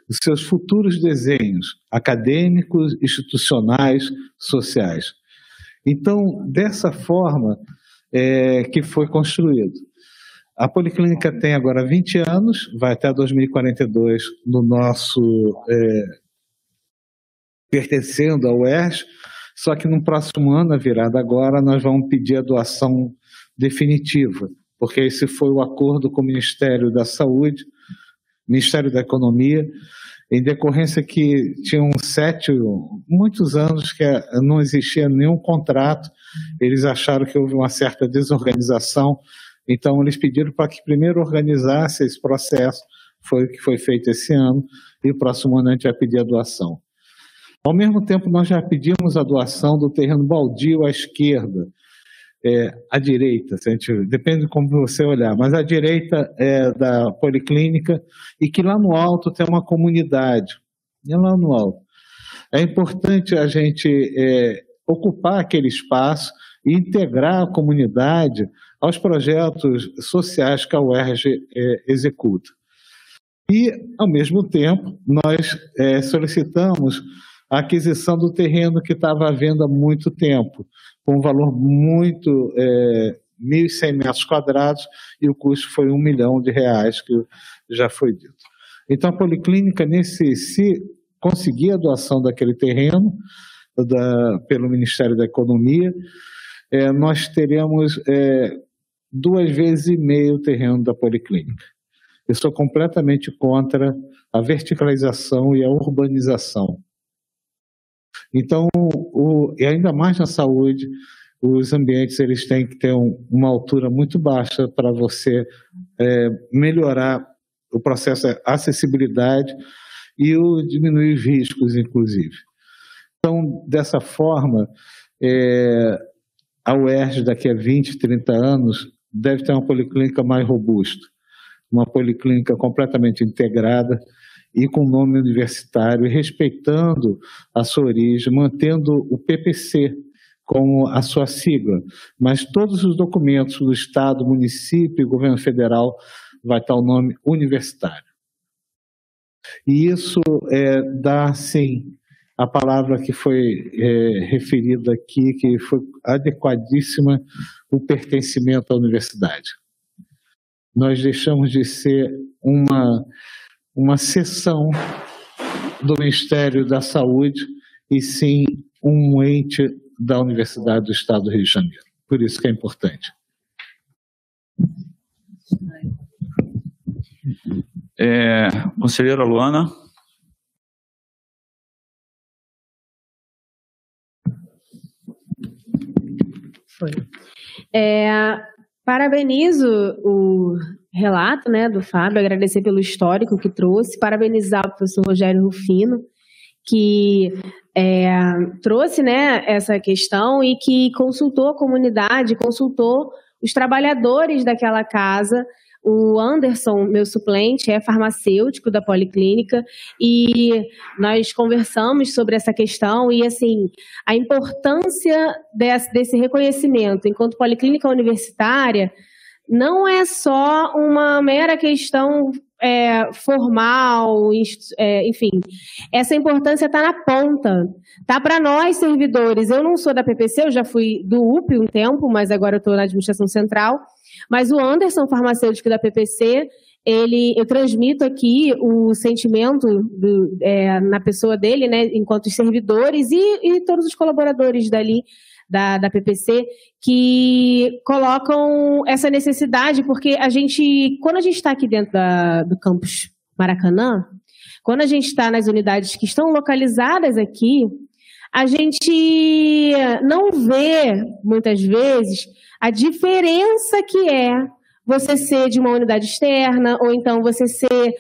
os seus futuros desenhos acadêmicos, institucionais, sociais. Então, dessa forma é, que foi construído. A Policlínica tem agora 20 anos, vai até 2042 no nosso. É, pertencendo ao UERJ, só que no próximo ano, a virada agora, nós vamos pedir a doação definitiva, porque esse foi o acordo com o Ministério da Saúde, Ministério da Economia, em decorrência que tinham sete, muitos anos que não existia nenhum contrato, eles acharam que houve uma certa desorganização então, eles pediram para que primeiro organizasse esse processo, foi o que foi feito esse ano, e o próximo ano a gente vai pedir a doação. Ao mesmo tempo, nós já pedimos a doação do terreno baldio à esquerda, é, à direita, gente, depende de como você olhar, mas à direita é da policlínica e que lá no alto tem uma comunidade, e lá no alto. É importante a gente é, ocupar aquele espaço e integrar a comunidade aos projetos sociais que a UERJ é, executa. E, ao mesmo tempo, nós é, solicitamos a aquisição do terreno que estava à venda há muito tempo, com um valor muito. É, 1.100 metros quadrados e o custo foi um milhão de reais, que já foi dito. Então, a Policlínica, nesse, se conseguir a doação daquele terreno da, pelo Ministério da Economia, é, nós teremos é, duas vezes e meio o terreno da policlínica. Eu sou completamente contra a verticalização e a urbanização. Então, o, e ainda mais na saúde, os ambientes eles têm que ter um, uma altura muito baixa para você é, melhorar o processo de acessibilidade e o diminuir os riscos, inclusive. Então, dessa forma, é, a UERJ daqui a 20, 30 anos deve ter uma policlínica mais robusta, uma policlínica completamente integrada e com nome universitário, e respeitando a sua origem, mantendo o PPC como a sua sigla, mas todos os documentos do Estado, município e governo federal vai estar o nome universitário. E isso é, dá, sim, a palavra que foi é, referida aqui, que foi adequadíssima, o pertencimento à universidade. Nós deixamos de ser uma, uma seção do Ministério da Saúde e sim um ente da Universidade do Estado do Rio de Janeiro. Por isso que é importante. É, conselheira Luana. Foi. É, parabenizo o relato né, do Fábio, agradecer pelo histórico que trouxe, parabenizar o professor Rogério Rufino, que é, trouxe né, essa questão e que consultou a comunidade, consultou os trabalhadores daquela casa. O Anderson, meu suplente, é farmacêutico da Policlínica e nós conversamos sobre essa questão e, assim, a importância desse, desse reconhecimento enquanto Policlínica Universitária não é só uma mera questão é, formal, é, enfim. Essa importância está na ponta. Tá para nós, servidores. Eu não sou da PPC, eu já fui do UP um tempo, mas agora eu estou na administração central. Mas o Anderson, farmacêutico da PPC, ele, eu transmito aqui o sentimento do, é, na pessoa dele, né, enquanto servidores e, e todos os colaboradores dali da, da PPC que colocam essa necessidade, porque a gente, quando a gente está aqui dentro da, do campus Maracanã, quando a gente está nas unidades que estão localizadas aqui, a gente não vê, muitas vezes, a diferença que é você ser de uma unidade externa, ou então você ser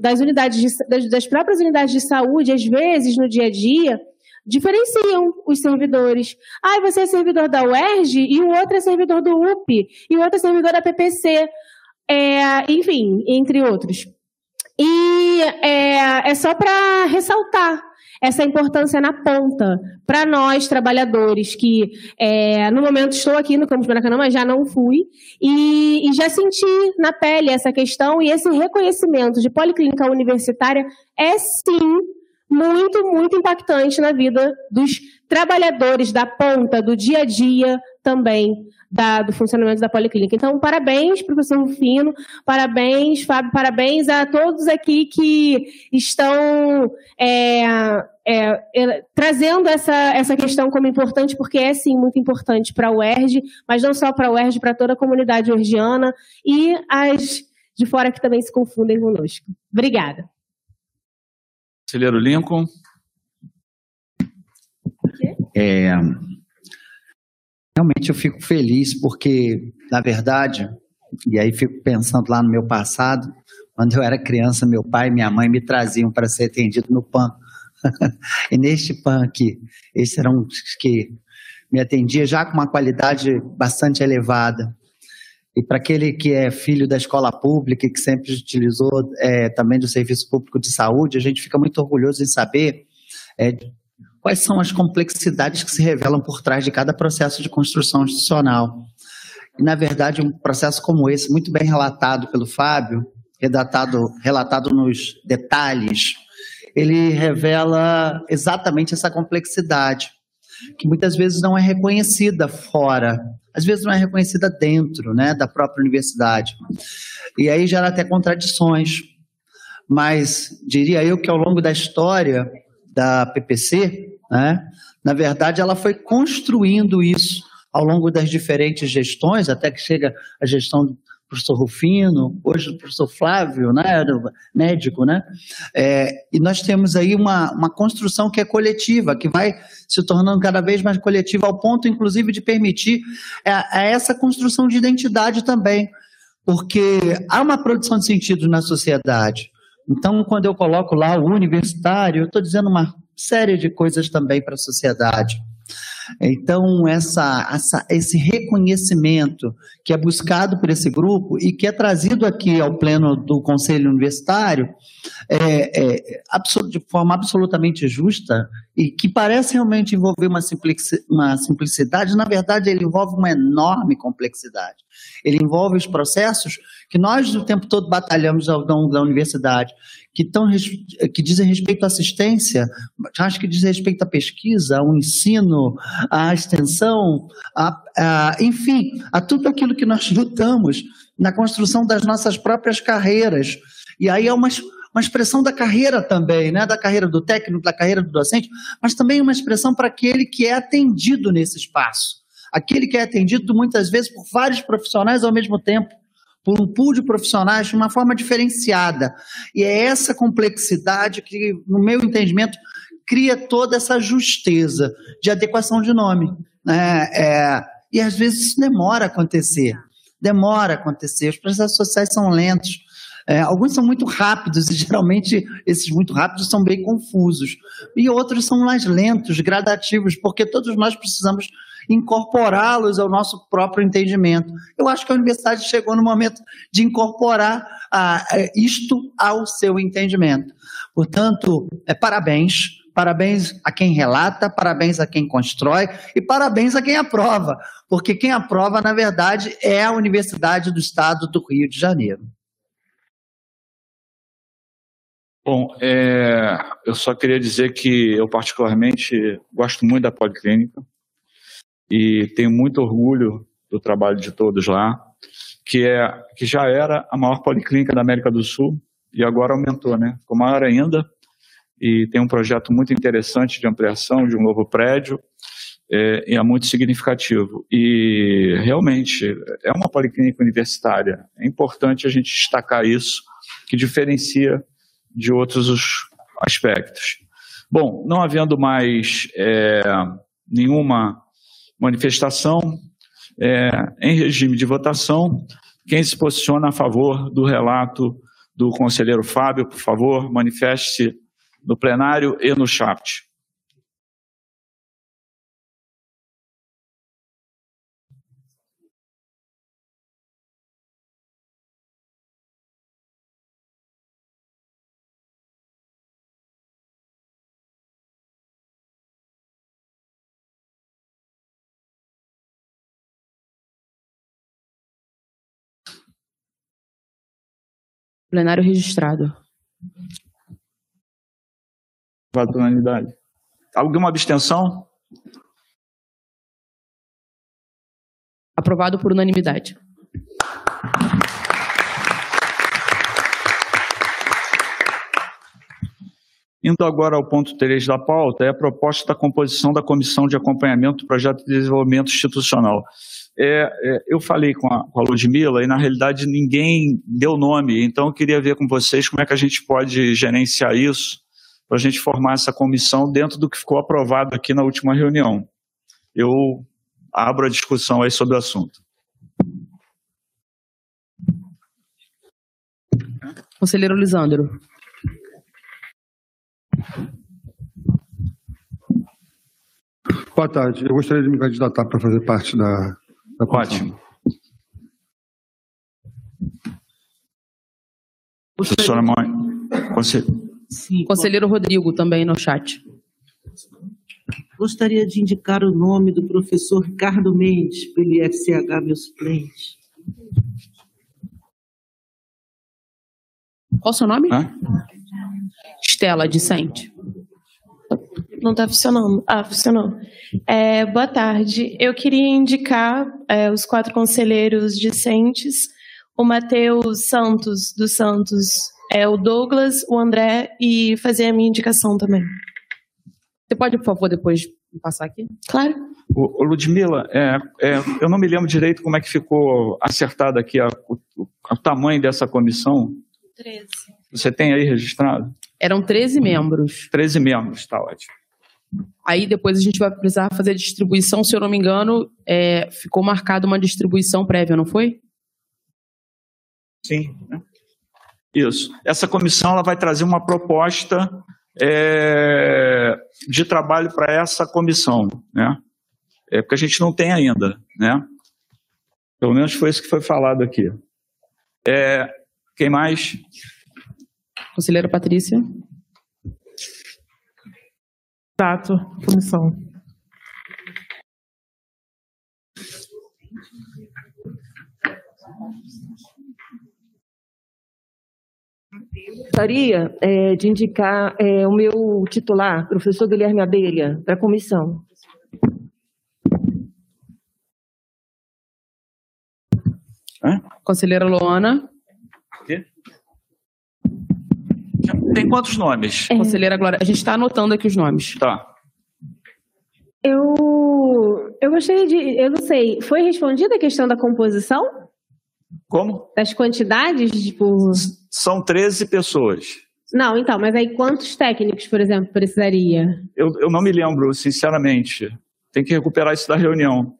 das unidades de, das, das próprias unidades de saúde, às vezes, no dia a dia, diferenciam os servidores. Ah, você é servidor da UERJ e o outro é servidor do UP e o outro é servidor da PPC. É, enfim, entre outros. E é, é só para ressaltar essa importância na ponta. Para nós trabalhadores que é, no momento estou aqui no campus Maracanã, mas já não fui. E, e, já senti na pele essa questão e esse reconhecimento de policlínica universitária é sim muito, muito impactante na vida dos trabalhadores da ponta, do dia a dia também da, do funcionamento da Policlínica. Então, parabéns, professor Rufino, parabéns, Fábio, parabéns a todos aqui que estão é, é, é, trazendo essa, essa questão como importante, porque é sim muito importante para o UERJ, mas não só para o UERJ, para toda a comunidade urgiana e as de fora que também se confundem conosco. Obrigada. Conselheiro Lincoln. É, realmente eu fico feliz porque, na verdade, e aí fico pensando lá no meu passado, quando eu era criança, meu pai e minha mãe me traziam para ser atendido no PAN. e neste PAN aqui, esses eram os que me atendia já com uma qualidade bastante elevada. E para aquele que é filho da escola pública e que sempre utilizou é, também do serviço público de saúde, a gente fica muito orgulhoso em saber é, quais são as complexidades que se revelam por trás de cada processo de construção institucional. E, na verdade, um processo como esse, muito bem relatado pelo Fábio, redatado, relatado nos detalhes, ele revela exatamente essa complexidade, que muitas vezes não é reconhecida fora às vezes não é reconhecida dentro né, da própria universidade. E aí gera até contradições. Mas diria eu que ao longo da história da PPC, né, na verdade, ela foi construindo isso ao longo das diferentes gestões, até que chega a gestão professor Rufino, hoje o professor Flávio, né, médico, né? É, e nós temos aí uma, uma construção que é coletiva, que vai se tornando cada vez mais coletiva, ao ponto, inclusive, de permitir é, é essa construção de identidade também, porque há uma produção de sentido na sociedade. Então, quando eu coloco lá o universitário, eu estou dizendo uma série de coisas também para a sociedade. Então, essa, essa, esse reconhecimento que é buscado por esse grupo e que é trazido aqui ao pleno do Conselho Universitário é, é, de forma absolutamente justa e que parece realmente envolver uma, simplicidade, na verdade, ele envolve uma enorme complexidade. Ele envolve os processos que nós o tempo todo batalhamos ao longo da universidade, que, tão, que dizem respeito à assistência, acho que diz respeito à pesquisa, ao ensino, à extensão, enfim, a tudo aquilo que nós lutamos na construção das nossas próprias carreiras. E aí é uma, uma expressão da carreira também, né? da carreira do técnico, da carreira do docente, mas também uma expressão para aquele que é atendido nesse espaço. Aquele que é atendido muitas vezes por vários profissionais ao mesmo tempo por um pool de profissionais de uma forma diferenciada. E é essa complexidade que, no meu entendimento, cria toda essa justeza de adequação de nome. Né? É, e às vezes isso demora a acontecer. Demora a acontecer. Os processos sociais são lentos. É, alguns são muito rápidos e geralmente esses muito rápidos são bem confusos. E outros são mais lentos, gradativos, porque todos nós precisamos incorporá-los ao nosso próprio entendimento. Eu acho que a universidade chegou no momento de incorporar ah, isto ao seu entendimento. Portanto, é, parabéns. Parabéns a quem relata, parabéns a quem constrói e parabéns a quem aprova, porque quem aprova, na verdade, é a Universidade do Estado do Rio de Janeiro. Bom, é, eu só queria dizer que eu particularmente gosto muito da Policlínica e tenho muito orgulho do trabalho de todos lá, que é que já era a maior policlínica da América do Sul e agora aumentou, né? Ficou maior ainda e tem um projeto muito interessante de ampliação de um novo prédio é, e é muito significativo. E realmente é uma policlínica universitária. É importante a gente destacar isso, que diferencia de outros aspectos. Bom, não havendo mais é, nenhuma manifestação, é, em regime de votação, quem se posiciona a favor do relato do conselheiro Fábio, por favor, manifeste-se no plenário e no chat. Plenário registrado. Aprovado por unanimidade. Alguma abstenção? Aprovado por unanimidade. Indo agora ao ponto 3 da pauta, é a proposta da composição da Comissão de Acompanhamento do Projeto de Desenvolvimento Institucional. É, é, eu falei com a, com a Ludmilla e, na realidade, ninguém deu nome, então eu queria ver com vocês como é que a gente pode gerenciar isso para a gente formar essa comissão dentro do que ficou aprovado aqui na última reunião. Eu abro a discussão aí sobre o assunto. Conselheiro Lisandro. Boa tarde. Eu gostaria de me candidatar para fazer parte da, comissão. Ótimo. Professora Mãe. Conselheiro. Sim, Conselheiro Rodrigo também no chat. Gostaria de indicar o nome do professor Ricardo Mendes, pelo IFCH, meu suplente. Qual o seu nome? Hã? Estela, discente. Não está funcionando. Ah, funcionou. É, boa tarde. Eu queria indicar é, os quatro conselheiros discentes, o Matheus Santos, dos Santos, é, o Douglas, o André e fazer a minha indicação também. Você pode, por favor, depois passar aqui? Claro. O, Ludmila, é, é, eu não me lembro direito como é que ficou acertado aqui a, o, o, tamanho dessa comissão. 13. Você tem aí registrado? Eram 13 membros. 13 membros, está ótimo. Aí depois a gente vai precisar fazer a distribuição, se eu não me engano, é, ficou marcada uma distribuição prévia, não foi? Sim. Isso. Essa comissão ela vai trazer uma proposta é, de trabalho para essa comissão, né? É porque a gente não tem ainda, né? Pelo menos foi isso que foi falado aqui. É, quem mais? Conselheira Patrícia. Tato, comissão. Gostaria é, de indicar é, o meu titular, professor Guilherme Abelha, para a comissão. Conselheira Luana. Tem quantos nomes? É. Conselheira Glória. A gente está anotando aqui os nomes. Tá. Eu, eu gostaria de. Eu não sei. Foi respondida a questão da composição? Como? Das quantidades? Tipo... São 13 pessoas. Não, então, mas aí quantos técnicos, por exemplo, precisaria? Eu, eu não me lembro, sinceramente. Tem que recuperar isso da reunião.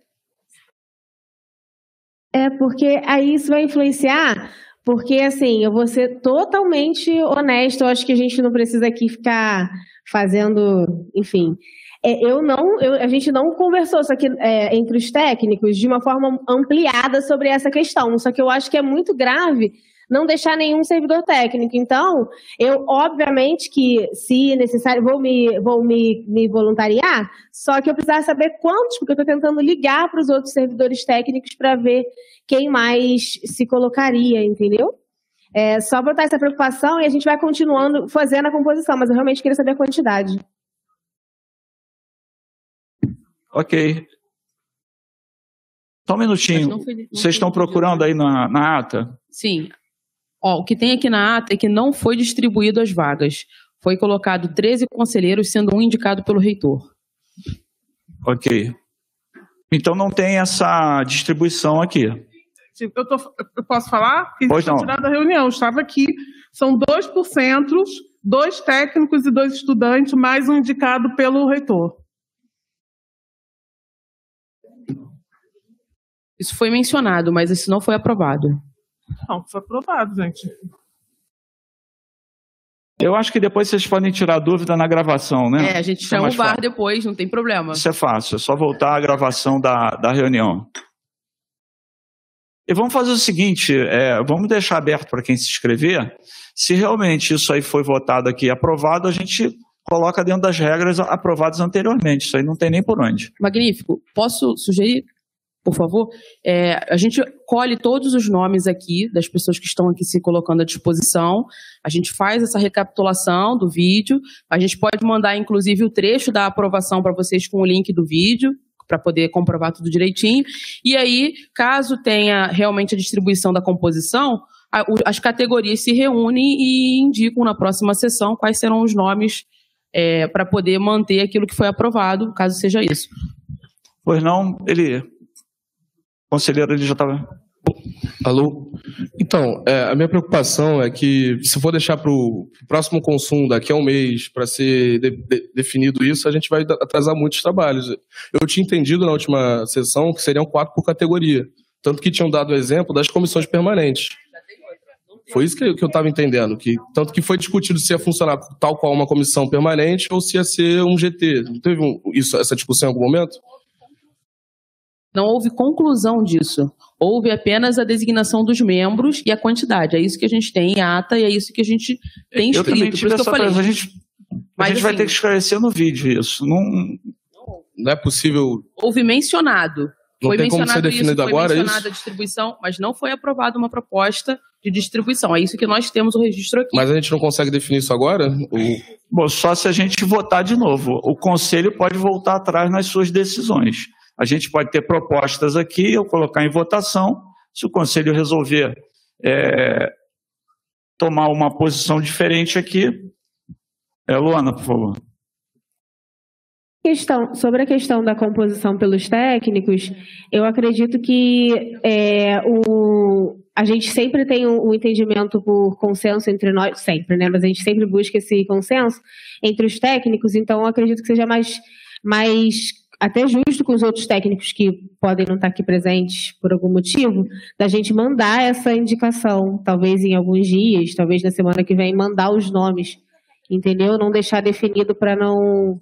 É, porque aí isso vai influenciar Porque, assim, eu vou ser totalmente honesta, eu acho que a gente não precisa aqui ficar fazendo, enfim. É, eu não, eu- a gente não conversou isso aqui é, entre os técnicos de uma forma ampliada sobre essa questão. Só que eu acho que é muito grave não deixar nenhum servidor técnico. Então, eu, obviamente, que se necessário, vou me, vou me, me voluntariar, só que eu precisava saber quantos, porque eu estou tentando ligar para os outros servidores técnicos para ver quem mais se colocaria, entendeu? É, só botar essa preocupação e a gente vai continuando fazendo a composição, mas eu realmente queria saber a quantidade. Ok. Só um minutinho. Mas não foi- não Vocês estão procurando aí na, na ata? Sim. Ó, o que tem aqui na ata é que não foi distribuído as vagas. Foi colocado 13 conselheiros, sendo um indicado pelo reitor. Ok. Então não tem essa distribuição aqui. Eu, tô- eu posso falar? Que Pois foi não. tirado da reunião. Estava aqui. São dois por centros, dois técnicos e dois estudantes, mais um indicado pelo reitor. Isso foi mencionado, mas isso não foi aprovado. Não, foi aprovado, gente. Eu acho que depois vocês podem tirar dúvida na gravação, né? É, a gente Isso é chama mais o VAR fácil. depois, não tem problema. Isso é fácil, é só voltar à gravação da, da reunião. E vamos fazer o seguinte: é, vamos deixar aberto para quem se inscrever. Se realmente isso aí foi votado aqui e aprovado, a gente coloca dentro das regras aprovadas anteriormente. Isso aí não tem nem por onde. Magnífico. Posso sugerir, por favor? É, a gente colhe todos os nomes aqui das pessoas que estão aqui se colocando à disposição. A gente faz essa recapitulação do vídeo. A gente pode mandar, inclusive, o trecho da aprovação para vocês com o link do vídeo, para poder comprovar tudo direitinho. E aí, caso tenha realmente a distribuição da composição, a- as categorias se reúnem e indicam na próxima sessão quais serão os nomes para poder manter aquilo que foi aprovado, caso seja isso. Pois não, ele. Conselheiro, ele já estava. Alô? Então, é, a minha preocupação é que se for deixar para o próximo consumo daqui a um mês para ser de- de- definido isso, a gente vai atrasar muitos trabalhos. Eu tinha entendido na última sessão que seriam quatro por categoria, tanto que tinham dado o exemplo das comissões permanentes. Foi isso que, que eu estava entendendo, que tanto que foi discutido se ia funcionar tal qual uma comissão permanente ou se ia ser um GT. Não teve um- isso, essa discussão em algum momento? Não houve conclusão disso. Houve apenas a designação dos membros e a quantidade. É isso que a gente tem em ata e é isso que a gente tem Eu também escrito. Por tive isso que eu essa falei. A gente, a Mas, gente vai assim, ter que esclarecer no vídeo isso. Não, não é possível. Houve mencionado. Não foi tem como mencionado ser definido isso, foi agora, é mencionada isso? a distribuição, mas não foi aprovada uma proposta de distribuição. É isso que nós temos o registro aqui. Mas a gente não consegue definir isso agora? Ou- Bom, só se a gente votar de novo. O conselho pode voltar atrás nas suas decisões. A gente pode ter propostas aqui, eu colocar em votação. Se o conselho resolver é, tomar uma posição diferente aqui. É, Luana, por favor. Questão, sobre a questão da composição pelos técnicos, eu acredito que é, o, a gente sempre tem um, um entendimento por consenso entre nós, sempre, né? Mas a gente sempre busca esse consenso entre os técnicos, então eu acredito que seja mais, mais até justo com os outros técnicos que podem não estar aqui presentes por algum motivo, da gente mandar essa indicação, talvez em alguns dias, talvez na semana que vem, mandar os nomes, entendeu? Não deixar definido para não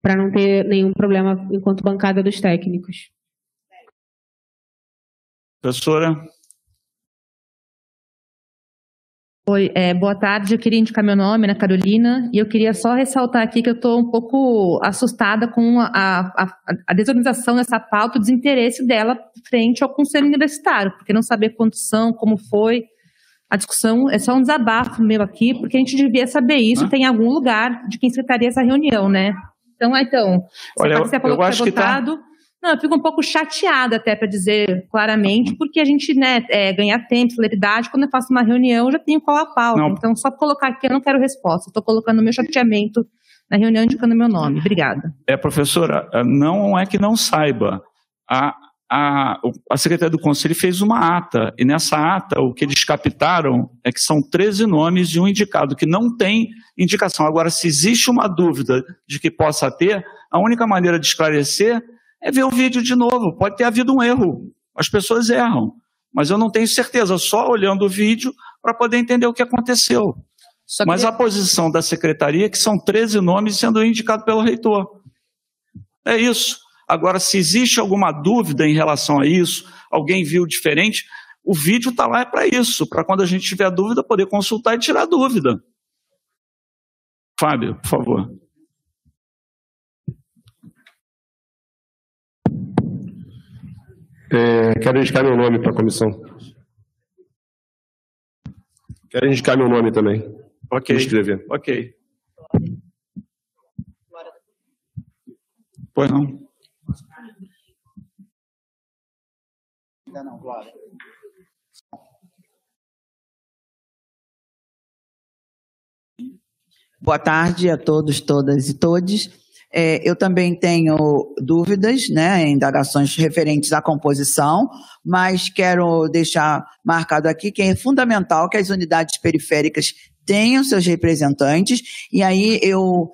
para não ter nenhum problema enquanto bancada dos técnicos. Professora. Oi, é, boa tarde. Eu queria indicar meu nome, Ana Carolina, e eu queria só ressaltar aqui que eu estou um pouco assustada com a, a, a desorganização dessa pauta, o desinteresse dela frente ao Conselho Universitário, porque não saber quantos são, como foi. A discussão é só um desabafo meu aqui, porque a gente devia saber isso, tem em algum lugar de quem secretaria essa reunião, né? Então, ah, então, você Olha, ser eu- falou eu que acho que tá- votado. Não, eu fico um pouco chateada até para dizer claramente, porque a gente, né, é, ganha tempo, celeridade, quando eu faço uma reunião, eu já tenho qual a pauta. Não. Então, só colocar aqui, eu não quero resposta. Estou colocando o meu chateamento na reunião, indicando meu nome. Obrigada. É, professora, não é que não saiba. A, a, a Secretaria do Conselho fez uma ata, e nessa ata o que eles captaram é que são 13 nomes de um indicado, que não tem indicação. Agora, se existe uma dúvida de que possa ter, a única maneira de esclarecer é ver o vídeo de novo. Pode ter havido um erro. As pessoas erram. Mas eu não tenho certeza, só olhando o vídeo para poder entender o que aconteceu. Só Mas a posição da secretaria é que são 13 nomes sendo indicados pelo reitor. É isso. Agora, se existe alguma dúvida em relação a isso, alguém viu diferente, o vídeo está lá é para isso, para quando a gente tiver dúvida, poder consultar e tirar dúvida. Fábio, por favor. É, quero indicar meu nome para a comissão. Quero indicar meu nome também. Ok. Me inscrever. Ok. Pois não. Ainda não, Glória. Boa tarde a todos, todas e todes. É, eu também tenho dúvidas, né, indagações referentes à composição, mas quero deixar marcado aqui que é fundamental que as unidades periféricas tenham seus representantes, e aí eu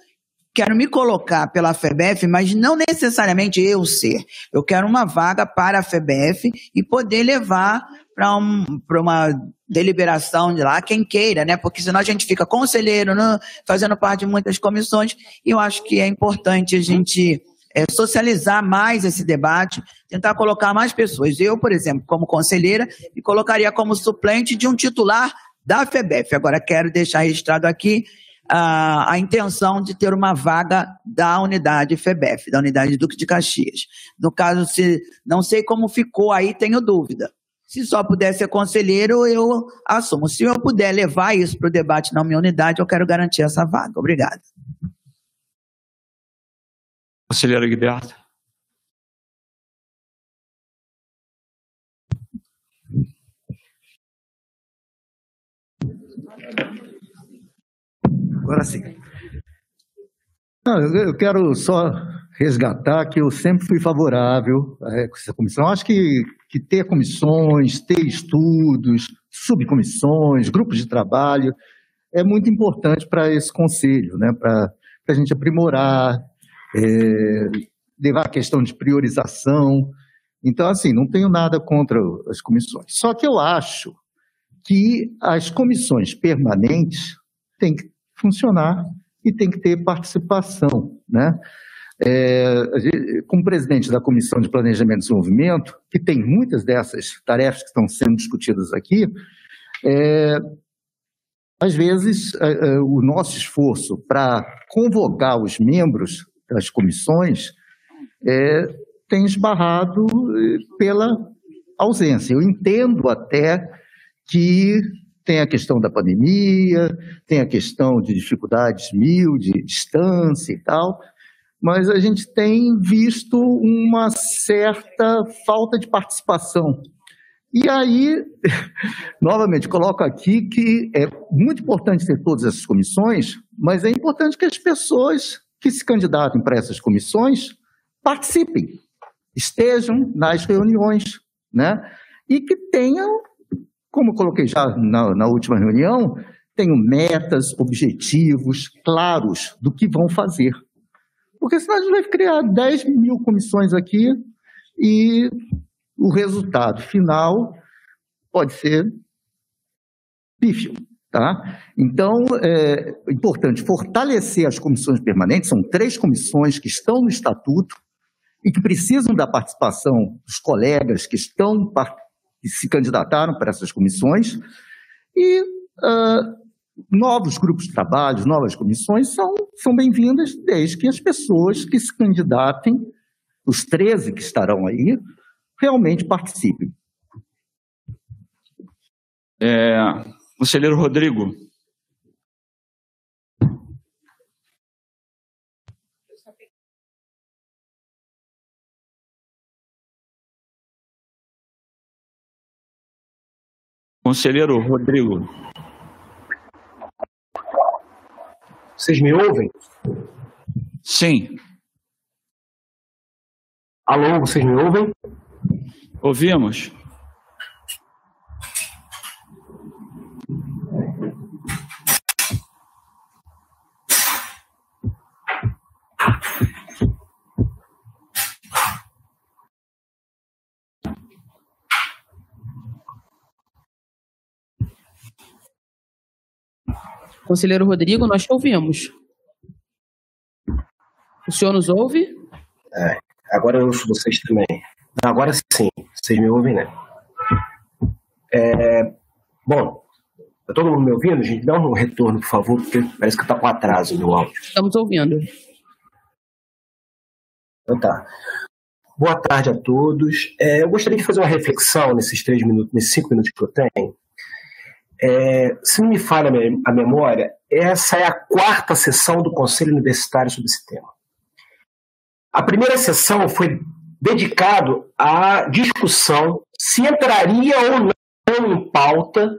quero me colocar pela FEBEF, mas não necessariamente eu ser. Eu quero uma vaga para a FEBEF e poder levar para um, uma deliberação de lá, quem queira, né? Porque senão a gente fica conselheiro, né? fazendo parte de muitas comissões, e eu acho que é importante a gente é, socializar mais esse debate, tentar colocar mais pessoas. Eu, por exemplo, como conselheira, me colocaria como suplente de um titular da FEBEF. Agora, quero deixar registrado aqui a, a intenção de ter uma vaga da unidade FEBEF, da unidade Duque de Caxias. No caso, se não sei como ficou aí, tenho dúvida. Se só puder ser conselheiro, eu assumo. Se eu puder levar isso para o debate na minha unidade, eu quero garantir essa vaga. Obrigada. Conselheiro Guilherme. Agora sim. Não, eu eu quero só resgatar que eu sempre fui favorável a essa comissão. Acho que, que ter comissões, ter estudos, subcomissões, grupos de trabalho, é muito importante para esse conselho, né? para a gente aprimorar, é, levar a questão de priorização. Então, assim, não tenho nada contra as comissões. Só que eu acho que as comissões permanentes têm que funcionar e tem que ter participação, né? É, como presidente da Comissão de Planejamento e Desenvolvimento, que tem muitas dessas tarefas que estão sendo discutidas aqui, é, às vezes é, é, o nosso esforço para convocar os membros das comissões é, tem esbarrado eh, pela ausência. Eu entendo até que tem a questão da pandemia, tem a questão de dificuldades mil, de distância e tal, mas a gente tem visto uma certa falta de participação. E aí, novamente, coloco aqui que é muito importante ter todas essas comissões, mas é importante que as pessoas que se candidatem para essas comissões participem, estejam nas reuniões, né? E que tenham como coloquei já na, na última reunião, tenham metas, objetivos claros do que vão fazer. Porque senão a gente vai criar 10 mil comissões aqui e o resultado final pode ser pífio. Tá? Então, é importante fortalecer as comissões permanentes, são três comissões que estão no estatuto e que precisam da participação dos colegas que estão que se candidataram para essas comissões e ah, novos grupos de trabalho, novas comissões são, são bem-vindas desde que as pessoas que se candidatem, os 13 que estarão aí, realmente participem. É, conselheiro Rodrigo. Conselheiro Rodrigo. Vocês me ouvem? Sim. Alô, vocês me ouvem? Ouvimos. Conselheiro Rodrigo, nós te ouvimos. O senhor nos ouve? É, agora eu ouço vocês também. Agora sim, vocês me ouvem, né? É, bom, tá todo mundo me ouvindo? Gente, dá um retorno, por favor, porque parece que tá com atraso o meu áudio. Estamos ouvindo. Então tá. Boa tarde a todos. É, eu gostaria de fazer uma reflexão nesses três minutos, nesses cinco minutos que eu tenho. É, se não me falha a memória, essa é a quarta sessão do Conselho Universitário sobre esse tema. A primeira sessão foi dedicado à discussão se entraria ou não em pauta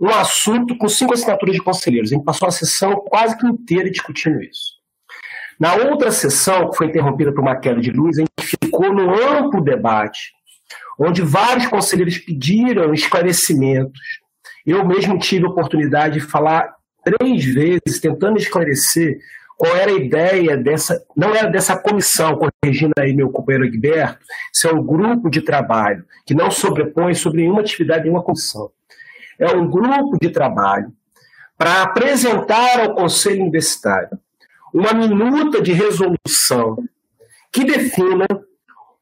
um assunto com cinco assinaturas de conselheiros. A gente passou a sessão quase que inteira discutindo isso. Na outra sessão, que foi interrompida por uma queda de luz, a gente ficou no amplo debate, onde vários conselheiros pediram esclarecimentos. Eu mesmo tive a oportunidade de falar três vezes, tentando esclarecer qual era a ideia dessa, não era dessa comissão, corrigindo aí meu companheiro Egberto, isso é um grupo de trabalho que não sobrepõe sobre nenhuma atividade, nenhuma comissão. É um grupo de trabalho para apresentar ao Conselho Universitário uma minuta de resolução que defina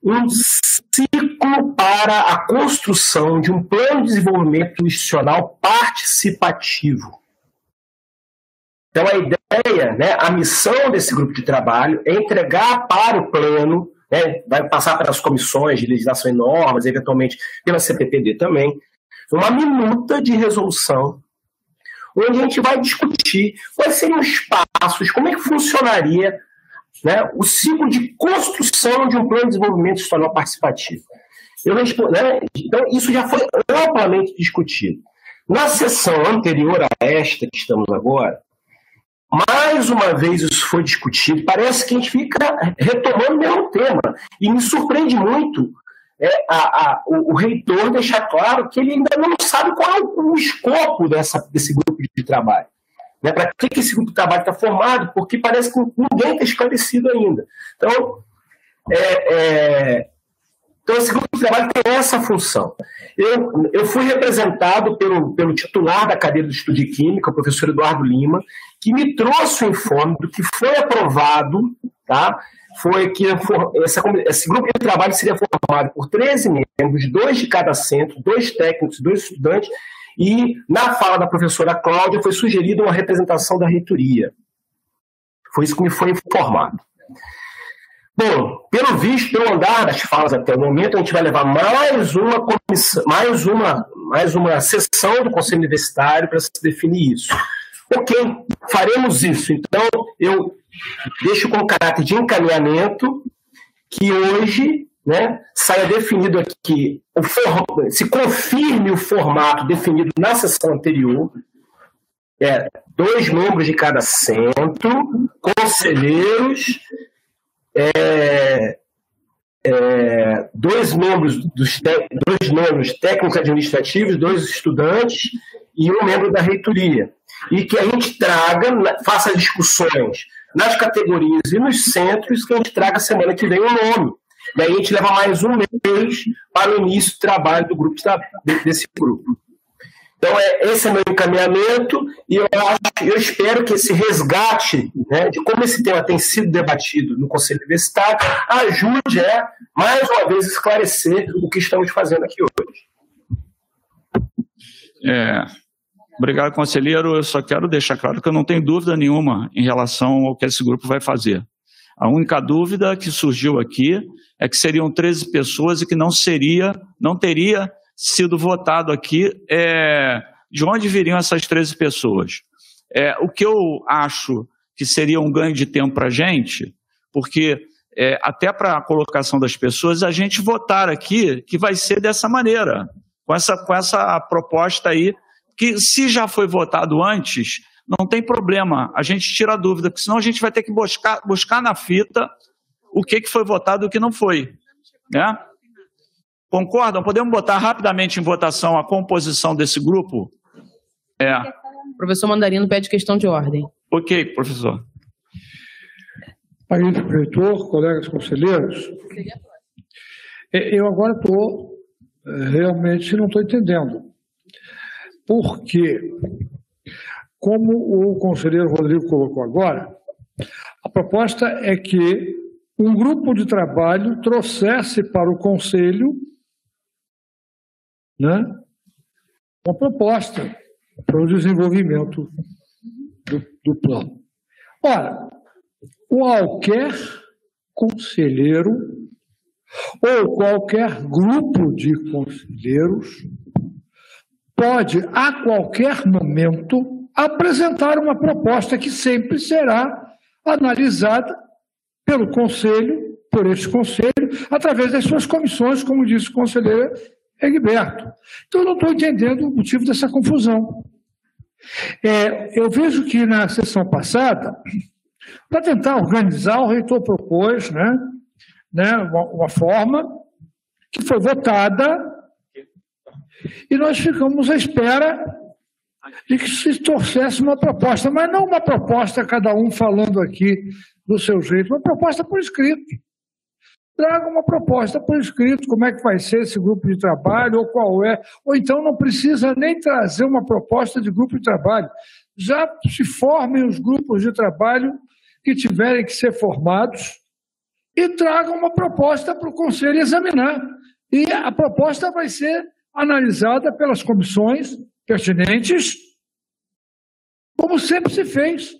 um ciclo para a construção de um plano de desenvolvimento institucional participativo. Então, a ideia, né, a missão desse grupo de trabalho é entregar para o plano, né, vai passar pelas comissões de legislação e normas, eventualmente pela CPPD também, uma minuta de resolução onde a gente vai discutir quais seriam os passos, como é que funcionaria né, o ciclo de construção de um plano de desenvolvimento institucional participativo. Eu respondo, né, então, isso já foi amplamente discutido. Na sessão anterior a esta que estamos agora, mais uma vez isso foi discutido. Parece que a gente fica retomando o mesmo tema. E me surpreende muito é, a, a, o, o, reitor deixar claro que ele ainda não sabe qual é o, o escopo dessa, desse grupo de trabalho. Né? Para que, que esse grupo de trabalho está formado? Porque parece que ninguém está esclarecido ainda. Então, é, é, então, esse grupo de trabalho tem essa função. Eu, eu fui representado pelo, pelo titular da cadeira do Estudo de Química, o professor Eduardo Lima, que me trouxe o informe do que foi aprovado, tá? foi que essa, esse grupo de trabalho seria formado por 13 membros, dois de cada centro, dois técnicos, dois estudantes, e na fala da professora Cláudia foi sugerida uma representação da reitoria. Foi isso que me foi informado. Bom, pelo visto, pelo andar das falas até o momento, a gente vai levar mais uma comissão, mais uma, mais uma sessão do Conselho Universitário para se definir isso. Ok, faremos isso. Então, eu deixo com caráter de encaminhamento que hoje né, saia definido aqui, for, se confirme o formato definido na sessão anterior, é, dois membros de cada centro, conselheiros, é, é, dois membros dos dois membros técnicos administrativos, dois estudantes e um membro da reitoria. E que a gente traga, faça discussões nas categorias e nos centros, que a gente traga semana que vem o nome. E aí a gente leva mais um mês para o início do trabalho do grupo, desse grupo. Então, é, esse é meu encaminhamento e eu, acho, eu espero que esse resgate né, de como esse tema tem sido debatido no Conselho Universitário ajude a, é, mais uma vez, esclarecer o que estamos fazendo aqui hoje. É, obrigado, conselheiro. Eu só quero deixar claro que eu não tenho dúvida nenhuma em relação ao que esse grupo vai fazer. A única dúvida que surgiu aqui é que seriam 13 pessoas e que não seria, não teria sido votado aqui é, de onde viriam essas 13 pessoas. É, o que eu acho que seria um ganho de tempo para a gente, porque é, até para a colocação das pessoas, a gente votar aqui que vai ser dessa maneira, com essa, com essa proposta aí, que se já foi votado antes, não tem problema, a gente tira a dúvida, porque senão a gente vai ter que buscar, buscar na fita o que, que foi votado e o que não foi. Né? Concordam? Podemos botar rapidamente em votação a composição desse grupo? É. O professor Mandarino pede questão de ordem. Ok, professor. Magnífico reitor, colegas conselheiros, é, eu agora estou, é, realmente não estou entendendo. Porque como o conselheiro Rodrigo colocou agora, a proposta é que um grupo de trabalho trouxesse para o conselho né, uma proposta para o desenvolvimento do, do plano. Ora, qualquer conselheiro ou qualquer grupo de conselheiros pode, a qualquer momento, apresentar uma proposta que sempre será analisada pelo Conselho, por esse Conselho, através das suas comissões, como disse o conselheiro Egberto. Então, eu não estou entendendo o motivo dessa confusão. É, eu vejo que na sessão passada, para tentar organizar, o reitor propôs né, né, uma, uma forma que foi votada e nós ficamos à espera de que se torcesse uma proposta, mas não uma proposta, cada um falando aqui do seu jeito, uma proposta por escrito. Traga uma proposta por escrito, como é que vai ser esse grupo de trabalho, ou qual é. Ou então não precisa nem trazer uma proposta de grupo de trabalho. Já se formem os grupos de trabalho que tiverem que ser formados e tragam uma proposta para o Conselho examinar. E a proposta vai ser analisada pelas comissões pertinentes, como sempre se fez.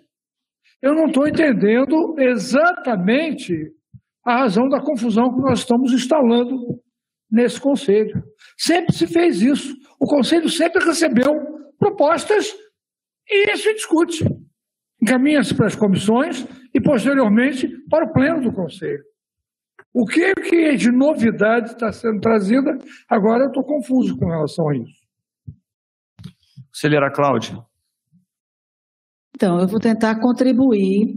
Eu não estou entendendo exatamente a razão da confusão que nós estamos instalando nesse Conselho. Sempre se fez isso. O Conselho sempre recebeu propostas e se discute. Encaminha-se para as comissões e, posteriormente, para o pleno do Conselho. O que, que de novidade está sendo trazida? Agora eu estou confuso com relação a isso. Conselheira Cláudia. Então, eu vou tentar contribuir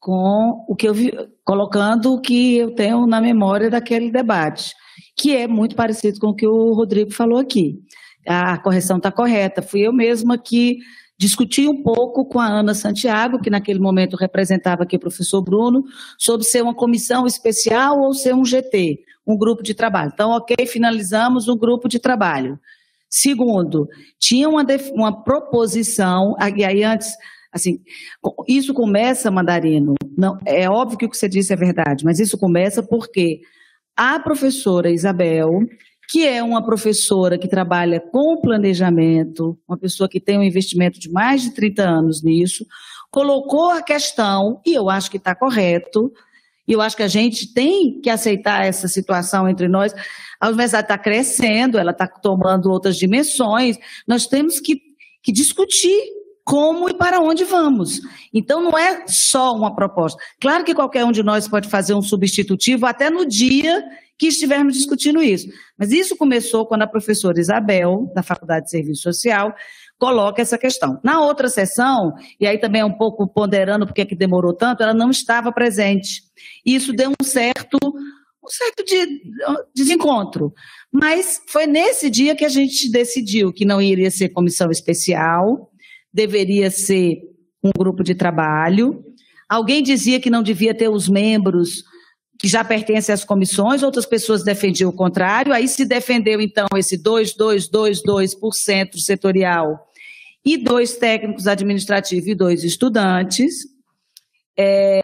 com o que eu vi, colocando o que eu tenho na memória daquele debate, que é muito parecido com o que o Rodrigo falou aqui. A correção está correta. Fui eu mesma que discuti um pouco com a Ana Santiago, que naquele momento representava aqui o professor Bruno, sobre ser uma comissão especial ou ser um GT, um grupo de trabalho. Então, ok, finalizamos o grupo de trabalho. Segundo, tinha uma, uma proposição, e aí antes, assim, isso começa, Mandarino, não, é óbvio que o que você disse é verdade, mas isso começa porque a professora Isabel que é uma professora que trabalha com planejamento, uma pessoa que tem um investimento de mais de 30 anos nisso, colocou a questão, e eu acho que está correto, e eu acho que a gente tem que aceitar essa situação entre nós. A universidade está crescendo, ela está tomando outras dimensões, nós temos que, que discutir como e para onde vamos. Então, não é só uma proposta. Claro que qualquer um de nós pode fazer um substitutivo até no dia que estivermos discutindo isso. Mas isso começou quando a professora Isabel, da Faculdade de Serviço Social, coloca essa questão. Na outra sessão, e aí também é um pouco ponderando porque é que demorou tanto, ela não estava presente. Isso deu um certo um certo de, desencontro. Mas foi nesse dia que a gente decidiu que não iria ser comissão especial, deveria ser um grupo de trabalho. Alguém dizia que não devia ter os membros que já pertence às comissões, outras pessoas defendiam o contrário, aí se defendeu então esse 2,222% setorial e dois técnicos administrativos e dois estudantes. É...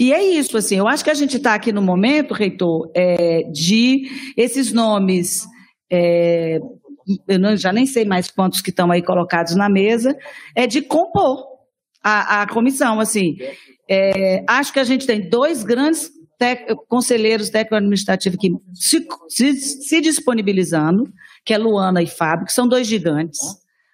E é isso, assim, eu acho que a gente está aqui no momento, reitor, é, de esses nomes, é, eu não, já nem sei mais quantos que estão aí colocados na mesa, é de compor a, a comissão, assim. É, acho que a gente tem dois grandes tec, conselheiros técnico-administrativos que se, se, se, disponibilizando, que é Luana e Fábio, que são dois gigantes.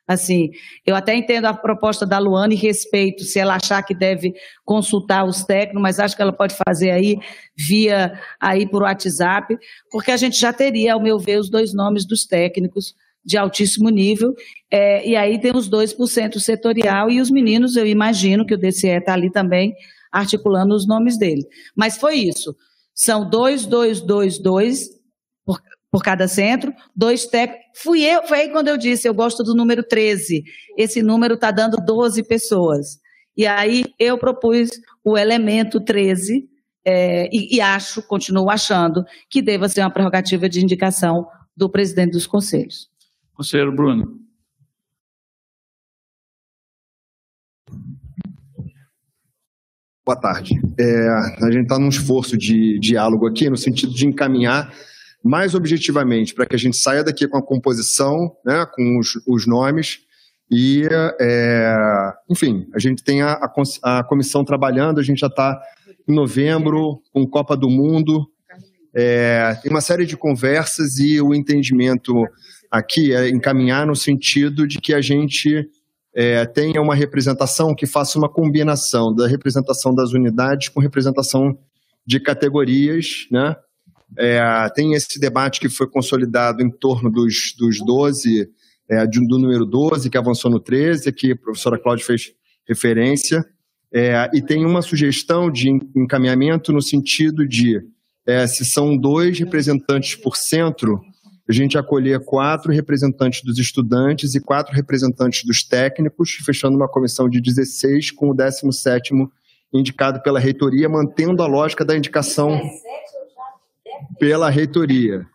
Assim, eu até entendo a proposta da Luana e respeito se ela achar que deve consultar os técnicos, mas acho que ela pode fazer aí via aí por WhatsApp, porque a gente já teria, ao meu ver, os dois nomes dos técnicos de altíssimo nível, é, e aí tem os 2% setorial e os meninos, eu imagino que o DCE está ali também articulando os nomes dele. Mas foi isso. São dois, dois, dois, dois por cada centro, dois técnicos. Fui eu, foi aí quando eu disse, eu gosto do número 13. Esse número está dando 12 pessoas. E aí eu propus o elemento 13, é, e, e acho, continuo achando, que deva ser uma prerrogativa de indicação do presidente dos conselhos. Conselheiro Bruno. Boa tarde. É, a gente está num esforço de diálogo aqui, no sentido de encaminhar mais objetivamente para que a gente saia daqui com a composição, né, com os, os nomes, e, é, enfim, a gente tem a, a, a comissão trabalhando, a gente já está em novembro, com Copa do Mundo, é, tem uma série de conversas e o entendimento aqui é encaminhar no sentido de que a gente é, tenha uma representação que faça uma combinação da representação das unidades com representação de categorias, né? É, tem esse debate que foi consolidado em torno dos, dos 12, é, do número 12, que avançou no 13, que a professora Cláudia fez referência, é, e tem uma sugestão de encaminhamento no sentido de, é, se são dois representantes por centro, a gente acolher quatro representantes dos estudantes e quatro representantes dos técnicos, fechando uma comissão de 16 com o 17º indicado pela reitoria, mantendo a lógica da indicação pela reitoria.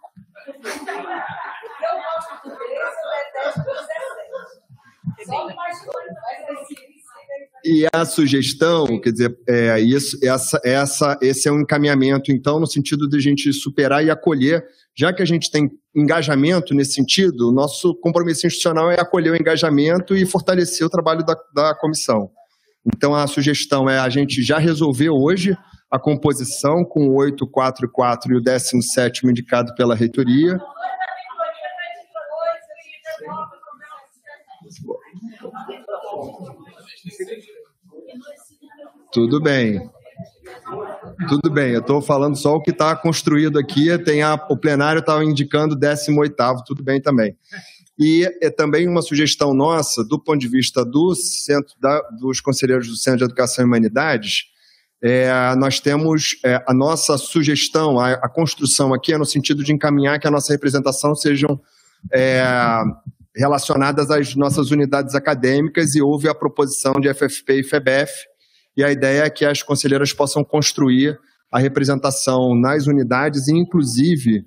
E a sugestão, quer dizer, é, isso, essa, essa, esse é um encaminhamento, então, no sentido de a gente superar e acolher, já que a gente tem engajamento nesse sentido, o nosso compromisso institucional é acolher o engajamento e fortalecer o trabalho da, da comissão. Então, a sugestão é a gente já resolver hoje a composição com o 8, 4 e 4 e o 17 indicado pela reitoria. Tudo bem. Tudo bem, eu estou falando só o que está construído aqui. Tem a, o plenário estava indicando 18, tudo bem também. E é também uma sugestão nossa, do ponto de vista do centro da, dos conselheiros do Centro de Educação e Humanidades, é, nós temos é, a nossa sugestão, a, a, construção aqui é no sentido de encaminhar que a nossa representação sejam é, relacionadas às nossas unidades acadêmicas e houve a proposição de FFP e FEBEF, e a ideia é que as conselheiras possam construir a representação nas unidades e, inclusive,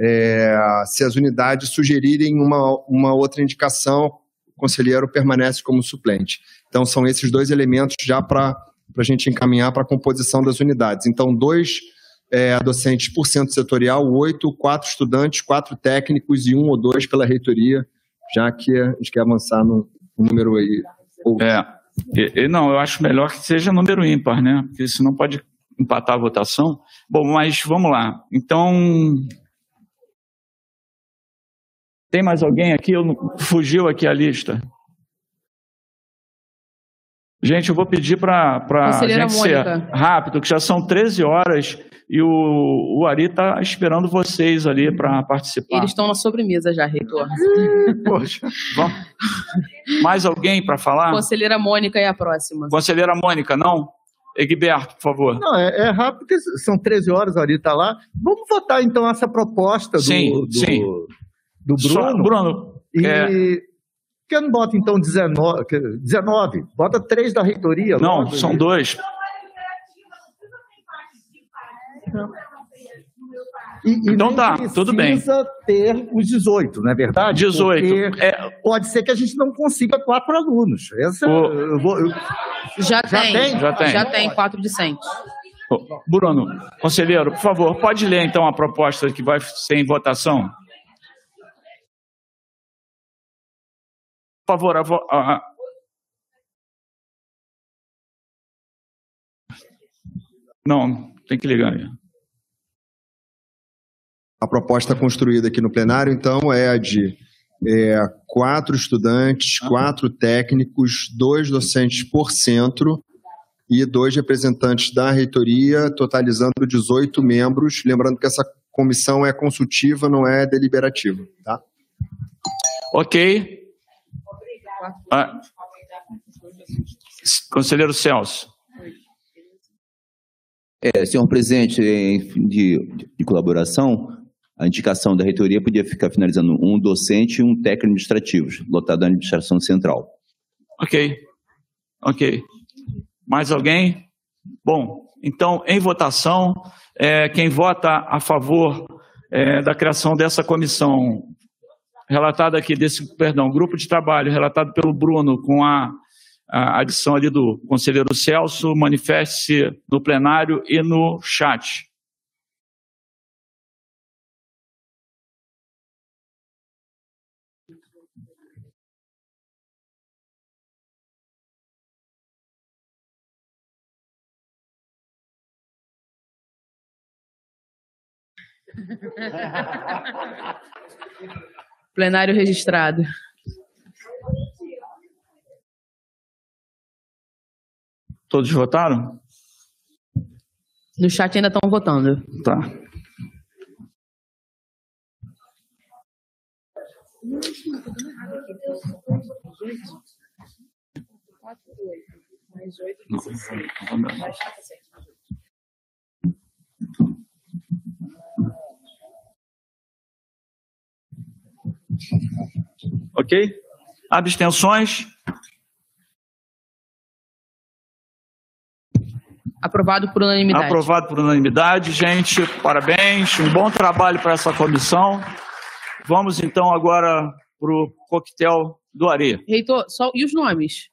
é, se as unidades sugerirem uma, uma outra indicação, o conselheiro permanece como suplente. Então, são esses dois elementos já para a gente encaminhar para a composição das unidades. Então, dois é, docentes por centro setorial, oito, quatro estudantes, quatro técnicos e um ou dois pela reitoria, já que a gente quer avançar no, no número aí. É, e, e, não, eu acho melhor que seja número ímpar, né? Porque senão pode empatar a votação. Bom, mas vamos lá. Então, tem mais alguém aqui? Eu, fugiu aqui a lista. Gente, eu vou pedir para a gente ser rápido, que já são 13 horas e o, o Ari está esperando vocês ali para participar. Eles estão na sobremesa já, reitor. Poxa, vamos. Mais alguém para falar? Conselheira Mônica é a próxima. Conselheira Mônica, não? Egberto, por favor. Não, é, é rápido, porque são 13 horas, o Ari está lá. Vamos votar então essa proposta do, sim, do, sim. do Bruno. Só, Bruno, e é... Por que não bota então 19? 19? Bota três da reitoria. Não, logo, são e... dois. E, e então tá, tudo bem. Precisa ter os 18, não é verdade? 18. Porque é... Pode ser que a gente não consiga quatro alunos. Essa, O- eu vou- eu- Já, tem, tem? Já tem. Já tem quatro discentes. Bruno, conselheiro, por favor, pode ler então a proposta que vai ser em votação? Por favor, a, Não, tem que ligar aí. A proposta construída aqui no plenário, então, é a de é, quatro estudantes, quatro técnicos, dois docentes por centro e dois representantes da reitoria, totalizando 18 membros. Lembrando que essa comissão é consultiva, não é deliberativa. Tá? Ok. Ah, Conselheiro Celso. É, senhor presidente, em fim de, de colaboração, a indicação da reitoria podia ficar finalizando um docente e um técnico administrativo, lotado da administração central. Ok. Ok. Mais alguém? Bom, então, em votação, é, quem vota a favor é, da criação dessa comissão, relatada aqui, desse, perdão, grupo de trabalho relatado pelo Bruno, com a, a adição ali do conselheiro Celso, manifeste-se no plenário e no chat. Plenário registrado. Todos votaram? No chat ainda estão votando. Tá. Ok? Abstenções? Aprovado por unanimidade. Aprovado por unanimidade, gente. Parabéns. Um bom trabalho para essa comissão. Vamos então agora para o coquetel do Are. Reitor, só, e os nomes?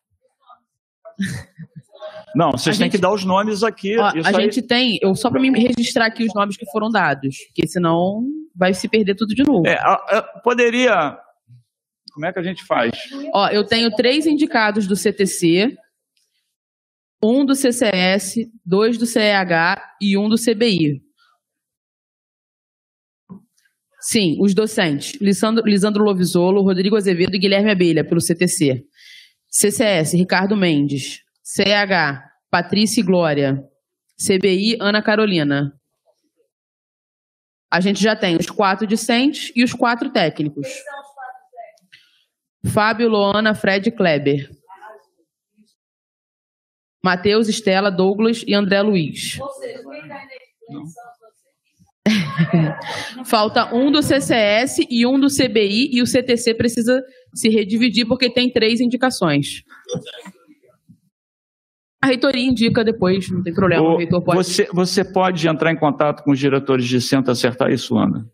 Não, vocês A têm gente- que dar os nomes aqui. Ó, a aí- gente tem, eu só para mim registrar aqui os nomes que foram dados, porque senão vai se perder tudo de novo. É, poderia. Como é que a gente faz? Ó, eu tenho três indicados do CTC, um do CCS, dois do CEH e um do CBI. Sim, os docentes. Lisandro, Lisandro Lovisolo, Rodrigo Azevedo e Guilherme Abelha, pelo CTC. CCS, Ricardo Mendes. CEH, Patrícia e Glória. CBI, Ana Carolina. A gente já tem os quatro discentes e os quatro técnicos. Fábio, Loana, Fred e Kleber. Matheus, Estela, Douglas e André Luiz. Falta um do CCS e um do CBI e o CTC precisa se redividir porque tem três indicações. A reitoria indica depois, não tem problema. O, O- reitor pode. você, você pode entrar em contato com os diretores de centro acertar isso, Ana?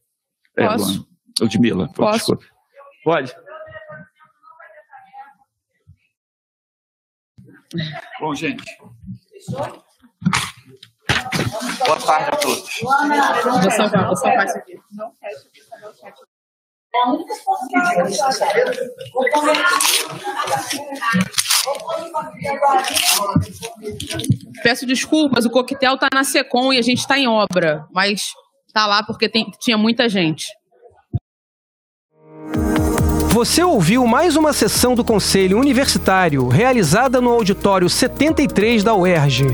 É, Posso. Luana. Pô, Posso. desculpa. Pode? Bom, gente. Boa tarde a todos. Vou salvar, vou salvar isso aqui. Peço desculpas, o coquetel tá na Secom e a gente tá em obra, mas tá lá porque tem- tinha muita gente. Você ouviu mais uma sessão do Conselho Universitário realizada no auditório 73 da UERJ.